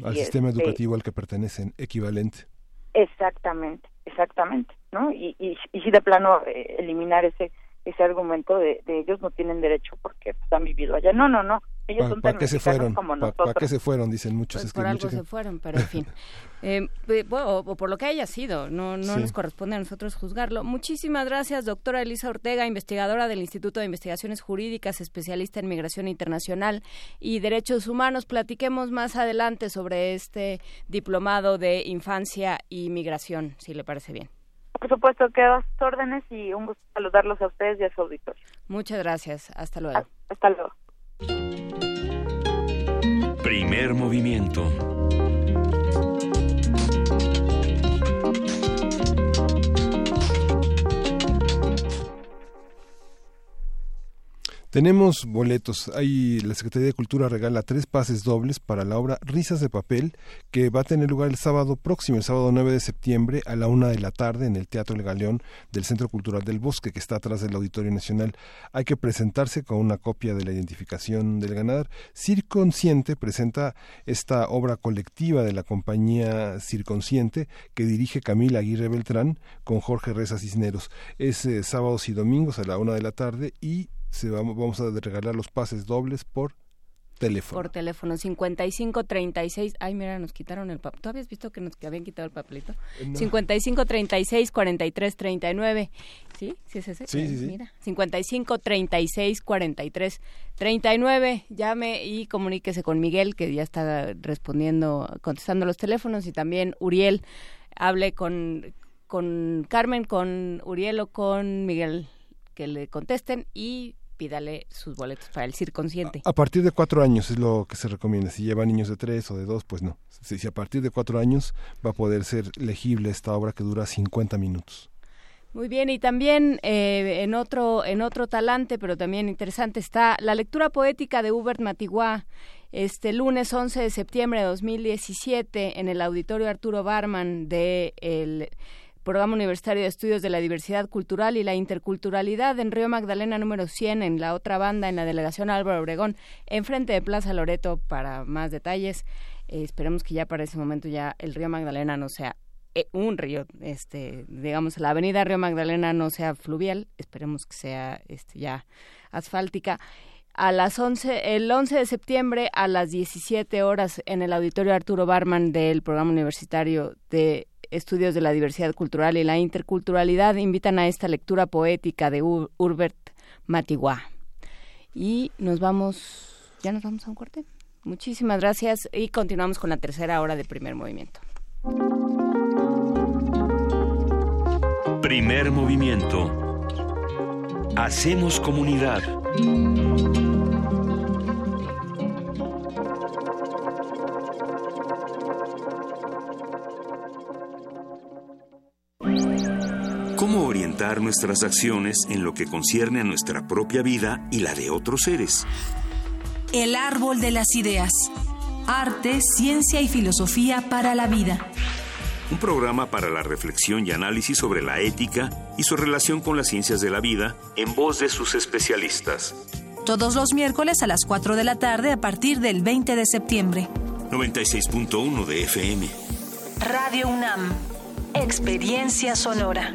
[SPEAKER 2] al
[SPEAKER 17] Y,
[SPEAKER 2] sistema
[SPEAKER 17] este,
[SPEAKER 2] educativo al que pertenecen, equivalente.
[SPEAKER 17] Exactamente, exactamente, ¿no? Y, y, y si de plano eh, eliminar ese ese argumento de, de ellos no tienen derecho porque pues, han vivido allá. No, no, no. Ellos son
[SPEAKER 2] ¿Para
[SPEAKER 17] tan
[SPEAKER 2] qué se fueron?
[SPEAKER 17] como
[SPEAKER 2] ¿Para
[SPEAKER 17] nosotros.
[SPEAKER 2] qué se fueron? Dicen muchos.
[SPEAKER 1] Pues
[SPEAKER 2] es que
[SPEAKER 1] por algo
[SPEAKER 2] mucha
[SPEAKER 1] se fueron, pero en fin. [LAUGHS] Eh, bueno, o, o por lo que haya sido, no, no
[SPEAKER 2] Sí.
[SPEAKER 1] nos corresponde a nosotros juzgarlo. Muchísimas gracias, doctora Elisa Ortega, investigadora del Instituto de Investigaciones Jurídicas, especialista en migración internacional y derechos humanos. Platiquemos más adelante sobre este diplomado de infancia y migración, si le parece bien.
[SPEAKER 17] Por supuesto, quedo a sus órdenes y un gusto saludarlos a ustedes y a su auditorio.
[SPEAKER 1] Muchas gracias. Hasta luego.
[SPEAKER 17] Hasta luego.
[SPEAKER 4] Primer movimiento.
[SPEAKER 2] Tenemos boletos. Hay, la Secretaría de Cultura regala tres pases dobles para la obra Risas de Papel, que va a tener lugar el sábado próximo, el sábado 9 de septiembre, a la una de la tarde, en el Teatro El Galeón del Centro Cultural del Bosque, que está atrás del Auditorio Nacional. Hay que presentarse con una copia de la identificación del ganador. Circonsciente presenta esta obra colectiva de la compañía Circonsciente, que dirige Camila Aguirre Beltrán con Jorge Reza Cisneros. Es eh, sábados y domingos a la una de la tarde y se vamos, vamos a regalar los pases dobles por teléfono.
[SPEAKER 1] Por teléfono 55 36. Ay, mira, nos quitaron el papel. ¿Tú habías visto que nos que habían quitado el papelito?
[SPEAKER 2] Eh, no.
[SPEAKER 1] 55 36 43 39. ¿Sí? ¿Sí es ese?
[SPEAKER 2] Sí,
[SPEAKER 1] Eh,
[SPEAKER 2] sí, sí.
[SPEAKER 1] Mira, 55 36 43 39. Llame y comuníquese con Miguel, que ya está respondiendo, contestando los teléfonos, y también Uriel. Hable con, con Carmen, con Uriel o con Miguel, que le contesten y pídale sus boletos para el Circonsciente.
[SPEAKER 2] A partir de cuatro años es lo que se recomienda. Si lleva niños de tres o de dos, pues no. Si, si a partir de cuatro años va a poder ser legible esta obra que dura 50 minutos.
[SPEAKER 1] Muy bien, y también eh, en otro en otro talante, pero también interesante, está la lectura poética de Hubert Matiguá, este lunes 11 de septiembre de 2017 en el Auditorio Arturo Barman de el Programa Universitario de Estudios de la Diversidad Cultural y la Interculturalidad en Río Magdalena número 100, en la otra banda, en la delegación Álvaro Obregón, enfrente de Plaza Loreto, para más detalles. Eh, esperemos que ya para ese momento ya el Río Magdalena no sea eh, un río, este, digamos, la avenida Río Magdalena no sea fluvial, esperemos que sea este, ya asfáltica. A las 11, el 11 de septiembre a las 17 horas en el auditorio Arturo Barman del Programa Universitario de Estudios de la Diversidad Cultural y la Interculturalidad invitan a esta lectura poética de Ur- Urbert Matiguá. Y nos vamos, ya nos vamos a un corte. Muchísimas gracias y continuamos con la tercera hora de primer movimiento.
[SPEAKER 4] Primer movimiento. Hacemos comunidad. Orientar nuestras acciones en lo que concierne a nuestra propia vida y la de otros seres?
[SPEAKER 10] El árbol de las ideas. Arte, ciencia y filosofía para la vida.
[SPEAKER 4] Un programa para la reflexión y análisis sobre la ética y su relación con las ciencias de la vida en voz de sus especialistas.
[SPEAKER 10] Todos los miércoles a las 4 de la tarde a partir del 20 de septiembre.
[SPEAKER 4] 96.1 de FM.
[SPEAKER 10] Radio UNAM. Experiencia sonora.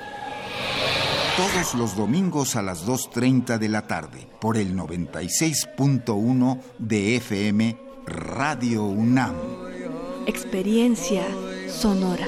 [SPEAKER 18] Todos los domingos a las 2.30 de la tarde por el 96.1 de FM Radio UNAM.
[SPEAKER 19] Experiencia sonora.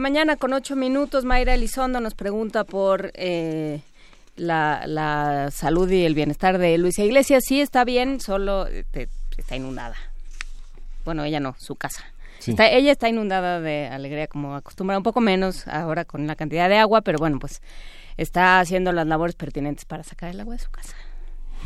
[SPEAKER 1] la mañana con ocho minutos. Mayra Elizondo nos pregunta por eh, la, la, salud y el bienestar de Luisa Iglesias. Sí, está bien, solo este, está inundada. Bueno, ella no, su casa. ella está inundada de alegría como acostumbra, un poco menos ahora con la cantidad de agua, pero bueno, pues está haciendo las labores pertinentes para sacar el agua de su casa.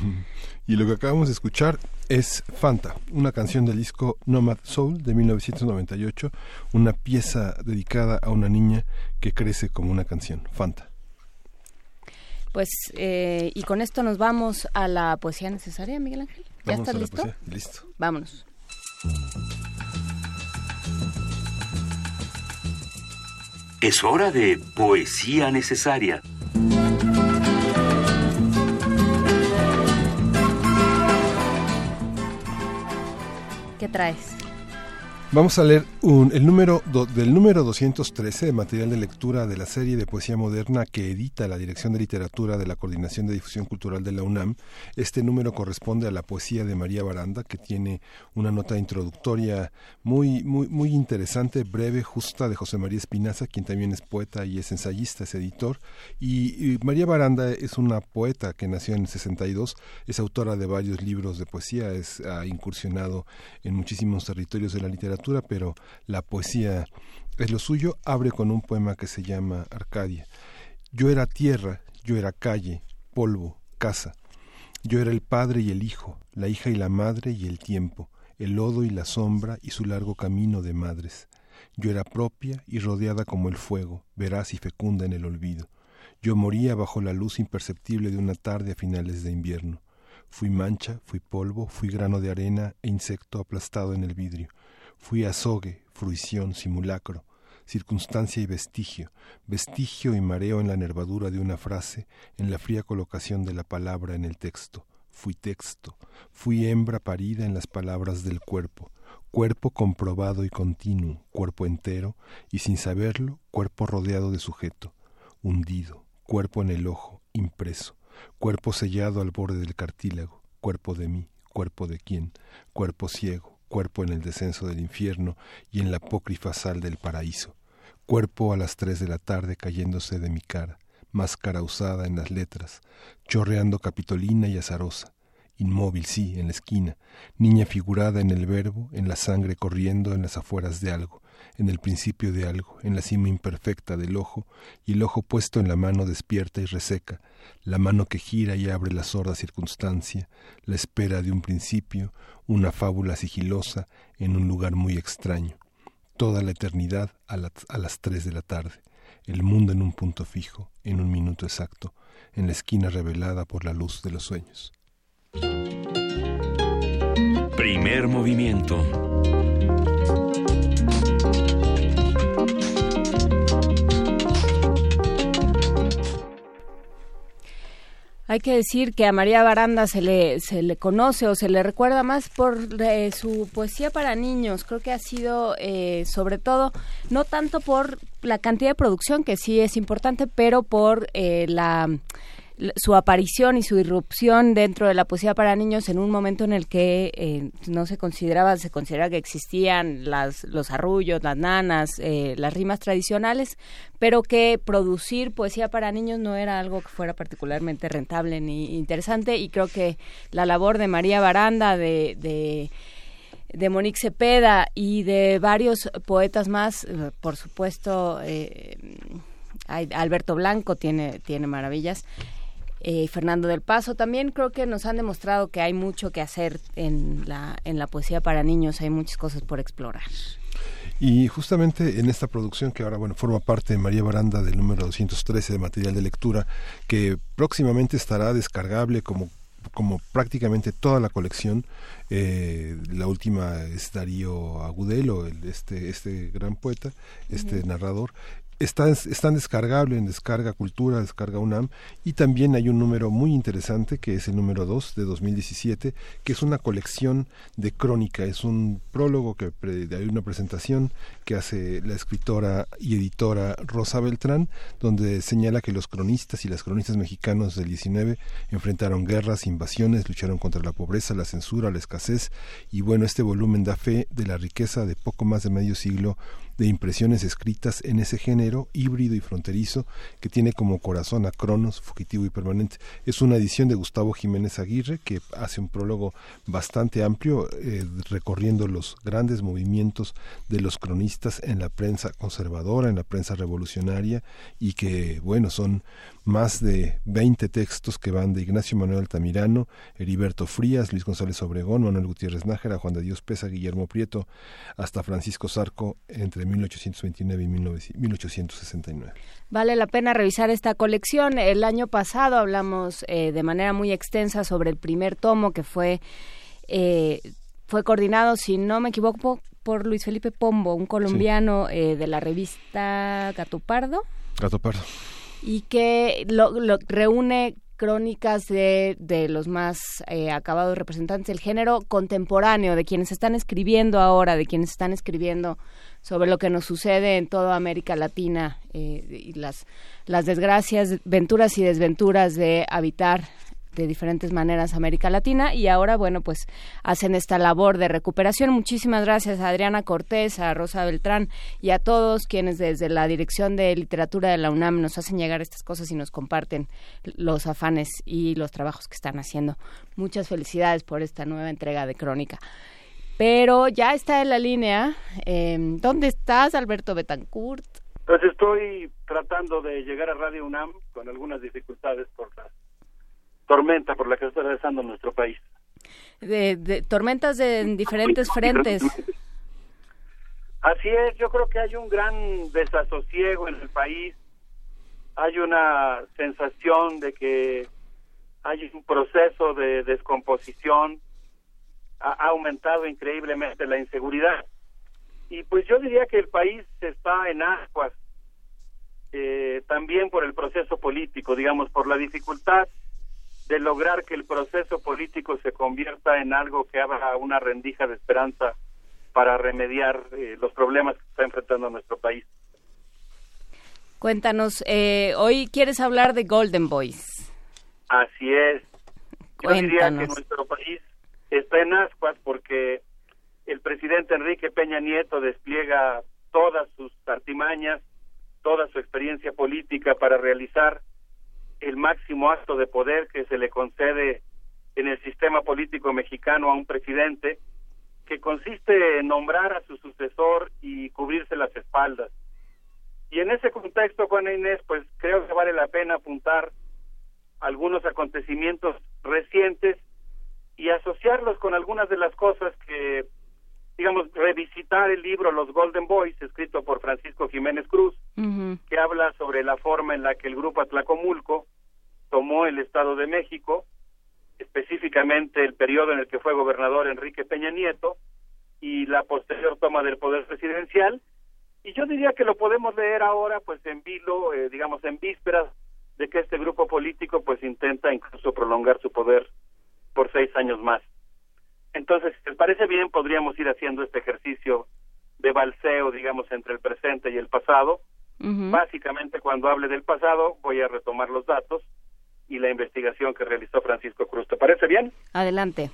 [SPEAKER 1] [LAUGHS]
[SPEAKER 2] Y lo que acabamos de escuchar es Fanta, una canción del disco Nomad Soul de 1998, una pieza dedicada a una niña que crece como una canción, Fanta.
[SPEAKER 1] Pues, eh, y con esto nos vamos a la poesía necesaria, Miguel Ángel. ¿Ya estás listo?
[SPEAKER 2] Listo.
[SPEAKER 1] Vámonos.
[SPEAKER 20] Es hora de poesía necesaria.
[SPEAKER 1] ¿Qué traes?
[SPEAKER 2] Vamos a leer el número del número 213 de material de lectura de la serie de poesía moderna que edita la Dirección de Literatura de la Coordinación de Difusión Cultural de la UNAM. Este número corresponde a la poesía de María Baranda, que tiene una nota introductoria muy, muy, muy interesante, breve, justa, de José María Espinaza, quien también es poeta y es ensayista, es editor. Y, María Baranda es una poeta que nació en el 62, es autora de varios libros de poesía, es, ha incursionado en muchísimos territorios de la literatura pero la poesía es lo suyo, abre con un poema que se llama Arcadia. Yo era tierra, yo era calle, polvo, casa. Yo era el padre y el hijo, la hija y la madre y el tiempo, el lodo y la sombra y su largo camino de madres. Yo era propia y rodeada como el fuego, veraz y fecunda en el olvido. Yo moría bajo la luz imperceptible de una tarde a finales de invierno. Fui mancha, fui polvo, fui grano de arena e insecto aplastado en el vidrio. Fui azogue, fruición, simulacro, circunstancia y vestigio, vestigio y mareo en la nervadura de una frase, en la fría colocación de la palabra en el texto. Fui texto, fui hembra parida en las palabras del cuerpo, cuerpo comprobado y continuo, cuerpo entero, y sin saberlo, cuerpo rodeado de sujeto, hundido, cuerpo en el ojo, impreso, cuerpo sellado al borde del cartílago, cuerpo de mí, cuerpo de quién, cuerpo ciego, cuerpo en el descenso del infierno y en la apócrifa sal del paraíso, cuerpo a las tres de la tarde cayéndose de mi cara, máscara usada en las letras, chorreando capitolina y azarosa, inmóvil sí, en la esquina, niña figurada en el verbo, en la sangre corriendo en las afueras de algo, en el principio de algo, en la cima imperfecta del ojo, y el ojo puesto en la mano despierta y reseca, la mano que gira y abre la sorda circunstancia, la espera de un principio, una fábula sigilosa en un lugar muy extraño. Toda la eternidad a, a las tres de la tarde, el mundo en un punto fijo, en un minuto exacto, en la esquina revelada por la luz de los sueños.
[SPEAKER 20] Primer movimiento
[SPEAKER 1] Hay que decir que a María Baranda se le, se le conoce o se le recuerda más por eh, su poesía para niños. Creo que ha sido, eh, sobre todo, no tanto por la cantidad de producción, que sí es importante, pero por eh, la su aparición y su irrupción dentro de la poesía para niños en un momento en el que eh, no se consideraba, se considera que existían las, los arrullos, las nanas, eh, las rimas tradicionales, pero que producir poesía para niños no era algo que fuera particularmente rentable ni interesante. Y creo que la labor de María Baranda, de, de Monique Cepeda y de varios poetas más, eh, por supuesto, Alberto Blanco tiene, tiene maravillas, eh, Fernando del Paso. También creo que nos han demostrado que hay mucho que hacer en la, en la poesía para niños, hay muchas cosas por explorar.
[SPEAKER 2] Y justamente en esta producción que ahora bueno forma parte de María Baranda del número 213 de material de lectura, que próximamente estará descargable como como prácticamente toda la colección. Eh, la última es Darío Agudelo, el, este, este gran poeta, este narrador, está, están descargable en Descarga Cultura, Descarga UNAM, y también hay un número muy interesante que es el número 2 de 2017, que es una colección de crónica, es un prólogo que hay una presentación que hace la escritora y editora Rosa Beltrán, donde señala que los cronistas y las cronistas mexicanos del 19 enfrentaron guerras, invasiones, lucharon contra la pobreza, la censura, la escasez, y bueno, este volumen da fe de la riqueza de poco más de medio siglo de impresiones escritas en ese género híbrido y fronterizo que tiene como corazón a Cronos, fugitivo y permanente. Es una edición de Gustavo Jiménez Aguirre que hace un prólogo bastante amplio eh, recorriendo los grandes movimientos de los cronistas en la prensa conservadora, en la prensa revolucionaria y que, bueno, son más de 20 textos que van de Ignacio Manuel Altamirano, Heriberto Frías, Luis González Obregón, Manuel Gutiérrez Nájera, Juan de Dios Pesa, Guillermo Prieto, hasta Francisco Zarco entre 1829 y 1869.
[SPEAKER 1] Vale la pena revisar esta colección. El año pasado hablamos eh, de manera muy extensa sobre el primer tomo que fue, eh, fue coordinado, si no me equivoco, por Luis Felipe Pombo, un colombiano eh, de la revista Gato Pardo.
[SPEAKER 2] Gato Pardo
[SPEAKER 1] y que lo, reúne crónicas de, de los más eh, acabados representantes del género contemporáneo, de quienes están escribiendo ahora, de quienes están escribiendo sobre lo que nos sucede en toda América Latina eh, y las, las desgracias, venturas y desventuras de habitar de diferentes maneras América Latina y ahora, bueno, pues hacen esta labor de recuperación. Muchísimas gracias a Adriana Cortés, a Rosa Beltrán y a todos quienes desde la Dirección de Literatura de la UNAM nos hacen llegar estas cosas y nos comparten los afanes y los trabajos que están haciendo. Muchas felicidades por esta nueva entrega de Crónica. Pero ya está en la línea. Eh, ¿Dónde estás, Alberto Betancourt?
[SPEAKER 21] Pues estoy tratando de llegar a Radio UNAM con algunas dificultades por las tormenta por la que está atravesando nuestro país.
[SPEAKER 1] De, tormentas de, diferentes frentes.
[SPEAKER 21] Así es, yo creo que hay un gran desasosiego en el país, hay una sensación de que hay un proceso de descomposición, ha, aumentado increíblemente la inseguridad. Y pues yo diría que el país está en aguas, eh, también por el proceso político, digamos, por la dificultad de lograr que el proceso político se convierta en algo que abra una rendija de esperanza para remediar eh, los problemas que está enfrentando nuestro país.
[SPEAKER 1] Cuéntanos, eh, hoy quieres hablar de Golden Boys.
[SPEAKER 21] Así es. Yo diría que nuestro país está en ascuas porque el presidente Enrique Peña Nieto despliega todas sus artimañas, toda su experiencia política para realizar el máximo acto de poder que se le concede en el sistema político mexicano a un presidente, que consiste en nombrar a su sucesor y cubrirse las espaldas. Y en ese contexto, Juana Inés, pues creo que vale la pena apuntar algunos acontecimientos recientes y asociarlos con algunas de las cosas que, digamos, revisitar el libro Los Golden Boys, escrito por Francisco Jiménez Cruz, que habla sobre la forma en la que el grupo Atlacomulco tomó el Estado de México, específicamente el periodo en el que fue gobernador Enrique Peña Nieto y la posterior toma del poder presidencial. Y yo diría que lo podemos leer ahora, pues en vilo, eh, digamos, en vísperas de que este grupo político, pues intenta incluso prolongar su poder por seis años más. Entonces, si les parece bien, podríamos ir haciendo este ejercicio de balseo, digamos, entre el presente y el pasado. Básicamente, cuando hable del pasado, voy a retomar los datos y la investigación que realizó Francisco Cruz. ¿Te parece bien?
[SPEAKER 1] Adelante.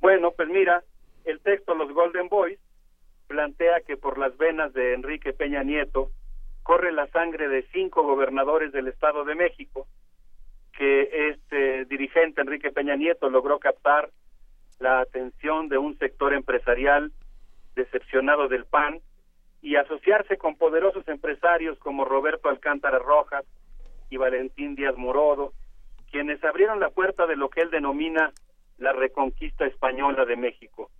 [SPEAKER 21] Bueno, pues mira, el texto Los Golden Boys plantea que por las venas de Enrique Peña Nieto corre la sangre de cinco gobernadores del Estado de México, que este dirigente Enrique Peña Nieto logró captar la atención de un sector empresarial decepcionado del PAN y asociarse con poderosos empresarios como Roberto Alcántara Rojas, y Valentín Díaz Morodo, quienes abrieron la puerta de lo que él denomina la reconquista española de México.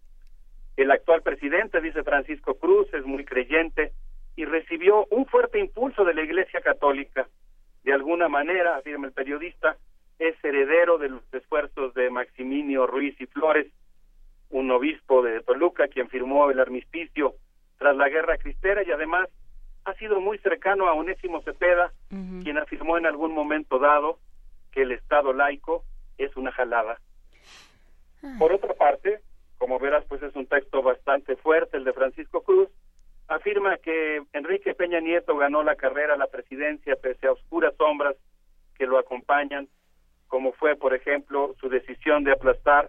[SPEAKER 21] El actual presidente, dice Francisco Cruz, es muy creyente y recibió un fuerte impulso de la Iglesia Católica. De alguna manera, afirma el periodista, es heredero de los esfuerzos de Maximinio Ruiz y Flores, un obispo de Toluca, quien firmó el armisticio tras la guerra cristera y además ha sido muy cercano a Onésimo Cepeda, quien afirmó en algún momento dado que el Estado laico es una jalada.
[SPEAKER 1] Ah.
[SPEAKER 21] Por otra parte, como verás, pues es un texto bastante fuerte el de Francisco Cruz, afirma que Enrique Peña Nieto ganó la carrera a la presidencia pese a oscuras sombras que lo acompañan, como fue, por ejemplo, su decisión de aplastar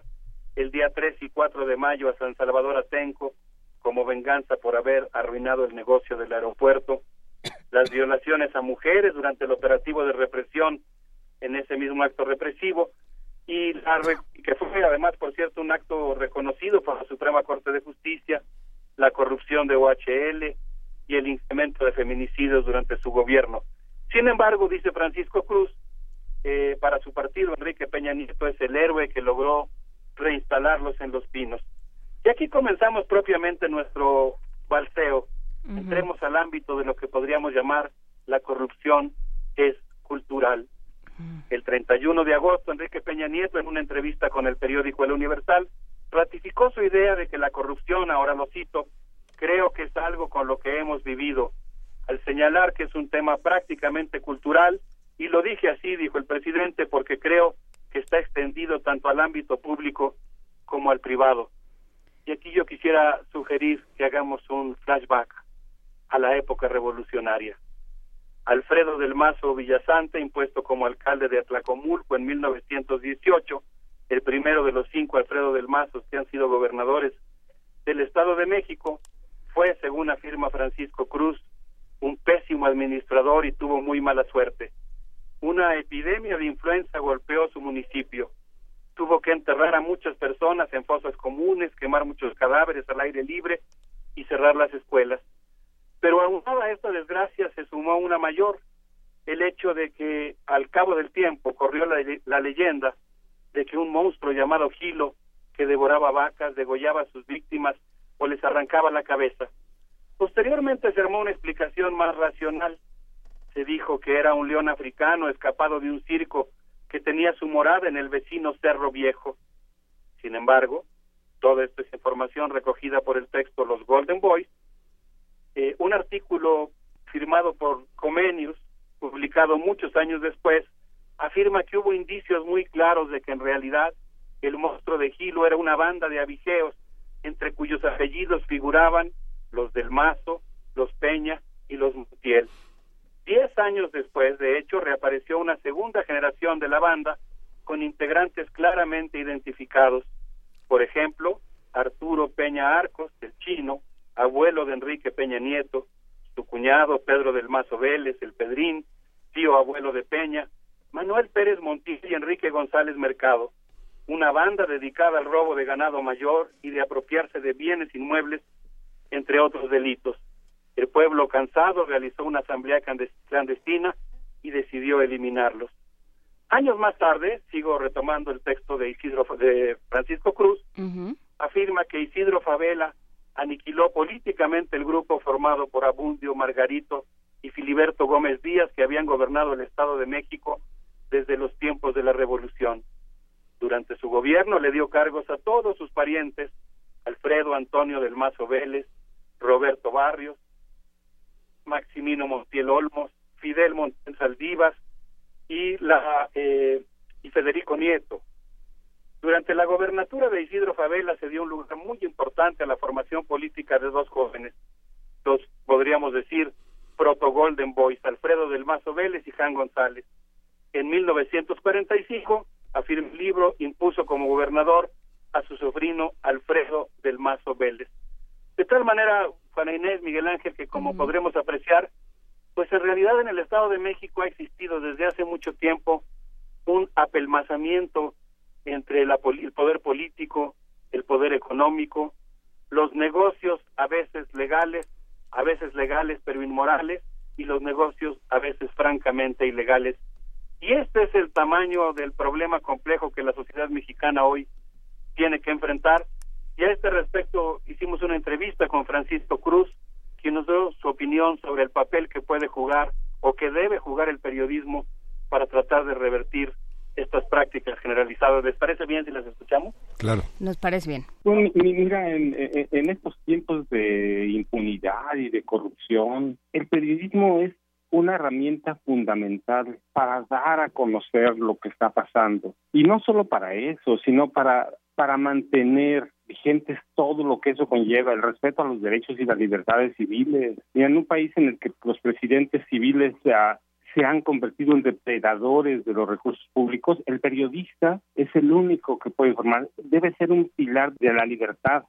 [SPEAKER 21] el día 3 y 4 de mayo a San Salvador Atenco como venganza por haber arruinado el negocio del aeropuerto, las violaciones a mujeres durante el operativo de represión en ese mismo acto represivo y la que fue además, por cierto, un acto reconocido por la Suprema Corte de Justicia, la corrupción de OHL y el incremento de feminicidios durante su gobierno. Sin embargo, dice Francisco Cruz, eh, para su partido Enrique Peña Nieto es el héroe que logró reinstalarlos en Los Pinos. Y aquí comenzamos propiamente nuestro balseo. Entremos al ámbito de lo que podríamos llamar la corrupción es cultural. El 31 de agosto, Enrique Peña Nieto, en una entrevista con el periódico El Universal, ratificó su idea de que la corrupción, ahora lo cito, creo que es algo con lo que hemos vivido, al señalar que es un tema prácticamente cultural, y lo dije así, dijo el presidente, porque creo que está extendido tanto al ámbito público como al privado. Y aquí yo quisiera sugerir que hagamos un flashback a la época revolucionaria. Alfredo del Mazo Villasante, impuesto como alcalde de Atlacomulco en 1918, el primero de los cinco Alfredo del Mazo que han sido gobernadores del Estado de México, fue, según afirma Francisco Cruz, un pésimo administrador y tuvo muy mala suerte. Una epidemia de influenza golpeó su municipio. Tuvo que enterrar a muchas personas en fosas comunes, quemar muchos cadáveres al aire libre y cerrar las escuelas. Pero aunada a esta desgracia se sumó una mayor, el hecho de que al cabo del tiempo corrió la, la leyenda de que un monstruo llamado Gilo, que devoraba vacas, degollaba a sus víctimas o les arrancaba la cabeza. Posteriormente se armó una explicación más racional. Se dijo que era un león africano escapado de un circo que tenía su morada en el vecino Cerro Viejo. Sin embargo, toda esta es información recogida por el texto Los Golden Boys, eh, un artículo firmado por Comenius, publicado muchos años después, afirma que hubo indicios muy claros de que en realidad el monstruo de Gilo era una banda de abigeos entre cuyos apellidos figuraban los del Mazo, los Peña y los Montiel. Diez años después, de hecho, reapareció una segunda generación de la banda con integrantes claramente identificados. Por ejemplo, Arturo Peña Arcos, el chino, abuelo de Enrique Peña Nieto, su cuñado Pedro del Mazo Vélez, el Pedrín, tío abuelo de Peña, Manuel Pérez Montiel y Enrique González Mercado, una banda dedicada al robo de ganado mayor y de apropiarse de bienes inmuebles, entre otros delitos. El pueblo cansado realizó una asamblea clandestina y decidió eliminarlos. Años más tarde, sigo retomando el texto de Isidro de Francisco Cruz, afirma que Isidro Favela aniquiló políticamente el grupo formado por Abundio Margarito y Filiberto Gómez Díaz que habían gobernado el Estado de México desde los tiempos de la Revolución. Durante su gobierno le dio cargos a todos sus parientes, Alfredo Antonio del Mazo Vélez, Roberto Barrios, Maximino Montiel Olmos, Fidel Montiel Saldivas y, la, eh, y Federico Nieto. Durante la gobernatura de Isidro Favela se dio un lugar muy importante a la formación política de dos jóvenes, los podríamos decir proto Golden Boys, Alfredo del Mazo Vélez y Jan González. En 1945, afirma el libro, impuso como gobernador a su sobrino Alfredo del Mazo Vélez. De tal manera, Juana Inés, Miguel Ángel, que como podremos apreciar, pues en realidad en el Estado de México ha existido desde hace mucho tiempo un apelmazamiento entre la, el poder político, el poder económico, los negocios a veces legales, a veces legales pero inmorales, y los negocios a veces francamente ilegales. Y este es el tamaño del problema complejo que la sociedad mexicana hoy tiene que enfrentar. Y a este respecto hicimos una entrevista con Francisco Cruz, quien nos dio su opinión sobre el papel que puede jugar o que debe jugar el periodismo para tratar de revertir estas prácticas generalizadas. ¿Les parece bien si las escuchamos?
[SPEAKER 2] Claro.
[SPEAKER 1] Nos parece bien.
[SPEAKER 22] Bueno, mira, en, en estos tiempos de impunidad y de corrupción, el periodismo es una herramienta fundamental para dar a conocer lo que está pasando. Y no solo para eso, sino para, para mantener vigentes todo lo que eso conlleva, el respeto a los derechos y las libertades civiles. Y en un país en el que los presidentes civiles se, han convertido en depredadores de los recursos públicos, el periodista es el único que puede informar. Debe ser un pilar de la libertad.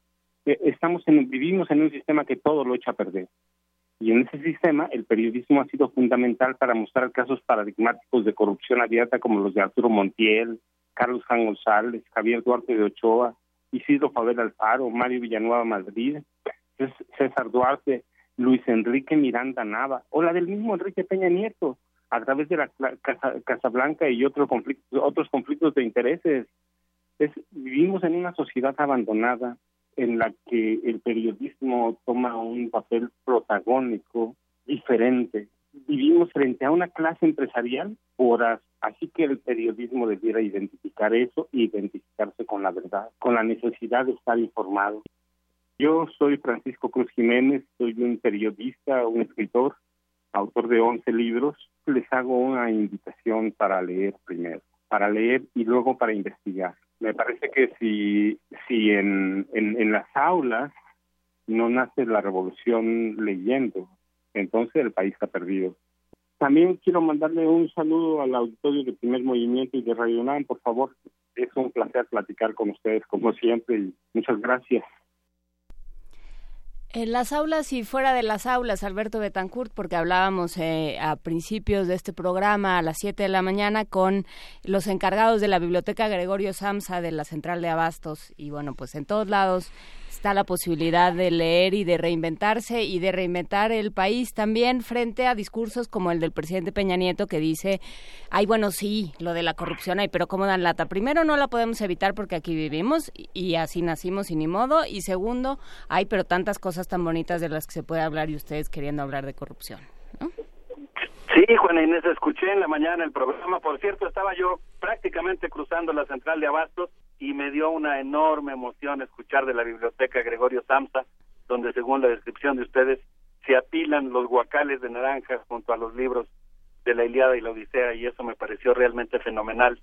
[SPEAKER 22] Eh, estamos en, vivimos en un sistema que todo lo echa a perder. Y en ese sistema el periodismo ha sido fundamental para mostrar casos paradigmáticos de corrupción abierta como los de Arturo Montiel, Carlos Juan González, Javier Duarte de Ochoa, Isidro Fabel Alfaro, Mario Villanueva Madrid, César Duarte, Luis Enrique Miranda Nava, o la del mismo Enrique Peña Nieto, a través de la Casa, Blanca y otros conflictos, otros conflictos de intereses. vivimos en una sociedad abandonada, en la que el periodismo toma un papel protagónico diferente. Vivimos frente a una clase empresarial horas, así que el periodismo debiera identificar eso e identificarse con la verdad, con la necesidad de estar informado. Yo soy Francisco Cruz Jiménez, soy un periodista, un escritor, autor de 11 libros. Les hago una invitación para leer primero, para leer y luego para investigar me parece que si, si en, en, las aulas no nace la revolución leyendo, entonces el país está perdido. También quiero mandarle un saludo al auditorio de Primer Movimiento y de Radio UNAM, por favor. Es un placer platicar con ustedes, como siempre, y muchas gracias.
[SPEAKER 1] En las aulas y fuera de las aulas, Alberto Betancourt, porque hablábamos eh, a principios de este programa a las 7 de la mañana con los encargados de la Biblioteca Gregorio Samsa de la Central de Abastos y bueno, pues en todos lados está la posibilidad de leer y de reinventarse y de reinventar el país también frente a discursos como el del presidente Peña Nieto que dice, ay, bueno, sí, lo de la corrupción hay, pero ¿cómo dan lata? Primero, no la podemos evitar porque aquí vivimos y así nacimos y ni modo. Y segundo, hay pero tantas cosas tan bonitas de las que se puede hablar y ustedes queriendo hablar de corrupción.
[SPEAKER 21] Sí, Juana Inés, escuché en la mañana el programa. Por cierto, estaba yo prácticamente cruzando la central de Abastos y me dio una enorme emoción escuchar de la biblioteca Gregorio Samsa, donde según la descripción de ustedes se apilan los guacales de naranjas junto a los libros de la Iliada y la Odisea y eso me pareció realmente fenomenal.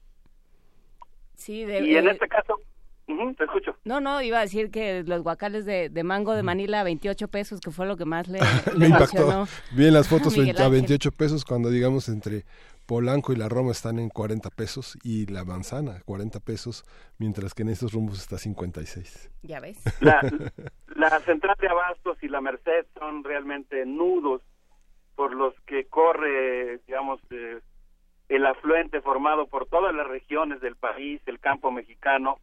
[SPEAKER 1] Sí,
[SPEAKER 21] y en este caso, te escucho.
[SPEAKER 1] No, no, iba a decir que los guacales de, mango de Manila 28 pesos, que fue lo que más le, [LAUGHS]
[SPEAKER 2] me impactó. Bien las fotos [LAUGHS] a 28 pesos cuando digamos entre Polanco y la Roma están en 40 pesos y la manzana 40 pesos, mientras que en estos rumbos está 56.
[SPEAKER 1] Ya ves.
[SPEAKER 21] La, [LAUGHS] la central de Abastos y la Merced son realmente nudos por los que corre, digamos, eh, el afluente formado por todas las regiones del país, el campo mexicano.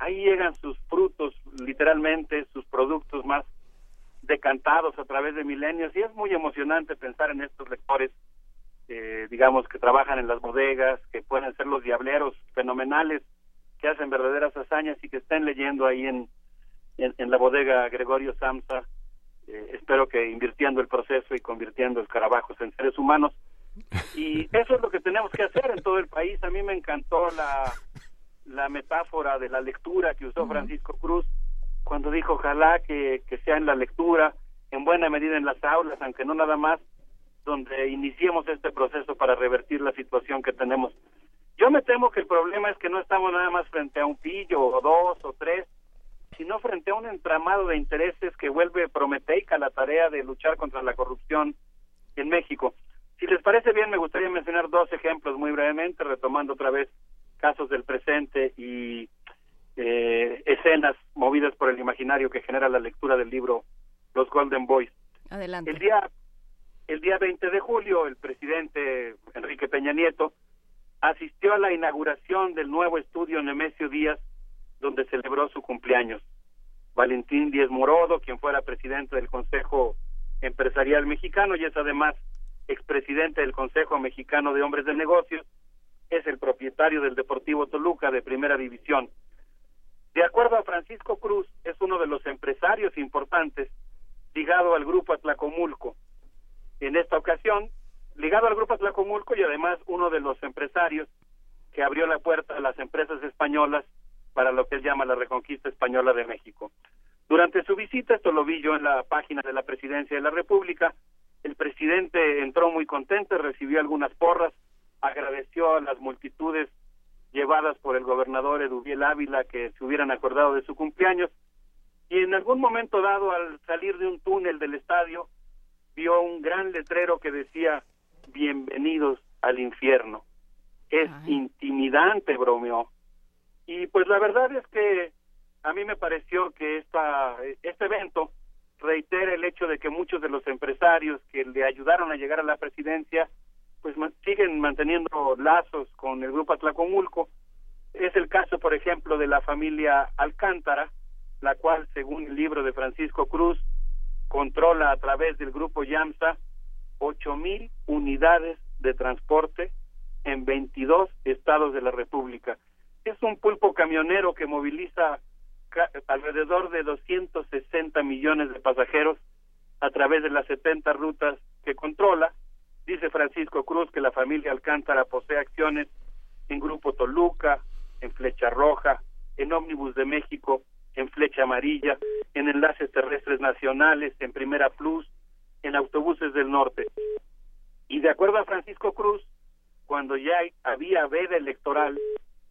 [SPEAKER 21] Ahí llegan sus frutos, literalmente, sus productos más decantados a través de milenios y es muy emocionante pensar en estos lectores eh, digamos, que trabajan en las bodegas, que pueden ser los diableros fenomenales, que hacen verdaderas hazañas y que estén leyendo ahí en, en, la bodega Gregorio Samsa, eh, espero que invirtiendo el proceso y convirtiendo escarabajos en seres humanos. Y [LAUGHS] eso es lo que tenemos que hacer en todo el país. A mí me encantó la, la metáfora de la lectura que usó Francisco Cruz cuando dijo ojalá que, que sea en la lectura, en buena medida en las aulas, aunque no nada más, donde iniciemos este proceso para revertir la situación que tenemos. Yo me temo que el problema es que no estamos nada más frente a un pillo o dos o tres, sino frente a un entramado de intereses que vuelve prometeica la tarea de luchar contra la corrupción en México. Si les parece bien, me gustaría mencionar dos ejemplos muy brevemente, retomando otra vez casos del presente y eh, escenas movidas por el imaginario que genera la lectura del libro Los Golden Boys.
[SPEAKER 1] Adelante.
[SPEAKER 21] El día el día 20 de julio, el presidente Enrique Peña Nieto asistió a la inauguración del nuevo estudio Nemesio Díaz, donde celebró su cumpleaños. Valentín Díez Morodo, quien fuera presidente del Consejo Empresarial Mexicano y es además expresidente del Consejo Mexicano de Hombres de Negocios, es el propietario del Deportivo Toluca de Primera División. De acuerdo a Francisco Cruz, es uno de los empresarios importantes ligado al grupo Atlacomulco, en esta ocasión, ligado al Grupo Atlacomulco y además uno de los empresarios que abrió la puerta a las empresas españolas para lo que él llama la reconquista española de México. Durante su visita, esto lo vi yo en la página de la Presidencia de la República, el presidente entró muy contento, recibió algunas porras, agradeció a las multitudes llevadas por el gobernador Eduviel Ávila que se hubieran acordado de su cumpleaños y en algún momento dado al salir de un túnel del estadio vio un gran letrero que decía bienvenidos al infierno. Es intimidante, bromeó. Y pues la verdad es que a mí me pareció que esta, este evento reitera el hecho de que muchos de los empresarios que le ayudaron a llegar a la presidencia pues siguen manteniendo lazos con el grupo Atlacomulco. Es el caso, por ejemplo, de la familia Alcántara, la cual, según el libro de Francisco Cruz, controla a través del grupo YAMSA ocho mil unidades de transporte en 22 estados de la República. Es un pulpo camionero que moviliza alrededor de 260 millones de pasajeros a través de las 70 rutas que controla. Dice Francisco Cruz que la familia Alcántara posee acciones en Grupo Toluca, en Flecha Roja, en Ómnibus de México, en Flecha Amarilla, en Enlaces Terrestres Nacionales, en Primera Plus, en Autobuses del Norte. Y de acuerdo a Francisco Cruz, cuando ya había veda electoral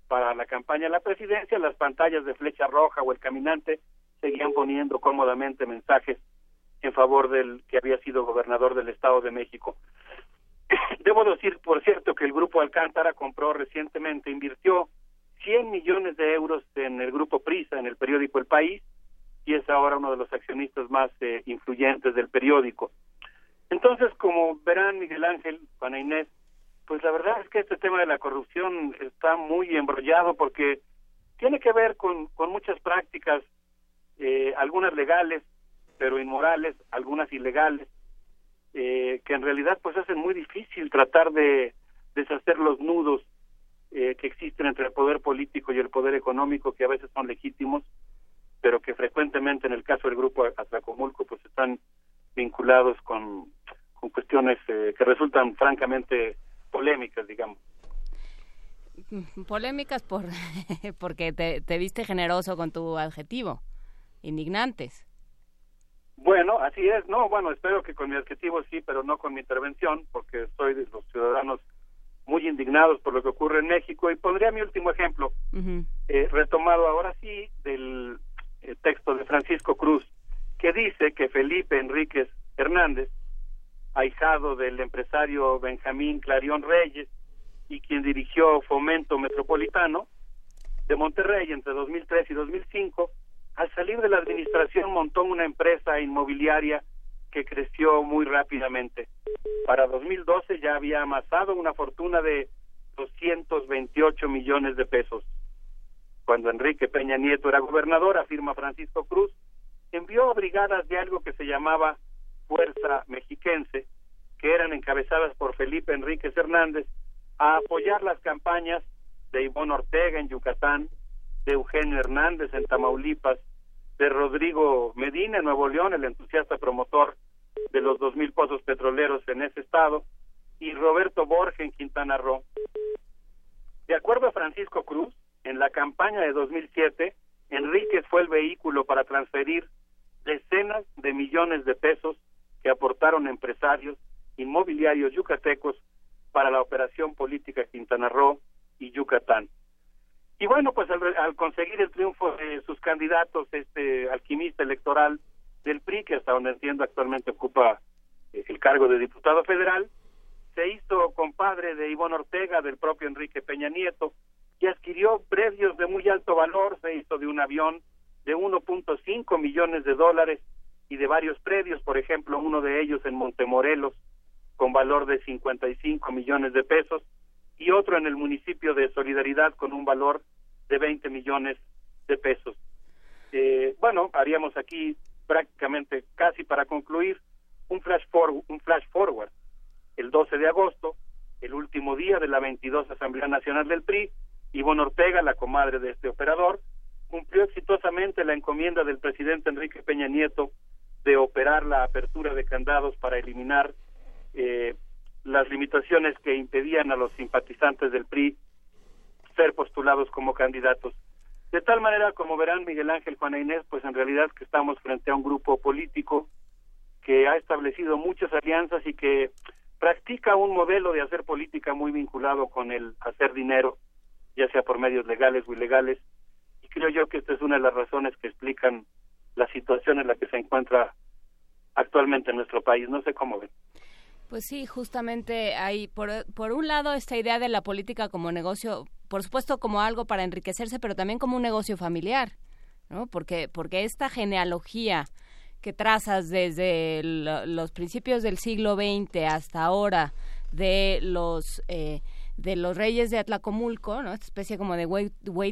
[SPEAKER 21] para la campaña de la presidencia, las pantallas de Flecha Roja o El Caminante seguían poniendo cómodamente mensajes en favor del que había sido gobernador del Estado de México. [CLEARS THROAT] Debo decir, por cierto, que el grupo Alcántara compró recientemente, invirtió 100 millones de euros en el grupo Prisa, en el periódico El País, y es ahora uno de los accionistas más eh, influyentes del periódico. Entonces, como verán Miguel Ángel, Juana Inés, pues la verdad es que este tema de la corrupción está muy embrollado porque tiene que ver con, con muchas prácticas, eh, algunas legales, pero inmorales, algunas ilegales, eh, que en realidad pues hacen muy difícil tratar de deshacer los nudos eh, que existen entre el poder político y el poder económico, que a veces son legítimos, pero que frecuentemente en el caso del grupo Atlacomulco pues están vinculados con, con cuestiones que resultan francamente polémicas, digamos.
[SPEAKER 1] Polémicas por [LAUGHS] porque te, te viste generoso con tu adjetivo, indignantes.
[SPEAKER 21] Bueno, así es, no, bueno, espero que con mi adjetivo sí, pero no con mi intervención, porque soy de los ciudadanos muy indignados por lo que ocurre en México. Y pondría mi último ejemplo, eh, retomado ahora sí del eh, texto de Francisco Cruz, que dice que Felipe Enríquez Hernández ahijado del empresario Benjamín Clarión Reyes y quien dirigió Fomento Metropolitano de Monterrey entre 2003 y 2005, al salir de la administración montó una empresa inmobiliaria que creció muy rápidamente. Para 2012 ya había amasado una fortuna de 228 millones de pesos. Cuando Enrique Peña Nieto era gobernador, afirma Francisco Cruz, envió brigadas de algo que se llamaba Fuerza Mexiquense, que eran encabezadas por Felipe Enríquez Hernández, a apoyar las campañas de Ivonne Ortega en Yucatán, de Eugenio Hernández en Tamaulipas, de Rodrigo Medina en Nuevo León, el entusiasta promotor de los dos mil pozos petroleros en ese estado, y Roberto Borges en Quintana Roo. De acuerdo a Francisco Cruz, en la campaña de 2007, Enríquez fue el vehículo para transferir decenas de millones de pesos que aportaron empresarios inmobiliarios yucatecos para la operación política Quintana Roo y Yucatán. Y bueno, pues al, conseguir el triunfo de sus candidatos, este alquimista electoral del PRI, que hasta donde entiendo actualmente ocupa eh, el cargo de diputado federal, se hizo compadre de Ivonne Ortega, del propio Enrique Peña Nieto, y adquirió predios de muy alto valor, se hizo de un avión de 1.5 millones de dólares y de varios predios, por ejemplo, uno de ellos en Montemorelos, con valor de 55 millones de pesos, y otro en el municipio de Solidaridad con un valor de 20 millones de pesos. Eh, bueno, haríamos aquí prácticamente casi para concluir un flash, forward, un flash forward. El 12 de agosto, el último día de la 22 Asamblea Nacional del PRI, Ivonne Ortega, la comadre de este operador, cumplió exitosamente la encomienda del presidente Enrique Peña Nieto de operar la apertura de candados para eliminar eh, las limitaciones que impedían a los simpatizantes del PRI ser postulados como candidatos. De tal manera, como verán Miguel Ángel, Juana Inés, pues en realidad que estamos frente a un grupo político que ha establecido muchas alianzas y que practica un modelo de hacer política muy vinculado con el hacer dinero, ya sea por medios legales o ilegales, y creo yo que esta es una de las razones que explican la situación en la que se encuentra actualmente en nuestro país. No sé cómo ven.
[SPEAKER 1] Pues sí, justamente hay, por, por un lado, esta idea de la política como negocio, por supuesto como algo para enriquecerse, pero también como un negocio familiar, ¿no? Porque, porque esta genealogía que trazas desde los principios del siglo XX hasta ahora de los... Eh, de los reyes de Atlacomulco, ¿no? Esta especie como de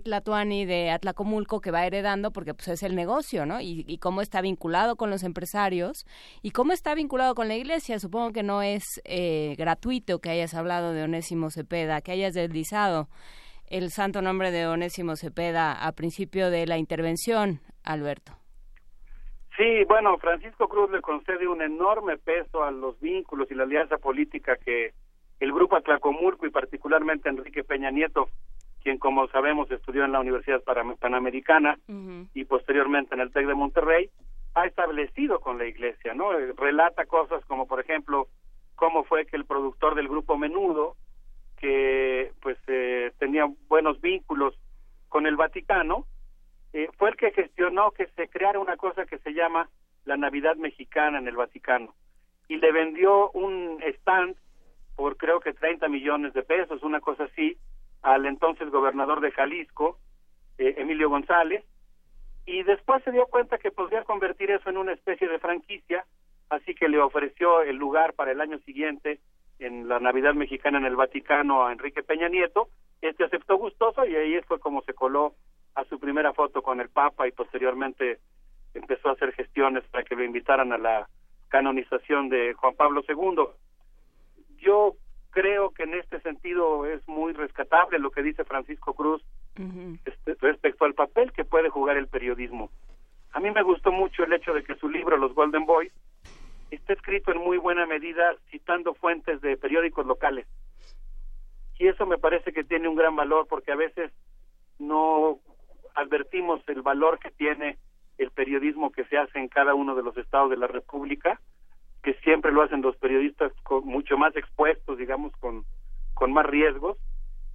[SPEAKER 1] Latuani de Atlacomulco que va heredando porque pues es el negocio, ¿no? Y, cómo está vinculado con los empresarios y cómo está vinculado con la iglesia. Supongo que no es eh, gratuito que hayas hablado de Onésimo Cepeda, que hayas deslizado el santo nombre de Onésimo Cepeda a principio de la intervención, Alberto.
[SPEAKER 21] Sí, bueno, Francisco Cruz le concede un enorme peso a los vínculos y la alianza política que el grupo Atlacomulco y particularmente Enrique Peña Nieto, quien como sabemos estudió en la Universidad Panamericana y posteriormente en el TEC de Monterrey, ha establecido con la iglesia, ¿no? Eh, relata cosas como por ejemplo cómo fue que el productor del grupo Menudo, que pues eh, tenía buenos vínculos con el Vaticano, eh, fue el que gestionó que se creara una cosa que se llama la Navidad Mexicana en el Vaticano y le vendió un stand por creo que 30 millones de pesos, una cosa así, al entonces gobernador de Jalisco, eh, Emilio González, y después se dio cuenta que podría convertir eso en una especie de franquicia, así que le ofreció el lugar para el año siguiente en la Navidad Mexicana en el Vaticano a Enrique Peña Nieto, este aceptó gustoso y ahí fue como se coló a su primera foto con el Papa y posteriormente empezó a hacer gestiones para que lo invitaran a la canonización de Juan Pablo II yo creo que en este sentido es muy rescatable lo que dice Francisco Cruz este, respecto al papel que puede jugar el periodismo. A mí me gustó mucho el hecho de que su libro Los Golden Boys está escrito en muy buena medida citando fuentes de periódicos locales. Y eso me parece que tiene un gran valor porque a veces no advertimos el valor que tiene el periodismo que se hace en cada uno de los estados de la República que siempre lo hacen los periodistas con, mucho más expuestos, digamos, con, con más riesgos,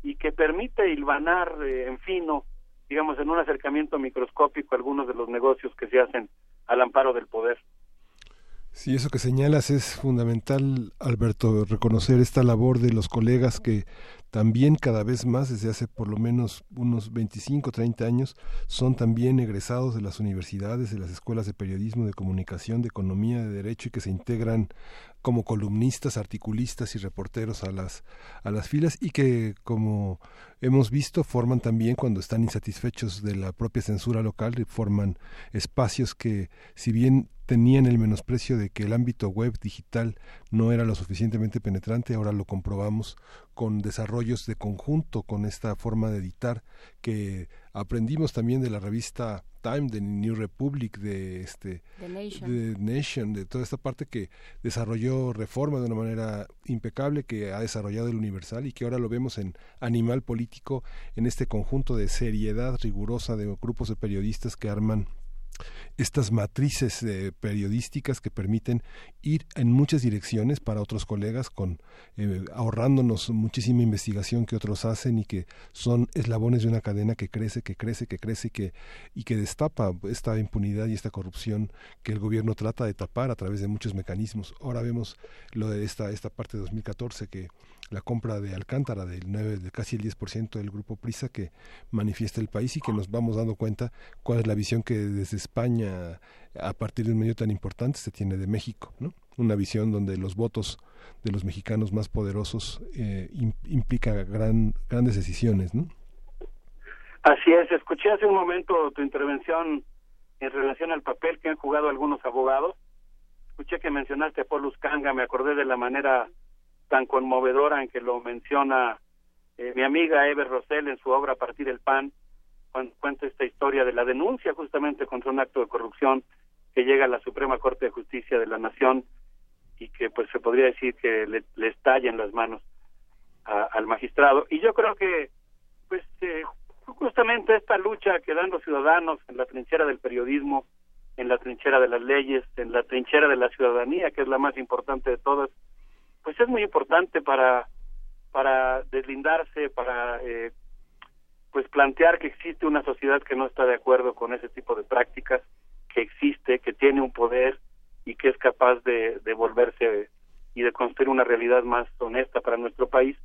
[SPEAKER 21] y que permite hilvanar eh, en fino, digamos, en un acercamiento microscópico algunos de los negocios que se hacen al amparo del poder.
[SPEAKER 2] Sí, eso que señalas es fundamental, Alberto, reconocer esta labor de los colegas que también cada vez más, desde hace por lo menos unos 25, 30 años, son también egresados de las universidades, de las escuelas de periodismo, de comunicación, de economía, de derecho y que se integran como columnistas, articulistas y reporteros a las, a las filas y que, como hemos visto, forman también cuando están insatisfechos de la propia censura local, forman espacios que, si bien tenían el menosprecio de que el ámbito web digital no era lo suficientemente penetrante, ahora lo comprobamos con desarrollos de conjunto, con esta forma de editar que aprendimos también de la revista Time, de New Republic, de este
[SPEAKER 1] The
[SPEAKER 2] Nation. de toda esta parte que desarrolló reforma de una manera impecable, que ha desarrollado el Universal y que ahora lo vemos en Animal Político, en este conjunto de seriedad rigurosa de grupos de periodistas que arman estas matrices eh, periodísticas que permiten ir en muchas direcciones para otros colegas con eh, ahorrándonos muchísima investigación que otros hacen y que son eslabones de una cadena que crece que crece que crece y que y que destapa esta impunidad y esta corrupción que el gobierno trata de tapar a través de muchos mecanismos. Ahora vemos lo de esta esta parte de 2014 que la compra de Alcántara del 9, de casi el 10% del grupo Prisa que manifiesta el país y que nos vamos dando cuenta cuál es la visión que desde España a partir de un medio tan importante se tiene de México, ¿no? Una visión donde los votos de los mexicanos más poderosos eh, implica gran, grandes decisiones, ¿no?
[SPEAKER 21] Así es, escuché hace un momento tu intervención en relación al papel que han jugado algunos abogados. Escuché que mencionaste a Paulus Kanga, me acordé de la manera tan conmovedora en que lo menciona eh, mi amiga Eve Rosell en su obra partir del pan, cuando cuenta esta historia de la denuncia justamente contra un acto de corrupción que llega a la Suprema Corte de Justicia de la Nación y que pues se podría decir que le, le estalla en las manos al magistrado. Y yo creo que pues eh, justamente esta lucha que dan los ciudadanos en la trinchera del periodismo, en la trinchera de las leyes, en la trinchera de la ciudadanía, que es la más importante de todas, pues es muy importante para para deslindarse, para eh, pues plantear que existe una sociedad que no está de acuerdo con ese tipo de prácticas, que existe, que tiene un poder y que es capaz de, de volverse y de construir una realidad más honesta para nuestro país.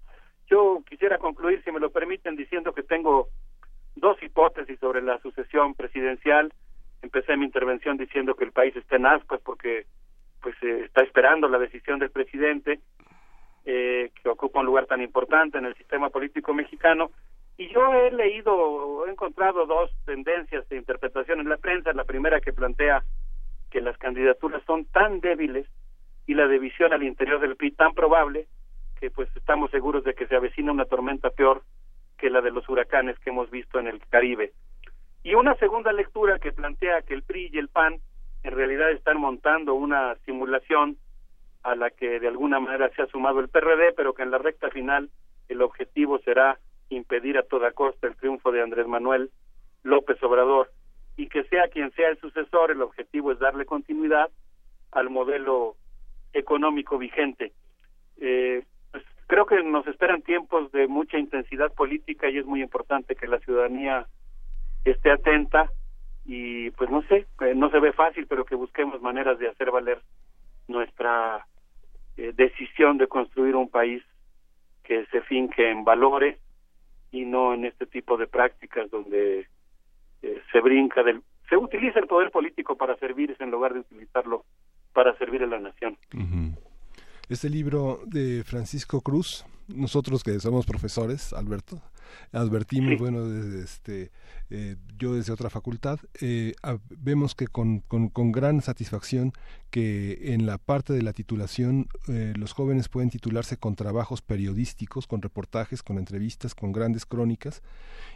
[SPEAKER 21] Yo quisiera concluir, si me lo permiten, diciendo que tengo dos hipótesis sobre la sucesión presidencial. Empecé mi intervención diciendo que el país está en ascuas porque pues eh, está esperando la decisión del presidente eh, que ocupa un lugar tan importante en el sistema político mexicano. Y yo he leído, he encontrado dos tendencias de interpretación en la prensa. La primera que plantea que las candidaturas son tan débiles y la división al interior del PRI tan probable que pues estamos seguros de que se avecina una tormenta peor que la de los huracanes que hemos visto en el Caribe. Y una segunda lectura que plantea que el PRI y el PAN en realidad están montando una simulación a la que de alguna manera se ha sumado el PRD, pero que en la recta final el objetivo será impedir a toda costa el triunfo de Andrés Manuel López Obrador y que sea quien sea el sucesor, el objetivo es darle continuidad al modelo económico vigente. Eh, pues creo que nos esperan tiempos de mucha intensidad política y es muy importante que la ciudadanía esté atenta y pues no sé, no se ve fácil, pero que busquemos maneras de hacer valer nuestra eh, decisión de construir un país que se finque en valores y no en este tipo de prácticas donde eh, se brinca del se utiliza el poder político para servirse en lugar de utilizarlo para servir a la nación.
[SPEAKER 2] Este libro de Francisco Cruz, nosotros que somos profesores, Alberto, advertimos, bueno, desde este, eh, yo desde otra facultad, eh, vemos que con, con, con, gran satisfacción que en la parte de la titulación eh, los jóvenes pueden titularse con trabajos periodísticos, con reportajes, con entrevistas, con grandes crónicas,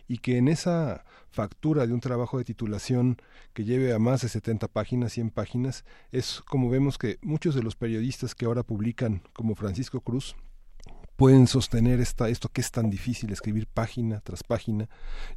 [SPEAKER 2] y que en esa factura de un trabajo de titulación que lleve a más de 70 páginas, 100 páginas, es como vemos que muchos de los periodistas que ahora publican, como Francisco Cruz, pueden sostener esta, esto que es tan difícil, escribir página tras página,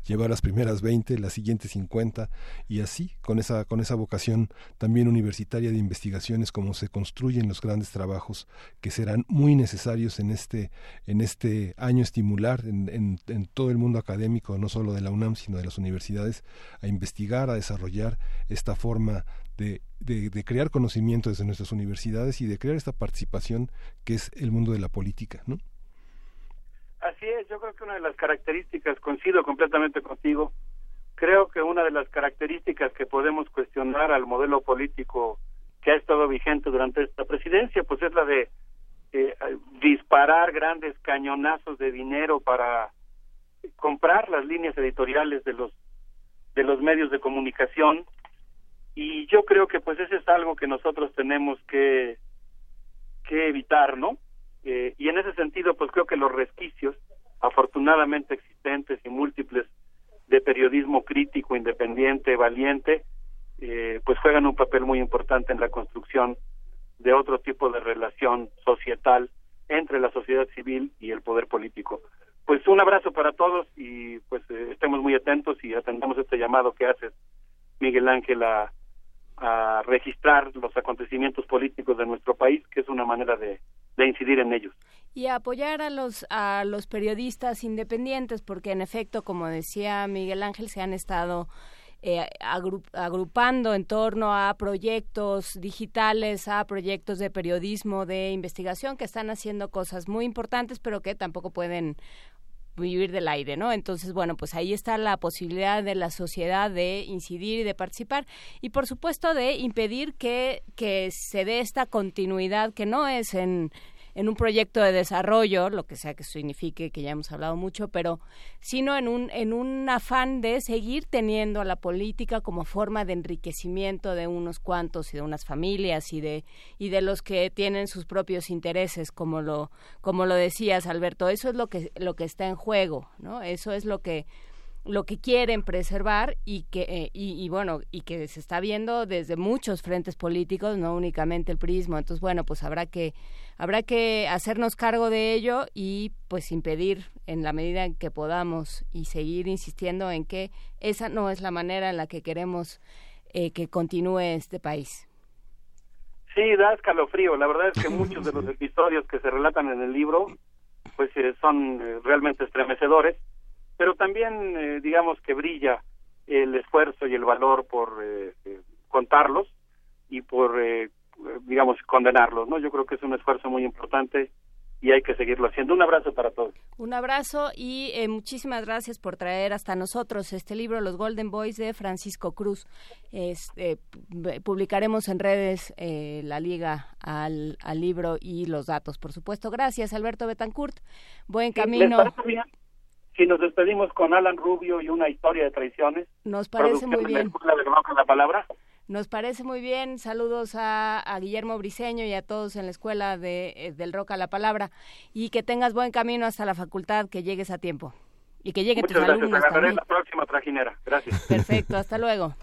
[SPEAKER 2] llevar las primeras 20, las siguientes 50 y así, con esa, con esa vocación también universitaria de investigaciones, como se construyen los grandes trabajos que serán muy necesarios en este, en este año estimular en, en, en todo el mundo académico, no solo de la UNAM, sino de las universidades, a investigar, a desarrollar esta forma de, de, crear conocimiento desde nuestras universidades y de crear esta participación que es el mundo de la política, ¿no?
[SPEAKER 21] Así es, yo creo que una de las características, coincido completamente contigo, creo que una de las características que podemos cuestionar al modelo político que ha estado vigente durante esta presidencia, pues es la de eh, disparar grandes cañonazos de dinero para comprar las líneas editoriales de los de los medios de comunicación y yo creo que pues eso es algo que nosotros tenemos que que evitar no eh, y en ese sentido pues creo que los resquicios afortunadamente existentes y múltiples de periodismo crítico independiente valiente eh, pues juegan un papel muy importante en la construcción de otro tipo de relación societal entre la sociedad civil y el poder político. Pues un abrazo para todos y pues eh, estemos muy atentos y atendamos este llamado que haces, Miguel Ángel, a, a registrar los acontecimientos políticos de nuestro país, que es una manera de, incidir en ellos.
[SPEAKER 1] Y apoyar a los a los periodistas independientes porque en efecto como decía Miguel Ángel se han estado eh, agrupando en torno a proyectos digitales, a proyectos de periodismo, de investigación que están haciendo cosas muy importantes, pero que tampoco pueden vivir del aire, ¿no? Entonces, bueno, pues ahí está la posibilidad de la sociedad de incidir y de participar y por supuesto de impedir que, que se dé esta continuidad que no es en en un proyecto de desarrollo, lo que sea que signifique, que ya hemos hablado mucho, pero sino en un, en un afán de seguir teniendo a la política como forma de enriquecimiento de unos cuantos y de unas familias y de, y de los que tienen sus propios intereses, como lo, como lo decías, Alberto. Eso es lo que, lo que está en juego, ¿no? Eso es lo que
[SPEAKER 23] lo que quieren preservar y que eh, y, bueno y que se está viendo desde muchos frentes políticos no únicamente el prismo. Entonces bueno pues habrá que habrá que hacernos cargo de ello y pues impedir en la medida en que podamos y seguir insistiendo en que esa no es la manera en la que queremos eh, que continúe este país.
[SPEAKER 21] Sí da escalofrío. La verdad es que [LAUGHS] muchos de los episodios que se relatan en el libro pues eh, son realmente estremecedores pero también eh, digamos que brilla el esfuerzo y el valor por eh, eh, contarlos y por digamos condenarlos no yo creo que es un esfuerzo muy importante y hay que seguirlo haciendo. Un abrazo para todos.
[SPEAKER 23] Un abrazo y muchísimas gracias por traer hasta nosotros este libro, Los Golden Boys de Francisco Cruz. Este, publicaremos en redes la liga al, al, libro y los datos, por supuesto. Gracias, Alberto Betancourt. Buen camino
[SPEAKER 21] si nos despedimos con Alan Rubio y una historia de traiciones.
[SPEAKER 23] Nos parece muy bien.
[SPEAKER 21] la palabra.
[SPEAKER 23] Nos parece muy bien. Saludos a, Guillermo Briseño y a todos en la escuela de, eh, del Rock a la Palabra. Y que tengas buen camino hasta la facultad, que llegues a tiempo. Y que lleguen tus
[SPEAKER 21] gracias.
[SPEAKER 23] alumnos
[SPEAKER 21] también. la próxima trajinera. Gracias.
[SPEAKER 23] Perfecto, hasta luego.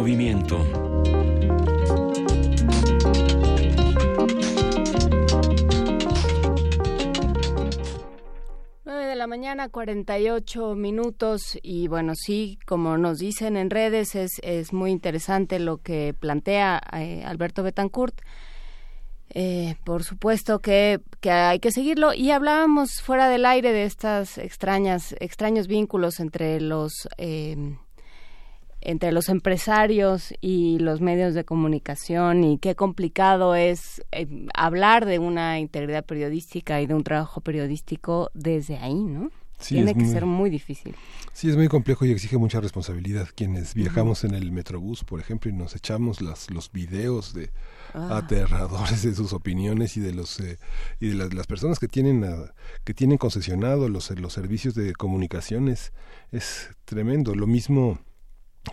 [SPEAKER 20] Movimiento.
[SPEAKER 1] la mañana, 48 minutos y bueno, sí, como nos dicen en redes, es, es muy interesante lo que plantea eh, Alberto Betancourt. Eh, por supuesto que, que, hay que seguirlo y hablábamos fuera del aire de estas extrañas extraños vínculos entre los eh, entre los empresarios y los medios de comunicación y qué complicado es eh, hablar de una integridad periodística y de un trabajo periodístico desde ahí, ¿no? Tiene que ser muy difícil.
[SPEAKER 2] Sí, es muy complejo y exige mucha responsabilidad. Quienes viajamos en el Metrobús, por ejemplo, y nos echamos las, los videos de ah. aterradores de sus opiniones y de los eh, y de las, personas que tienen que tienen concesionado los los servicios de comunicaciones es tremendo. Lo mismo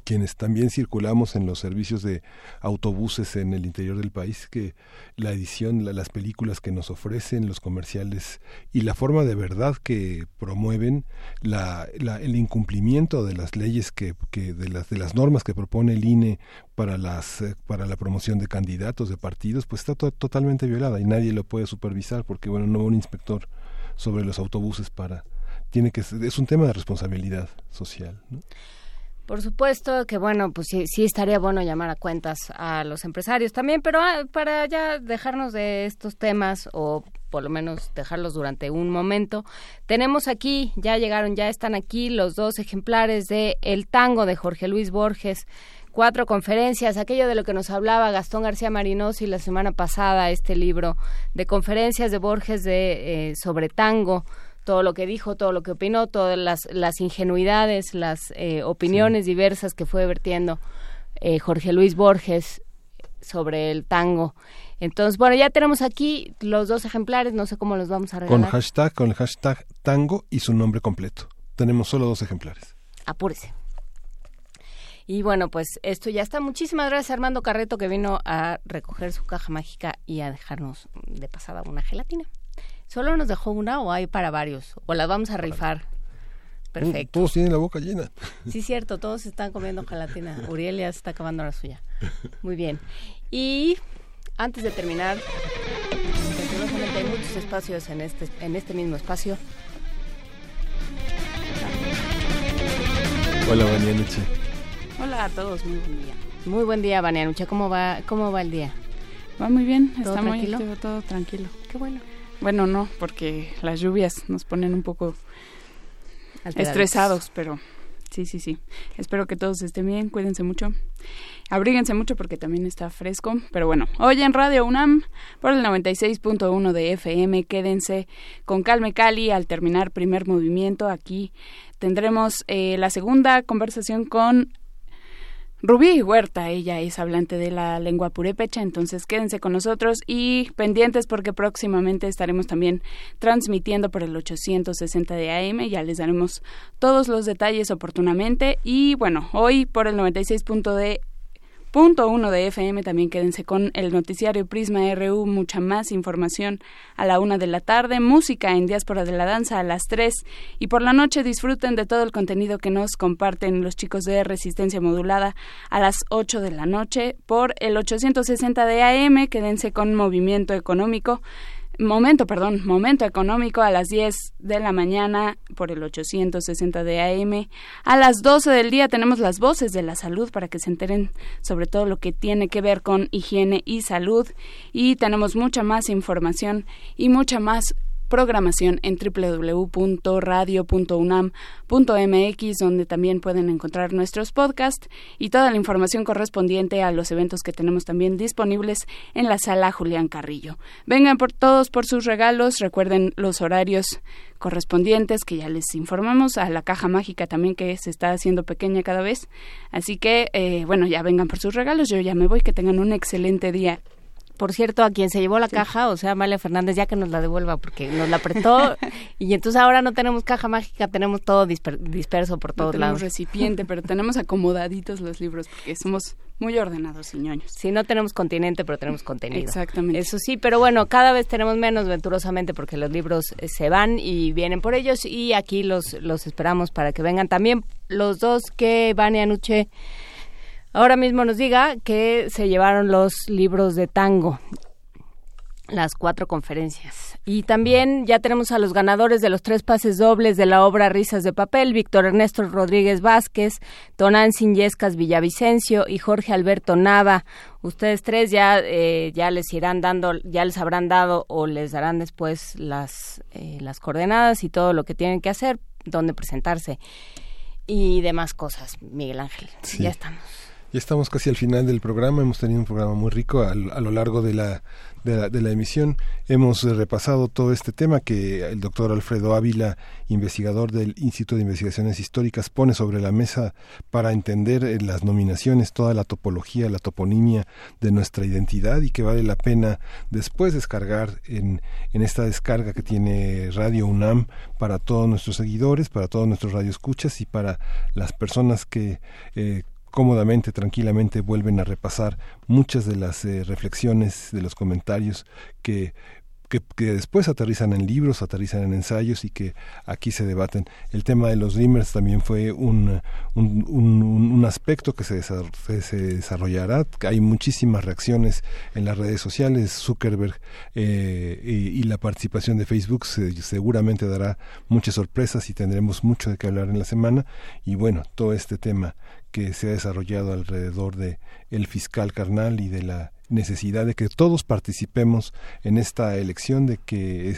[SPEAKER 2] quienes también circulamos en los servicios de autobuses en el interior del país, que la edición, las películas que nos ofrecen, los comerciales y la forma de verdad que promueven la, el incumplimiento de las leyes que, que, de las de las normas que propone el INE para las eh, para la promoción de candidatos de partidos, pues está totalmente violada y nadie lo puede supervisar porque bueno no hubo un inspector sobre los autobuses para tiene que es un tema de responsabilidad social. ¿no?
[SPEAKER 1] Por supuesto que, bueno, pues sí, sí, estaría bueno llamar a cuentas a los empresarios también, pero ah, para ya dejarnos de estos temas o por lo menos dejarlos durante un momento, tenemos aquí, ya llegaron, ya están aquí los dos ejemplares de El Tango de Jorge Luis Borges, cuatro conferencias, aquello de lo que nos hablaba Gastón García Marinosi la semana pasada, este libro de conferencias de Borges de, eh, sobre tango, todo lo que dijo, todo lo que opinó, todas las, las ingenuidades, las eh, opiniones diversas que fue vertiendo eh, Jorge Luis Borges sobre el tango. Entonces, bueno, ya tenemos aquí los dos ejemplares, no sé cómo los vamos a regalar.
[SPEAKER 2] Con hashtag, con el hashtag tango y su nombre completo. Tenemos solo dos ejemplares.
[SPEAKER 1] Apúrese. Y bueno, pues esto ya está. Muchísimas gracias Armando Carreto que vino a recoger su caja mágica y a dejarnos de pasada una gelatina. ¿Solo nos dejó una o hay para varios? ¿O las vamos a rifar? Perfecto.
[SPEAKER 2] Todos tienen la boca llena.
[SPEAKER 1] Sí, cierto, todos están comiendo gelatina. [LAUGHS] Uriel ya se está acabando la suya. Muy bien. Y antes de terminar, hay muchos espacios en este, en este mismo espacio.
[SPEAKER 2] Hola, Vanianuche.
[SPEAKER 24] Hola a todos, muy buen día.
[SPEAKER 1] Muy buen día, Vanianuche. ¿Cómo va, ¿Cómo va el día?
[SPEAKER 24] Va muy bien, está muy activo, todo tranquilo.
[SPEAKER 1] Qué bueno.
[SPEAKER 24] Bueno, no, porque las lluvias nos ponen un poco estresados, pero sí, sí, sí. Espero que todos estén bien, cuídense mucho. Abríguense mucho porque también está fresco. Pero bueno, hoy en Radio UNAM por el 96.1 de FM, quédense con Calme Cali al terminar primer movimiento. Aquí tendremos eh, la segunda conversación con Rubí Huerta, ella es hablante de la lengua purépecha, entonces quédense con nosotros y pendientes porque próximamente estaremos también transmitiendo por el 860 de AM, ya les daremos todos los detalles oportunamente y bueno, hoy por el 96. Punto uno de FM, también quédense con el noticiario Prisma RU, mucha más información a la una de la tarde, música en Diáspora de la Danza a las tres. Y por la noche disfruten de todo el contenido que nos comparten los chicos de Resistencia Modulada a las ocho de la noche por el 860 de AM, quédense con Movimiento Económico momento, perdón, momento económico a las 10 de la mañana por el 860 de AM. A las 12 del día tenemos las voces de la salud para que se enteren sobre todo lo que tiene que ver con higiene y salud y tenemos mucha más información y mucha más programación en www.radio.unam.mx, donde también pueden encontrar nuestros podcasts y toda la información correspondiente a los eventos que tenemos también disponibles en la sala Julián Carrillo. Vengan por todos por sus regalos, recuerden los horarios correspondientes que ya les informamos a la caja mágica también que se está haciendo pequeña cada vez. Así que, eh, bueno, ya vengan por sus regalos, yo ya me voy, que tengan un excelente día
[SPEAKER 1] por cierto, a quien se llevó la caja, o sea, Amalia Fernández, ya que nos la devuelva, porque nos la apretó [LAUGHS] y entonces ahora no tenemos caja mágica, tenemos todo disperso por todos
[SPEAKER 24] no
[SPEAKER 1] tenemos
[SPEAKER 24] recipiente, pero [LAUGHS] tenemos acomodaditos los libros porque somos muy ordenados y ñoños.
[SPEAKER 1] Sí, no tenemos continente, pero tenemos contenido.
[SPEAKER 24] Exactamente.
[SPEAKER 1] Eso sí, pero bueno, cada vez tenemos menos venturosamente porque los libros eh, se van y vienen por ellos y aquí los, los esperamos para que vengan también los dos que van y Anuche ahora mismo nos diga que se llevaron los libros de tango las cuatro conferencias. Y también ya tenemos a los ganadores de los tres pases dobles de la obra Risas de Papel, Víctor Ernesto Rodríguez Vázquez, Tonán Yescas Villavicencio y Jorge Alberto Nava. Ustedes tres ya, eh, ya les irán dando, ya les habrán dado o les darán después las, eh, las coordenadas y todo lo que tienen que hacer, dónde presentarse y demás cosas, Miguel Ángel. Ya estamos.
[SPEAKER 2] Ya estamos casi al final del programa. Hemos tenido un programa muy rico a, lo largo de la, de la, emisión. Hemos repasado todo este tema que el doctor Alfredo Ávila, investigador del Instituto de Investigaciones Históricas, pone sobre la mesa para entender eh, las nominaciones, toda la topología, la toponimia de nuestra identidad y que vale la pena después descargar en, en esta descarga que tiene Radio UNAM para todos nuestros seguidores, para todos nuestros radioescuchas y para las personas que eh, cómodamente, tranquilamente vuelven a repasar muchas de las eh, reflexiones, de los comentarios que que, después aterrizan en libros, aterrizan en ensayos y que aquí se debaten. El tema de los Dreamers también fue un, un, un, aspecto que se, desarrollará. Hay muchísimas reacciones en las redes sociales. Zuckerberg eh, y, la participación de Facebook seguramente dará muchas sorpresas y tendremos mucho de qué hablar en la semana. Y bueno, todo este tema que se ha desarrollado alrededor de el fiscal carnal y de la necesidad de que todos participemos en esta elección, de que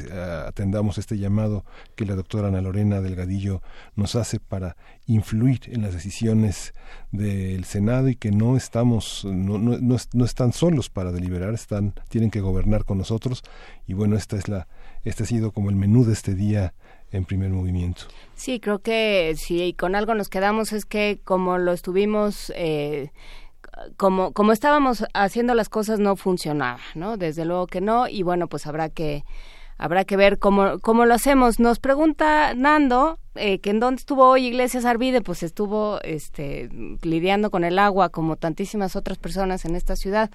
[SPEAKER 2] atendamos este llamado que la doctora Ana Lorena Delgadillo nos hace para influir en las decisiones del Senado y que no estamos, no, no, no, están solos para deliberar, están, tienen que gobernar con nosotros y bueno, esta es la, este ha sido como el menú de este día en primer movimiento.
[SPEAKER 1] Sí, creo que si con algo nos quedamos es que como lo estuvimos eh, como, como estábamos haciendo las cosas no funcionaba, ¿no? Desde luego que no, y bueno, pues habrá que habrá que ver cómo, cómo lo hacemos. Nos pregunta Nando eh, que en dónde estuvo hoy Iglesias Arvide, pues estuvo este, lidiando con el agua como tantísimas otras personas en esta ciudad.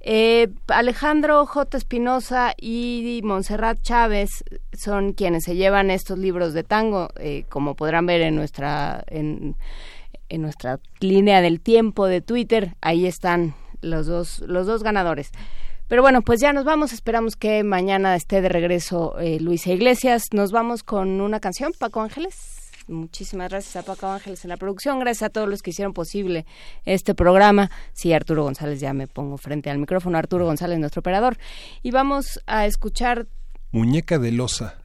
[SPEAKER 1] Eh, Alejandro J. Espinosa y Montserrat Chávez son quienes se llevan estos libros de tango, eh, como podrán ver en nuestra en, en nuestra línea del tiempo de Twitter, ahí están los dos, los dos ganadores. Pero bueno, pues ya nos vamos. Esperamos que mañana esté de regreso eh, Luisa Iglesias. Nos vamos con una canción, Paco Ángeles. Muchísimas gracias a Paco Ángeles en la producción. Gracias a todos los que hicieron posible este programa. Sí, Arturo González, ya me pongo frente al micrófono. Arturo González, nuestro operador. Y vamos a escuchar.
[SPEAKER 2] Muñeca de Loza.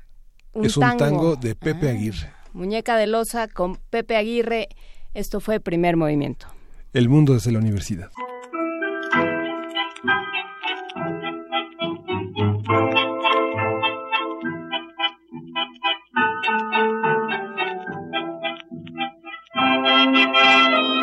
[SPEAKER 2] es un tango, de Pepe ah, Aguirre.
[SPEAKER 1] Muñeca de Loza con Pepe Aguirre. Esto fue Primer Movimiento.
[SPEAKER 2] El mundo desde la universidad.
[SPEAKER 25] Música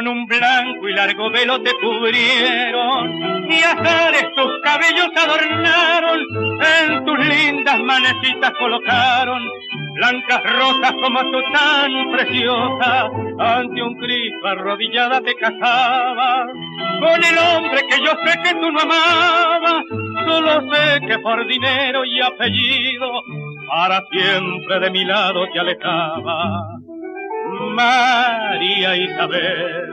[SPEAKER 25] con un blanco y largo velo te cubrieron y azares tus cabellos adornaron, en tus lindas manecitas colocaron blancas rosas como tú tan preciosa, ante un Cristo arrodillada te casaba, con el hombre que yo sé que tú no amabas, solo sé que por dinero y apellido, para siempre de mi lado te alejaba. María Isabel,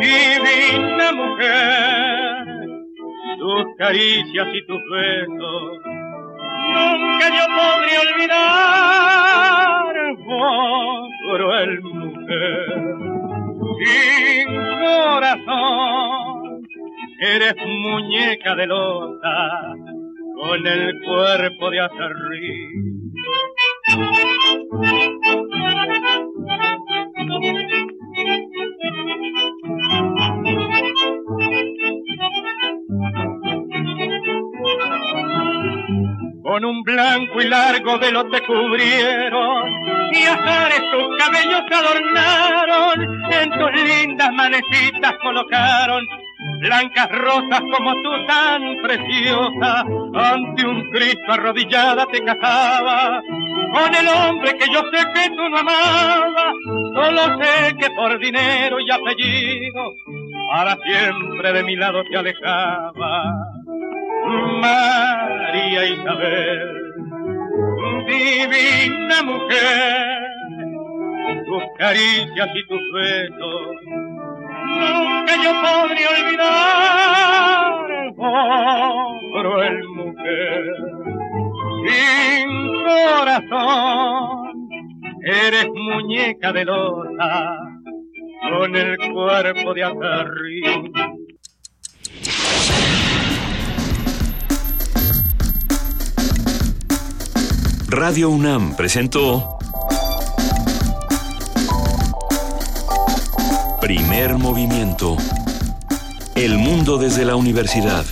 [SPEAKER 25] divina mujer, tus caricias y tus besos, nunca yo podré olvidar, oh, cruel mujer, sin corazón, eres muñeca de losa, con el cuerpo de acerrín con un blanco y largo velo te cubrieron y azares tus cabellos adornaron, en tus lindas manecitas colocaron blancas rosas como tú tan preciosa, ante un Cristo arrodillada te casaba, con el hombre que yo sé que tú no amabas, solo sé que por dinero y apellido, para siempre de mi lado te alejaba. María Isabel, divina mujer, tus caricias y tus besos nunca yo podría olvidar, oh, mujer, sin corazón, eres muñeca de losa, con el cuerpo de acarrín.
[SPEAKER 20] Radio UNAM presentó Primer movimiento. El mundo desde la universidad.